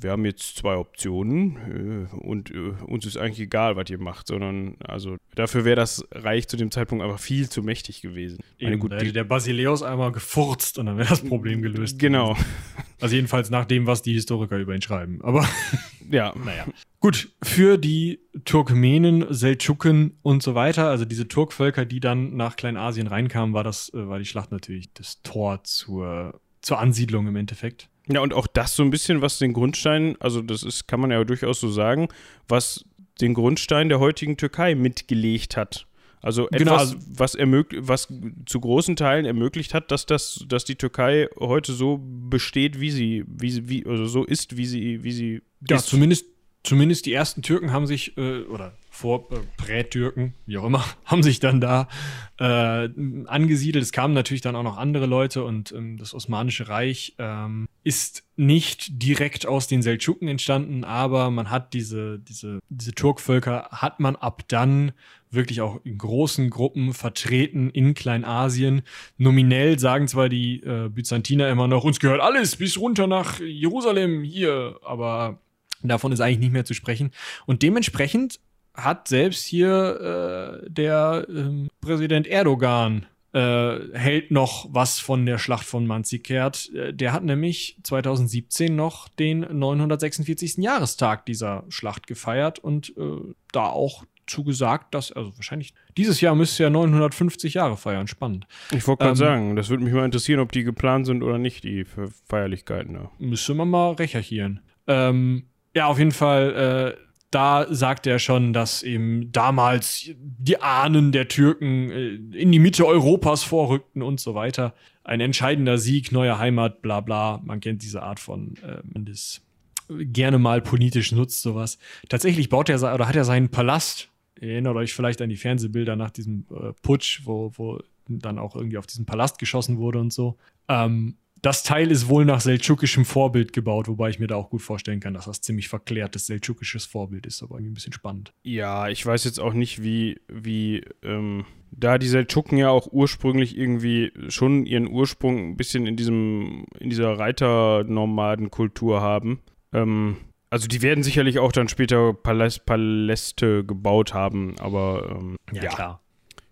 wir haben jetzt zwei Optionen äh, und äh, uns ist eigentlich egal, was ihr macht, sondern also dafür wäre das Reich zu dem Zeitpunkt einfach viel zu mächtig gewesen. Eben, gut, da hätte der Basileus einmal gefurzt und dann wäre das Problem gelöst. Genau. Gewesen. Also jedenfalls nach dem, was die Historiker über ihn schreiben. Aber ja, naja. Gut, für die Turkmenen, Seldschuken und so weiter, also diese Turkvölker, die dann nach Kleinasien reinkamen, war das, äh, war die Schlacht natürlich das Tor zur, zur Ansiedlung im Endeffekt. Ja, und auch das so ein bisschen, was den Grundstein, also das ist, kann man ja durchaus so sagen, was den Grundstein der heutigen Türkei mitgelegt hat. Also genau, etwas, genau. was, ermöglicht, was zu großen Teilen ermöglicht hat, dass, das, dass die Türkei heute so besteht, wie sie, wie sie, wie, also so ist, wie sie, wie sie ja, ist. Zumindest, zumindest die ersten Türken haben sich, äh, oder vor äh, Prätürken, wie auch immer, haben sich dann da äh, angesiedelt. Es kamen natürlich dann auch noch andere Leute und ähm, das Osmanische Reich ähm, ist nicht direkt aus den Seldschuken entstanden, aber man hat diese, diese, diese Turkvölker hat man ab dann wirklich auch in großen Gruppen vertreten in Kleinasien. Nominell sagen zwar die äh, Byzantiner immer noch, uns gehört alles bis runter nach Jerusalem hier, aber davon ist eigentlich nicht mehr zu sprechen. Und dementsprechend hat selbst hier äh, der äh, Präsident Erdogan äh, hält noch was von der Schlacht von Manzikert. Äh, der hat nämlich 2017 noch den 946. Jahrestag dieser Schlacht gefeiert und äh, da auch zugesagt, dass, also wahrscheinlich, dieses Jahr müsste ja 950 Jahre feiern. Spannend. Ich wollte gerade ähm, sagen, das würde mich mal interessieren, ob die geplant sind oder nicht, die Feierlichkeiten. Ja. Müsste man mal recherchieren. Ähm, ja, auf jeden Fall, äh, da sagt er schon, dass eben damals die Ahnen der Türken äh, in die Mitte Europas vorrückten und so weiter. Ein entscheidender Sieg, neue Heimat, bla bla. Man kennt diese Art von, äh, das gerne mal politisch nutzt, sowas. Tatsächlich baut er oder hat er seinen Palast. Ihr erinnert euch vielleicht an die Fernsehbilder nach diesem äh, Putsch, wo, wo dann auch irgendwie auf diesen Palast geschossen wurde und so. Ähm, das Teil ist wohl nach seldschukischem Vorbild gebaut, wobei ich mir da auch gut vorstellen kann, dass das ziemlich verklärtes seldschukisches Vorbild ist, aber irgendwie ein bisschen spannend. Ja, ich weiß jetzt auch nicht, wie, wie, ähm, da die Seldschuken ja auch ursprünglich irgendwie schon ihren Ursprung ein bisschen in diesem, in dieser Reiternomadenkultur haben. Ähm, also die werden sicherlich auch dann später Paläst, Paläste gebaut haben, aber ähm, ja, ja, klar.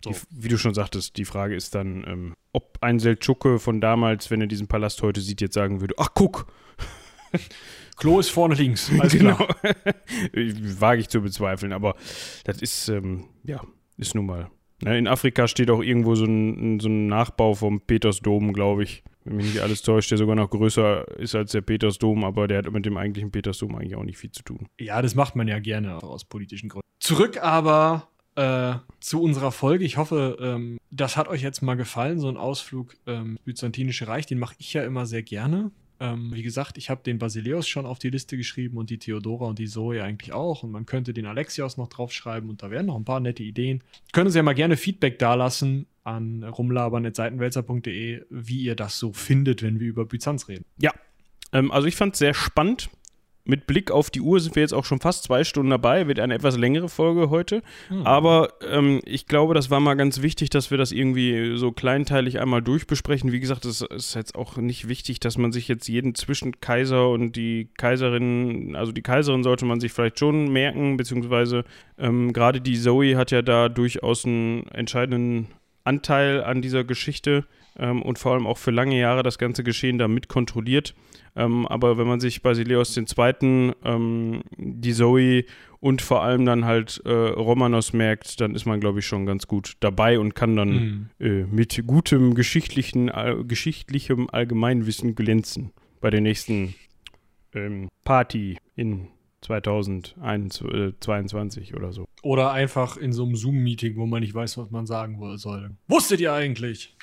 So. Die, wie du schon sagtest, die Frage ist dann, ähm, ob ein Seldschuke von damals, wenn er diesen Palast heute sieht, jetzt sagen würde, ach guck. Klo ist vorne links. Alles genau. Wage ich zu bezweifeln, aber das ist, ähm, ja, ist nun mal. Ne, in Afrika steht auch irgendwo so ein, so ein Nachbau vom Petersdom, glaube ich. Wenn mich nicht alles täuscht, der sogar noch größer ist als der Petersdom, aber der hat mit dem eigentlichen Petersdom eigentlich auch nicht viel zu tun. Ja, das macht man ja gerne aus politischen Gründen. Zurück aber äh, zu unserer Folge. Ich hoffe, ähm, das hat euch jetzt mal gefallen, so ein Ausflug ähm, Byzantinische Reich. Den mache ich ja immer sehr gerne. Ähm, wie gesagt, ich habe den Basileus schon auf die Liste geschrieben und die Theodora und die Zoe eigentlich auch. Und man könnte den Alexios noch draufschreiben und da wären noch ein paar nette Ideen. Können Sie ja mal gerne Feedback dalassen an rumlabern.seitenwälzer.de, wie ihr das so findet, wenn wir über Byzanz reden. Ja, ähm, also ich fand es sehr spannend mit Blick auf die Uhr sind wir jetzt auch schon fast zwei Stunden dabei. Wird eine etwas längere Folge heute. Mhm. Aber ähm, ich glaube, das war mal ganz wichtig, dass wir das irgendwie so kleinteilig einmal durchbesprechen. Wie gesagt, es ist jetzt auch nicht wichtig, dass man sich jetzt jeden Zwischenkaiser und die Kaiserin, also die Kaiserin sollte man sich vielleicht schon merken, beziehungsweise ähm, gerade die Zoe hat ja da durchaus einen entscheidenden Anteil an dieser Geschichte ähm, und vor allem auch für lange Jahre das ganze Geschehen da mit kontrolliert. Ähm, aber wenn man sich Basileus II., ähm, die Zoe und vor allem dann halt äh, Romanos merkt, dann ist man, glaube ich, schon ganz gut dabei und kann dann mhm. äh, mit gutem geschichtlichen, all, geschichtlichem Allgemeinwissen glänzen bei den nächsten ähm, Party in 2022 oder so. Oder einfach in so einem Zoom-Meeting, wo man nicht weiß, was man sagen soll. Wusstet ihr eigentlich?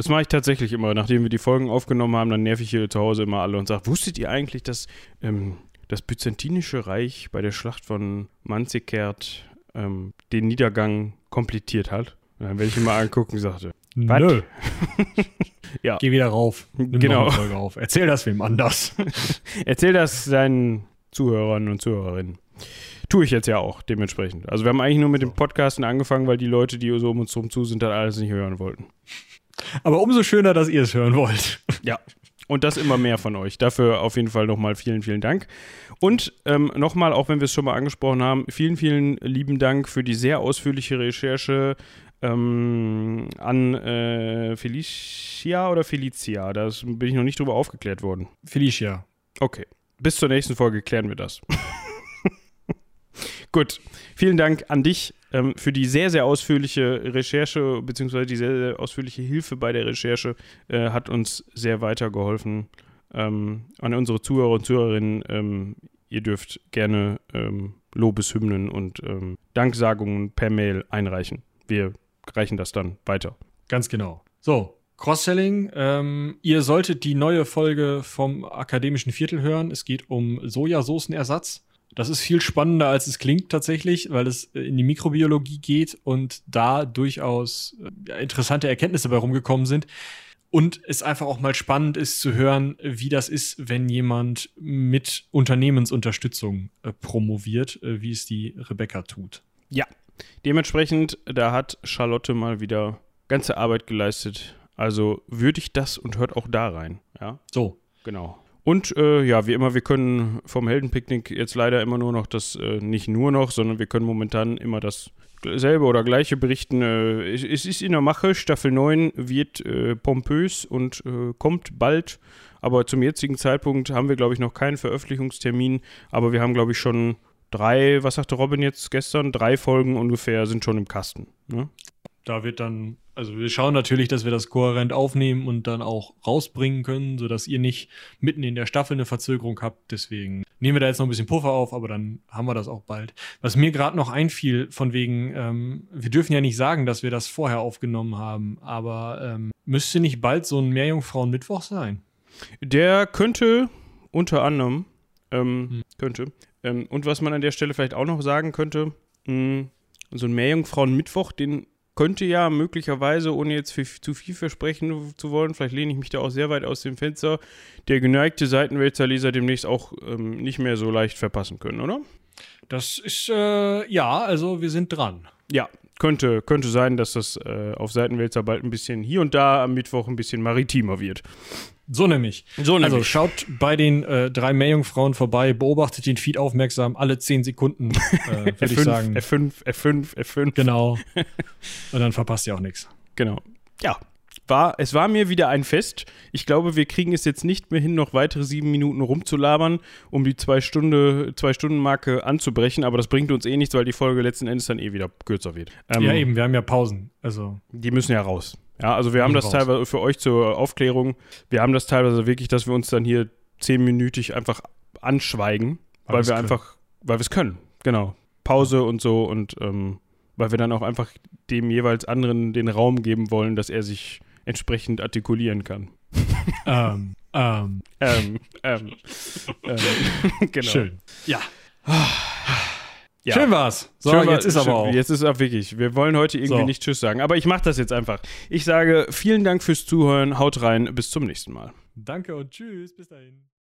Das mache ich tatsächlich immer. Nachdem wir die Folgen aufgenommen haben, dann nerv ich hier zu Hause immer alle und sage, wusstet ihr eigentlich, dass ähm, das Byzantinische Reich bei der Schlacht von Manzikert ähm, den Niedergang komplettiert hat? Und dann werde ich mal angucken und sagte, Was? Nö. Ja. Geh wieder rauf. Nimm Genau. noch eine Folge auf. Erzähl das wem anders. erzähl das deinen Zuhörern und Zuhörerinnen. Tue ich jetzt ja auch, dementsprechend. Also wir haben eigentlich nur mit dem Podcasten angefangen, weil die Leute, die so um uns drum zu sind, das alles nicht hören wollten. Aber umso schöner, dass ihr es hören wollt. Ja. Und das immer mehr von euch. Dafür auf jeden Fall nochmal vielen, vielen Dank. Und ähm, nochmal, auch wenn wir es schon mal angesprochen haben, vielen, vielen lieben Dank für die sehr ausführliche Recherche ähm, an äh, Felicia oder Felicia. Da bin ich noch nicht drüber aufgeklärt worden. Felicia. Okay. Bis zur nächsten Folge klären wir das. Gut. Vielen Dank an dich ähm, für die sehr, sehr ausführliche Recherche, beziehungsweise die sehr, sehr ausführliche Hilfe bei der Recherche. Äh, hat uns sehr weitergeholfen. Ähm, an unsere Zuhörer und Zuhörerinnen, ähm, ihr dürft gerne ähm, Lobeshymnen und ähm, Danksagungen per Mail einreichen. Wir reichen das dann weiter. Ganz genau. So, Cross-Selling. Ähm, ihr solltet die neue Folge vom akademischen Viertel hören. Es geht um Sojasoßenersatz. Das ist viel spannender, als es klingt tatsächlich, weil es äh, in die Mikrobiologie geht und da durchaus äh, ja, interessante Erkenntnisse bei rumgekommen sind. Und es einfach auch mal spannend ist zu hören, wie das ist, wenn jemand mit Unternehmensunterstützung äh, promoviert, wie es die Rebecca tut. Dementsprechend, da hat Charlotte mal wieder ganze Arbeit geleistet. Also würdigt das und hört auch da rein. Ja, So, genau. Und äh, ja, wie immer, wir können vom Heldenpicknick jetzt leider immer nur noch das, äh, nicht nur noch, sondern wir können momentan immer das selbe oder gleiche berichten. Äh, es, es ist in der Mache, Staffel 9 wird äh, pompös und äh, kommt bald. Aber zum jetzigen Zeitpunkt haben wir, glaube ich, noch keinen Veröffentlichungstermin. Aber wir haben, glaube ich, schon drei, was sagte Robin jetzt gestern? Drei Folgen ungefähr sind schon im Kasten. Ne? Da wird dann, also wir schauen natürlich, dass wir das kohärent aufnehmen und dann auch rausbringen können, sodass ihr nicht mitten in der Staffel eine Verzögerung habt. Deswegen nehmen wir da jetzt noch ein bisschen Puffer auf, aber dann haben wir das auch bald. Was mir gerade noch einfiel, von wegen, ähm, wir dürfen ja nicht sagen, dass wir das vorher aufgenommen haben, aber ähm, müsste nicht bald so ein Meerjungfrauen-Mittwoch sein? Der könnte unter anderem, ähm, Hm. könnte, ähm, und was man an der Stelle vielleicht auch noch sagen könnte, mh, so ein Meerjungfrauen-Mittwoch, den könnte ja möglicherweise, ohne jetzt zu viel versprechen zu wollen, vielleicht lehne ich mich da auch sehr weit aus dem Fenster, der geneigte Seitenwälzer-Leser demnächst auch ähm, nicht mehr so leicht verpassen können, oder? Das ist, äh, ja, also wir sind dran. Ja, könnte, könnte sein, dass das äh, auf Seitenwälzer bald ein bisschen hier und da am Mittwoch ein bisschen maritimer wird. So nämlich. So Also schaut bei den äh, drei Meerjungfrauen vorbei, beobachtet den Feed aufmerksam, alle 10 Sekunden, äh, würde ich F5, sagen. F5, F5, F5. Genau. Und dann verpasst ihr auch nichts. Genau. Ja, war, es war mir wieder ein Fest. Ich glaube, wir kriegen es jetzt nicht mehr hin, noch weitere sieben Minuten rumzulabern, um die zwei Stunde, zwei Stunden Marke anzubrechen. Aber das bringt uns eh nichts, weil die Folge letzten Endes dann eh wieder kürzer wird. Ähm, ja, eben, wir haben ja Pausen. Also, Die müssen ja raus. Ja, also wir haben das raus. teilweise für euch zur Aufklärung. Wir haben das teilweise wirklich, dass wir uns dann hier zehnminütig einfach anschweigen, Weil weil, wir können. einfach, weil wir es können. Genau. Pause und so und ähm, weil wir dann auch einfach dem jeweils anderen den Raum geben wollen, dass er sich entsprechend artikulieren kann. ähm, ähm, Ähm, ähm, ähm, genau. schön. Ja. Ja. Schön war's. So, Schön war- jetzt ist aber auch. Jetzt ist auch wirklich. Wir wollen heute irgendwie So. nicht Tschüss sagen, aber ich mache das jetzt einfach. Ich sage vielen Dank fürs Zuhören. Haut rein. Bis zum nächsten Mal. Danke und tschüss. Bis dahin.